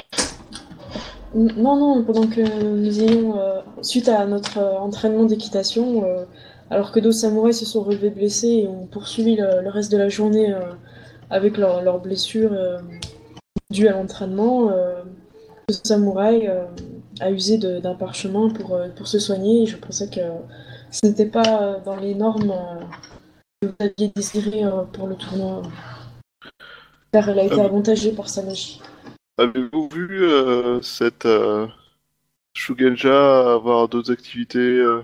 Non, non, pendant que nous ayons, euh, suite à notre euh, entraînement d'équitation, euh, alors que d'autres samouraïs se sont relevés blessés et ont poursuivi le, le reste de la journée euh, avec leurs leurs blessures euh, dues à l'entraînement, euh, ce samouraï euh, a usé d'un parchemin pour, euh, pour se soigner et je pensais que ce n'était pas euh, dans les normes euh, que vous aviez désirées euh, pour le tournoi. Car elle a été Ah, avantagée par sa magie. Avez-vous vu euh, cette euh, Shugenja avoir d'autres activités euh,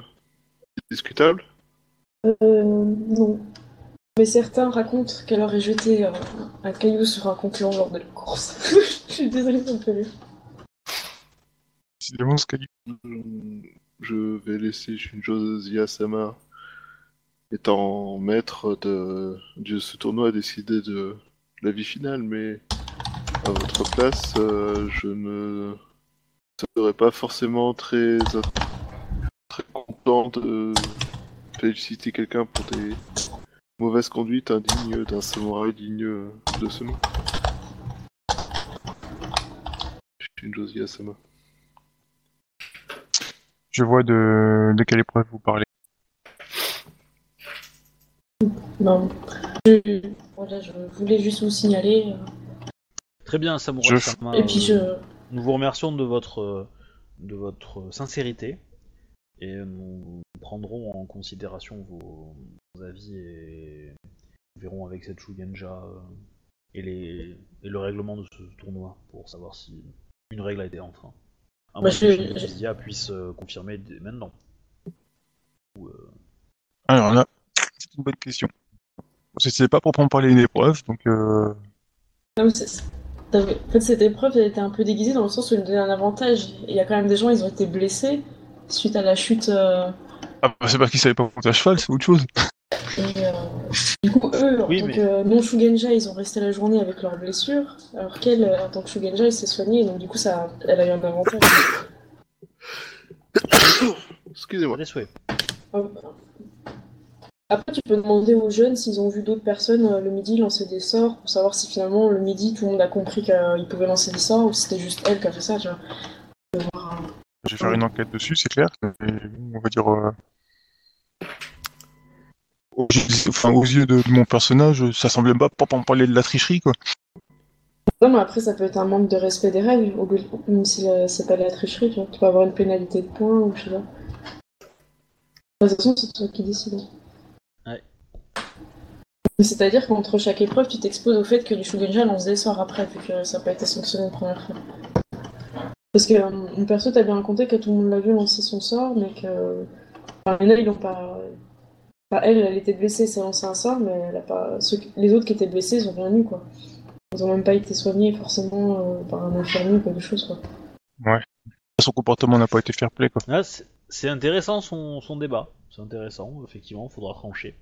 discutables? Euh, non. Mais certains racontent qu'elle aurait jeté euh, un caillou sur un concurrent lors de la course. Je suis désolée, ça me fait. Hmm, Je vais laisser Shinjo Ziyasama, étant maître de, de ce tournoi, décider de la vie finale, mais à votre place, euh, je ne serais pas forcément très, très content de féliciter quelqu'un pour des mauvaises conduites indignes d'un samouraï digne de ce nom. Je vois de, de quelle épreuve vous parlez. Non. Je, voilà, je voulais juste vous signaler. euh, Très bien, Je- Sama, Et puis je. Nous vous remercions de votre, de votre sincérité et nous prendrons en considération vos, vos avis et nous verrons avec cette Shugenja euh, et, les, et le règlement de ce tournoi pour savoir si une règle a été enfreinte. À Bah, que puisse euh, confirmer dès maintenant. Ou, euh, Alors là, c'est une bonne question. C'était pas proprement parler une épreuve, donc euh, Non, mais En fait, cette épreuve, elle était un peu déguisée dans le sens où elle donnait un avantage. Il y a quand même des gens, ils ont été blessés suite à la chute. euh, ah, bah, c'est parce qu'ils savaient pas monter à cheval, c'est autre chose. Et, euh, du coup, eux, en Oui, tant mais- que non-Shugenja, ils ont resté la journée avec leurs blessures, alors qu'elle, euh, en tant que Shugenja, elle s'est soignée, donc du coup, ça, elle a eu un avantage. Excusez-moi. des souhaits. Euh, Après, tu peux demander aux jeunes s'ils ont vu d'autres personnes le midi lancer des sorts pour savoir si finalement le midi tout le monde a compris qu'ils pouvaient lancer des sorts ou si c'était juste elle qui a fait ça, tu vois. Je vais faire une enquête dessus, c'est clair. on va dire. euh, aux, enfin, aux yeux de, de mon personnage, ça semblait pas pas en parler de la tricherie, quoi. Non, mais après, ça peut être un manque de respect des règles, même si euh, c'est pas de la tricherie, tu vois. Tu peux avoir une pénalité de points ou je sais pas. De toute façon, c'est toi qui décides. Ouais. Mais C'est-à-dire qu'entre chaque épreuve, tu t'exposes au fait que du Shugenja lance des sorts après, vu que ça n'a pas été sanctionné la première fois. Parce que euh, mon perso, t'as bien raconté que tout le monde l'a vu lancer son sort, mais que. Enfin, ils l'ont pas. Enfin, elle, elle était blessée, c'est lancé un sort, mais elle a pas. Ceux... Les autres qui étaient blessés, ils ont rien eu, quoi. Ils ont même pas été soignés forcément euh, par un infirmier ou quelque chose, quoi. Son comportement n'a pas été fair play, quoi. Ah, c'est intéressant son, son débat. C'est intéressant, effectivement, faudra trancher.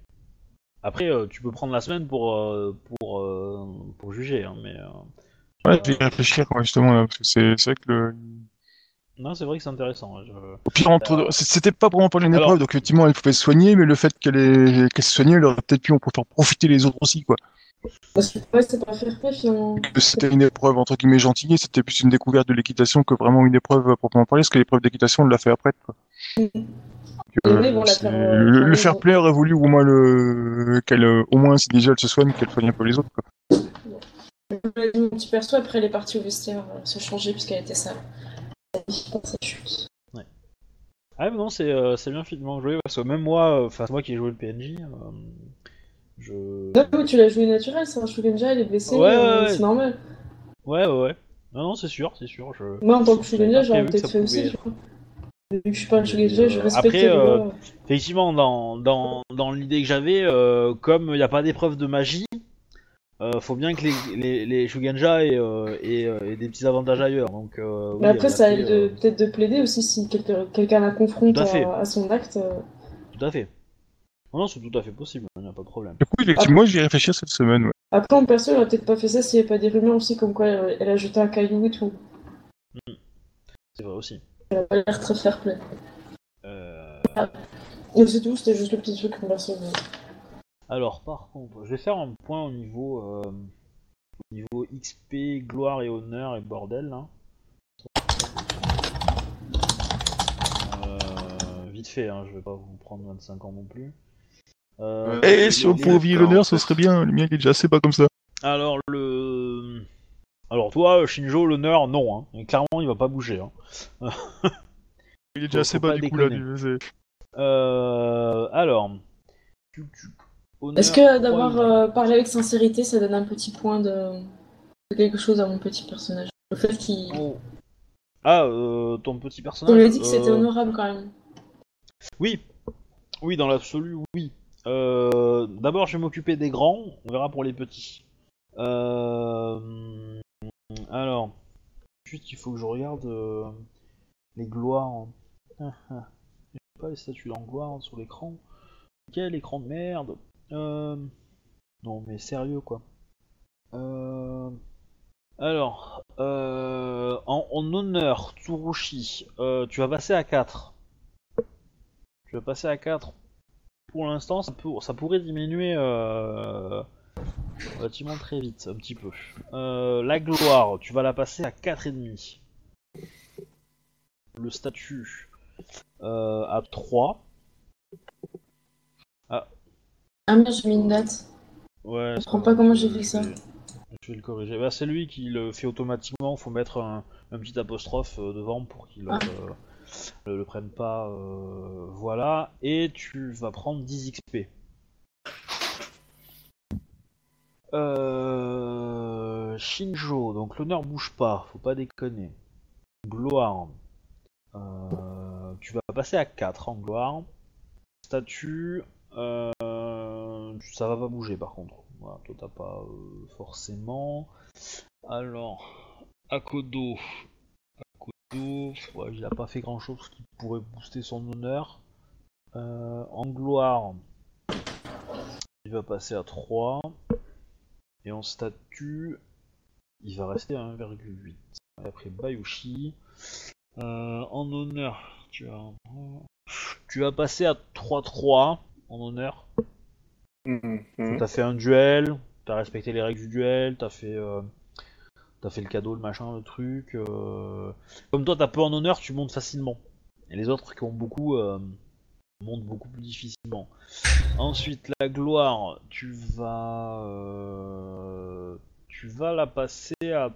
Après, euh, tu peux prendre la semaine pour, euh, pour, euh, pour juger, hein, mais. Ouais, je vais y réfléchir, quoi, justement, là, parce que c'est c'est vrai que le. Non, c'est vrai que c'est intéressant. ouais, je- Au pire, entre... c- c'était pas vraiment pour une Alors- épreuve, donc effectivement, elle pouvait se soigner, mais le fait qu'elle ait... qu'elle se soignait, elle aurait peut-être pu en faire profiter les autres aussi, quoi. Parce que ouais, c'est pas fair play finalement. Que C'était une épreuve entre guillemets gentille, c'était plus une découverte de l'équitation que vraiment une épreuve à proprement parler, parce que l'épreuve d'équitation, on l'a fait après, quoi. Et euh, oui, bon, la c'est- faire, euh, le, fair play aurait voulu au moins le qu'elle euh, au moins si déjà elle se soigne qu'elle soigne un peu les autres quoi. Mon petit perso, après, elle est partie au vestiaire euh, se changer puisqu'elle était sale. Sa chute. Ah, mais non, c'est euh, bien finalement joué, parce que même moi, euh, enfin, moi qui ai joué le PNJ, je. Non, tu l'as joué naturel, c'est un Shugenja, elle est blessée, Ouais, ouais, ouais. c'est normal. Ouais, ouais, ouais. Non, non, c'est sûr, c'est sûr. Je... Moi, en tant que Shugenja, j'aurais peut-être ça fait aussi, tu vois. Vu que je suis pas un Shugenja, je respecte après, euh. Effectivement, dans, dans, dans l'idée que j'avais, euh, comme il n'y a pas d'épreuve de magie, euh, faut bien que les, les, les Shugenja aient, euh, aient, euh, aient des petits avantages ailleurs. Donc, euh, oui, Mais après, ça aide euh, de- peut-être de plaider aussi si quelqu'un la confronte Tout à fait. à, à son acte. Tout à fait. Non, non, c'est tout à fait possible, il n'y a pas de problème. Du coup, effectivement, j'y réfléchir cette semaine. Ouais. Après, en perso, elle aurait peut-être pas fait ça s'il n'y avait pas des rumeurs aussi comme quoi elle, elle a jeté un caillou et tout. C'est vrai aussi. Elle a pas l'air très fair play. Euh, Et c'est tout, c'était juste le petit truc qu'on perso. mais- Alors, par contre, je vais faire un point au niveau, euh, au niveau XP, gloire et honneur et bordel. Là. Euh, vite fait, hein, je vais pas vous prendre 25 ans non plus. Euh, Et les- si on pouvait oublier l'honneur, ce serait bien. Le mien il est déjà assez pas comme ça. Alors, le. Alors, toi, Shinjo, l'honneur, non. Hein. Et Clairement, il va pas bouger. Hein. Il est déjà assez bas du coup là. du- Euh, alors. Est-ce que d'avoir euh, parlé avec sincérité, ça donne un petit point de, de quelque chose à mon petit personnage? Le fait qu'il. Oh. Ah, euh, ton petit personnage. On lui a dit que c'était euh, honorable quand même. Oui, oui, dans l'absolu, oui. D'abord, je vais m'occuper des grands, on verra pour les petits. Alors, juste, il faut que je regarde les gloires. Ah, ah. J'ai pas les statues en gloire sur l'écran. Quel écran de merde Euh, Non, mais sérieux, quoi. Euh, Alors, euh, en, honneur, Tsurushi, euh, tu vas passer à 4. Tu vas passer à 4. Pour l'instant, ça, ça pourrait diminuer euh, relativement très vite, un petit peu. La gloire, tu vas la passer à 4,5. Le statut à 3. Ah merde, j'ai mis une date. Ouais, Je comprends pas comment j'ai fait ça. Je vais le corriger. Bah, c'est lui qui le fait automatiquement. Faut mettre un, un petit apostrophe euh, devant pour qu'il Ah. euh, le, le prenne pas. euh, voilà. Et tu vas prendre 10 XP. Euh, Shinjo, donc l'honneur bouge pas, faut pas déconner. Gloire, tu vas passer à 4 en gloire. Statut, euh, ça va pas bouger par contre. Voilà, toi t'as pas euh, forcément. Alors, Akodo. Akodo, il a pas fait grand chose qui pourrait booster son honneur. Euh, en gloire, il va passer à 3. Et en statut, il va rester à 1,8. Et Après Bayushi. Euh, en honneur, tu vas, tu vas passer à 3-3 en honneur. Mhm. T'as fait un duel, t'as respecté les règles du duel, t'as fait, euh, t'as fait le cadeau, le machin, le truc. euh. Comme toi, t'as peu en honneur, tu montes facilement. Et les autres qui ont beaucoup euh, montent beaucoup plus difficilement. Ensuite, la gloire, tu vas, euh, tu vas la passer à.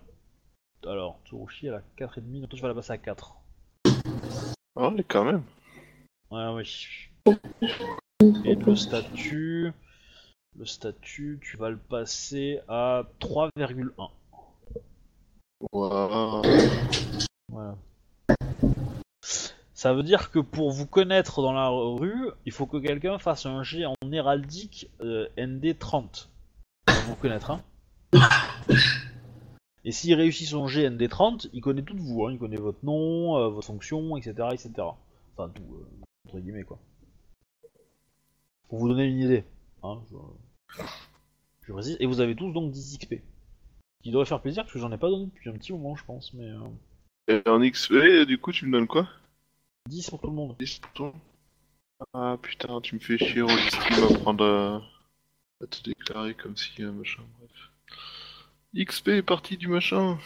Alors, Tsurushi elle a 4,5, donc toi tu vas la passer à 4. Ah, mais quand même. Ouais, oui. Et le statut, le statut, tu vas le passer à 3,1. Waouh. Voilà. Ça veut dire que pour vous connaître dans la rue, il faut que quelqu'un fasse un jet en héraldique euh, ND30. Pour vous connaître, hein. Et s'il réussit son jet ND30, il connaît tout de vous, hein. il connaît votre nom, euh, votre fonction, etc., etc. Enfin tout, euh, entre guillemets quoi. Pour vous donner une idée. Hein, je... je précise. Et vous avez tous donc 10 XP. Qui devrait faire plaisir parce que j'en ai pas donné depuis un petit moment je pense, mais... euh, Et en XP, du coup, tu me donnes quoi? 10 pour tout le monde. 10 pour toi Ah putain, tu me fais chier, Rolliski va prendre à... à te déclarer comme si un machin, bref. XP est parti du machin.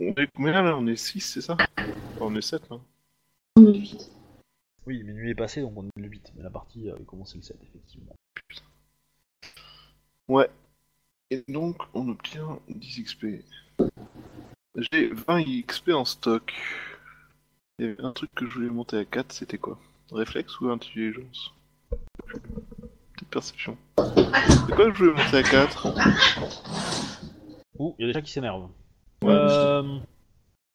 On est combien là? On est 6, c'est ça? Enfin, On est 7 là. On est vite. Oui, minuit est passé donc on est le 8, mais la partie avait commencé le 7 effectivement. Ouais. Et donc, on obtient 10 XP. J'ai 20 XP en stock. Il y avait un truc que je voulais monter à 4, c'était quoi? Réflexe ou intelligence? Peut-être perception. C'est quoi que je voulais monter à 4 Ouh, il y a des chats qui s'énervent. Ouais, Euh,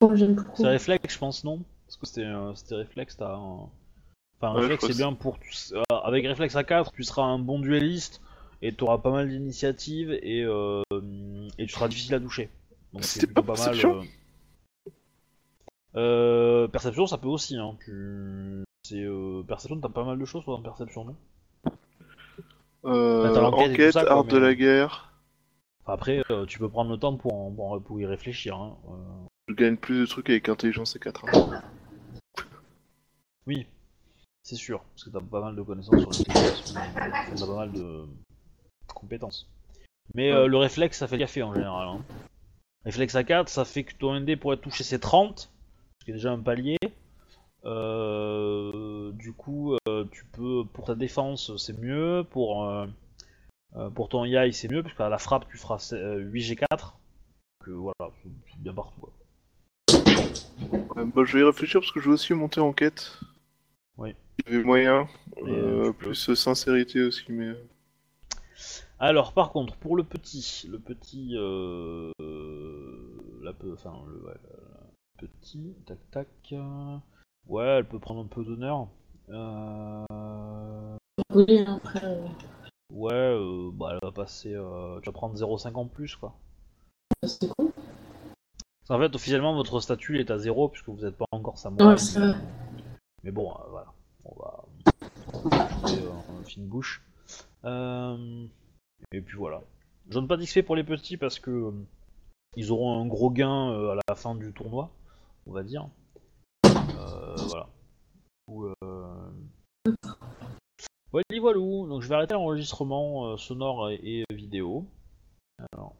Oh, c'est réflexe, je pense, non? Parce que c'était euh, c'était réflexe, t'as un... Enfin, Ouais, je réflexe, crois c'est bien pour... euh, avec réflexe à 4, tu seras un bon dueliste, et tu auras pas mal d'initiatives, et, euh, et tu seras difficile à toucher. Donc c'est pas pas mal... perception euh. Euh, perception, ça peut aussi, hein. Tu... C'est, euh, perception, t'as pas mal de choses toi, dans perception, non? Euh, Bah, et Enquête, ça, quoi, art de la guerre. Enfin, après, euh, tu peux prendre le temps pour, en- pour, en- pour y réfléchir. Hein. euh. Je gagne plus de trucs avec intelligence à 4. Oui, c'est sûr, parce que t'as pas mal de connaissances sur mais t'as pas mal de compétences. Mais euh, le réflexe, ça fait le café en général. Hein. Réflexe à 4, ça fait que ton ND pourrait toucher ses 30, ce qui est déjà un palier. Euh, du coup, euh, tu peux, pour ta défense, c'est mieux. Pour, euh, pour ton YAI, c'est mieux, parce qu'à la frappe, tu feras euh, 8G4. Donc euh, voilà, c'est bien partout. quoi. Bah, je vais y réfléchir parce que je veux aussi monter en quête. Oui. Il y avait moyen. Et, euh, peux. plus euh, sincérité aussi, mais. euh, Alors, par contre, pour le petit, le petit, euh, la peu, enfin, le, ouais, le petit, tac tac, euh, ouais, elle peut prendre un peu d'honneur. Euh, Oui, après. euh, ouais, euh, bah, elle va passer, euh, tu vas prendre 0,5 en plus, quoi. C'est cool. En fait, officiellement, votre statut est à 0 puisque vous n'êtes pas encore samouraï. Ouais. Mais bon, euh, voilà, on va, on une fine bouche. Euh, et puis voilà. Je donne pas d'XP pour les petits parce que euh, ils auront un gros gain euh, à la fin du tournoi, on va dire. Voilà. Ou. Voilà, voilou. Donc je vais arrêter l'enregistrement sonore et vidéo. Alors,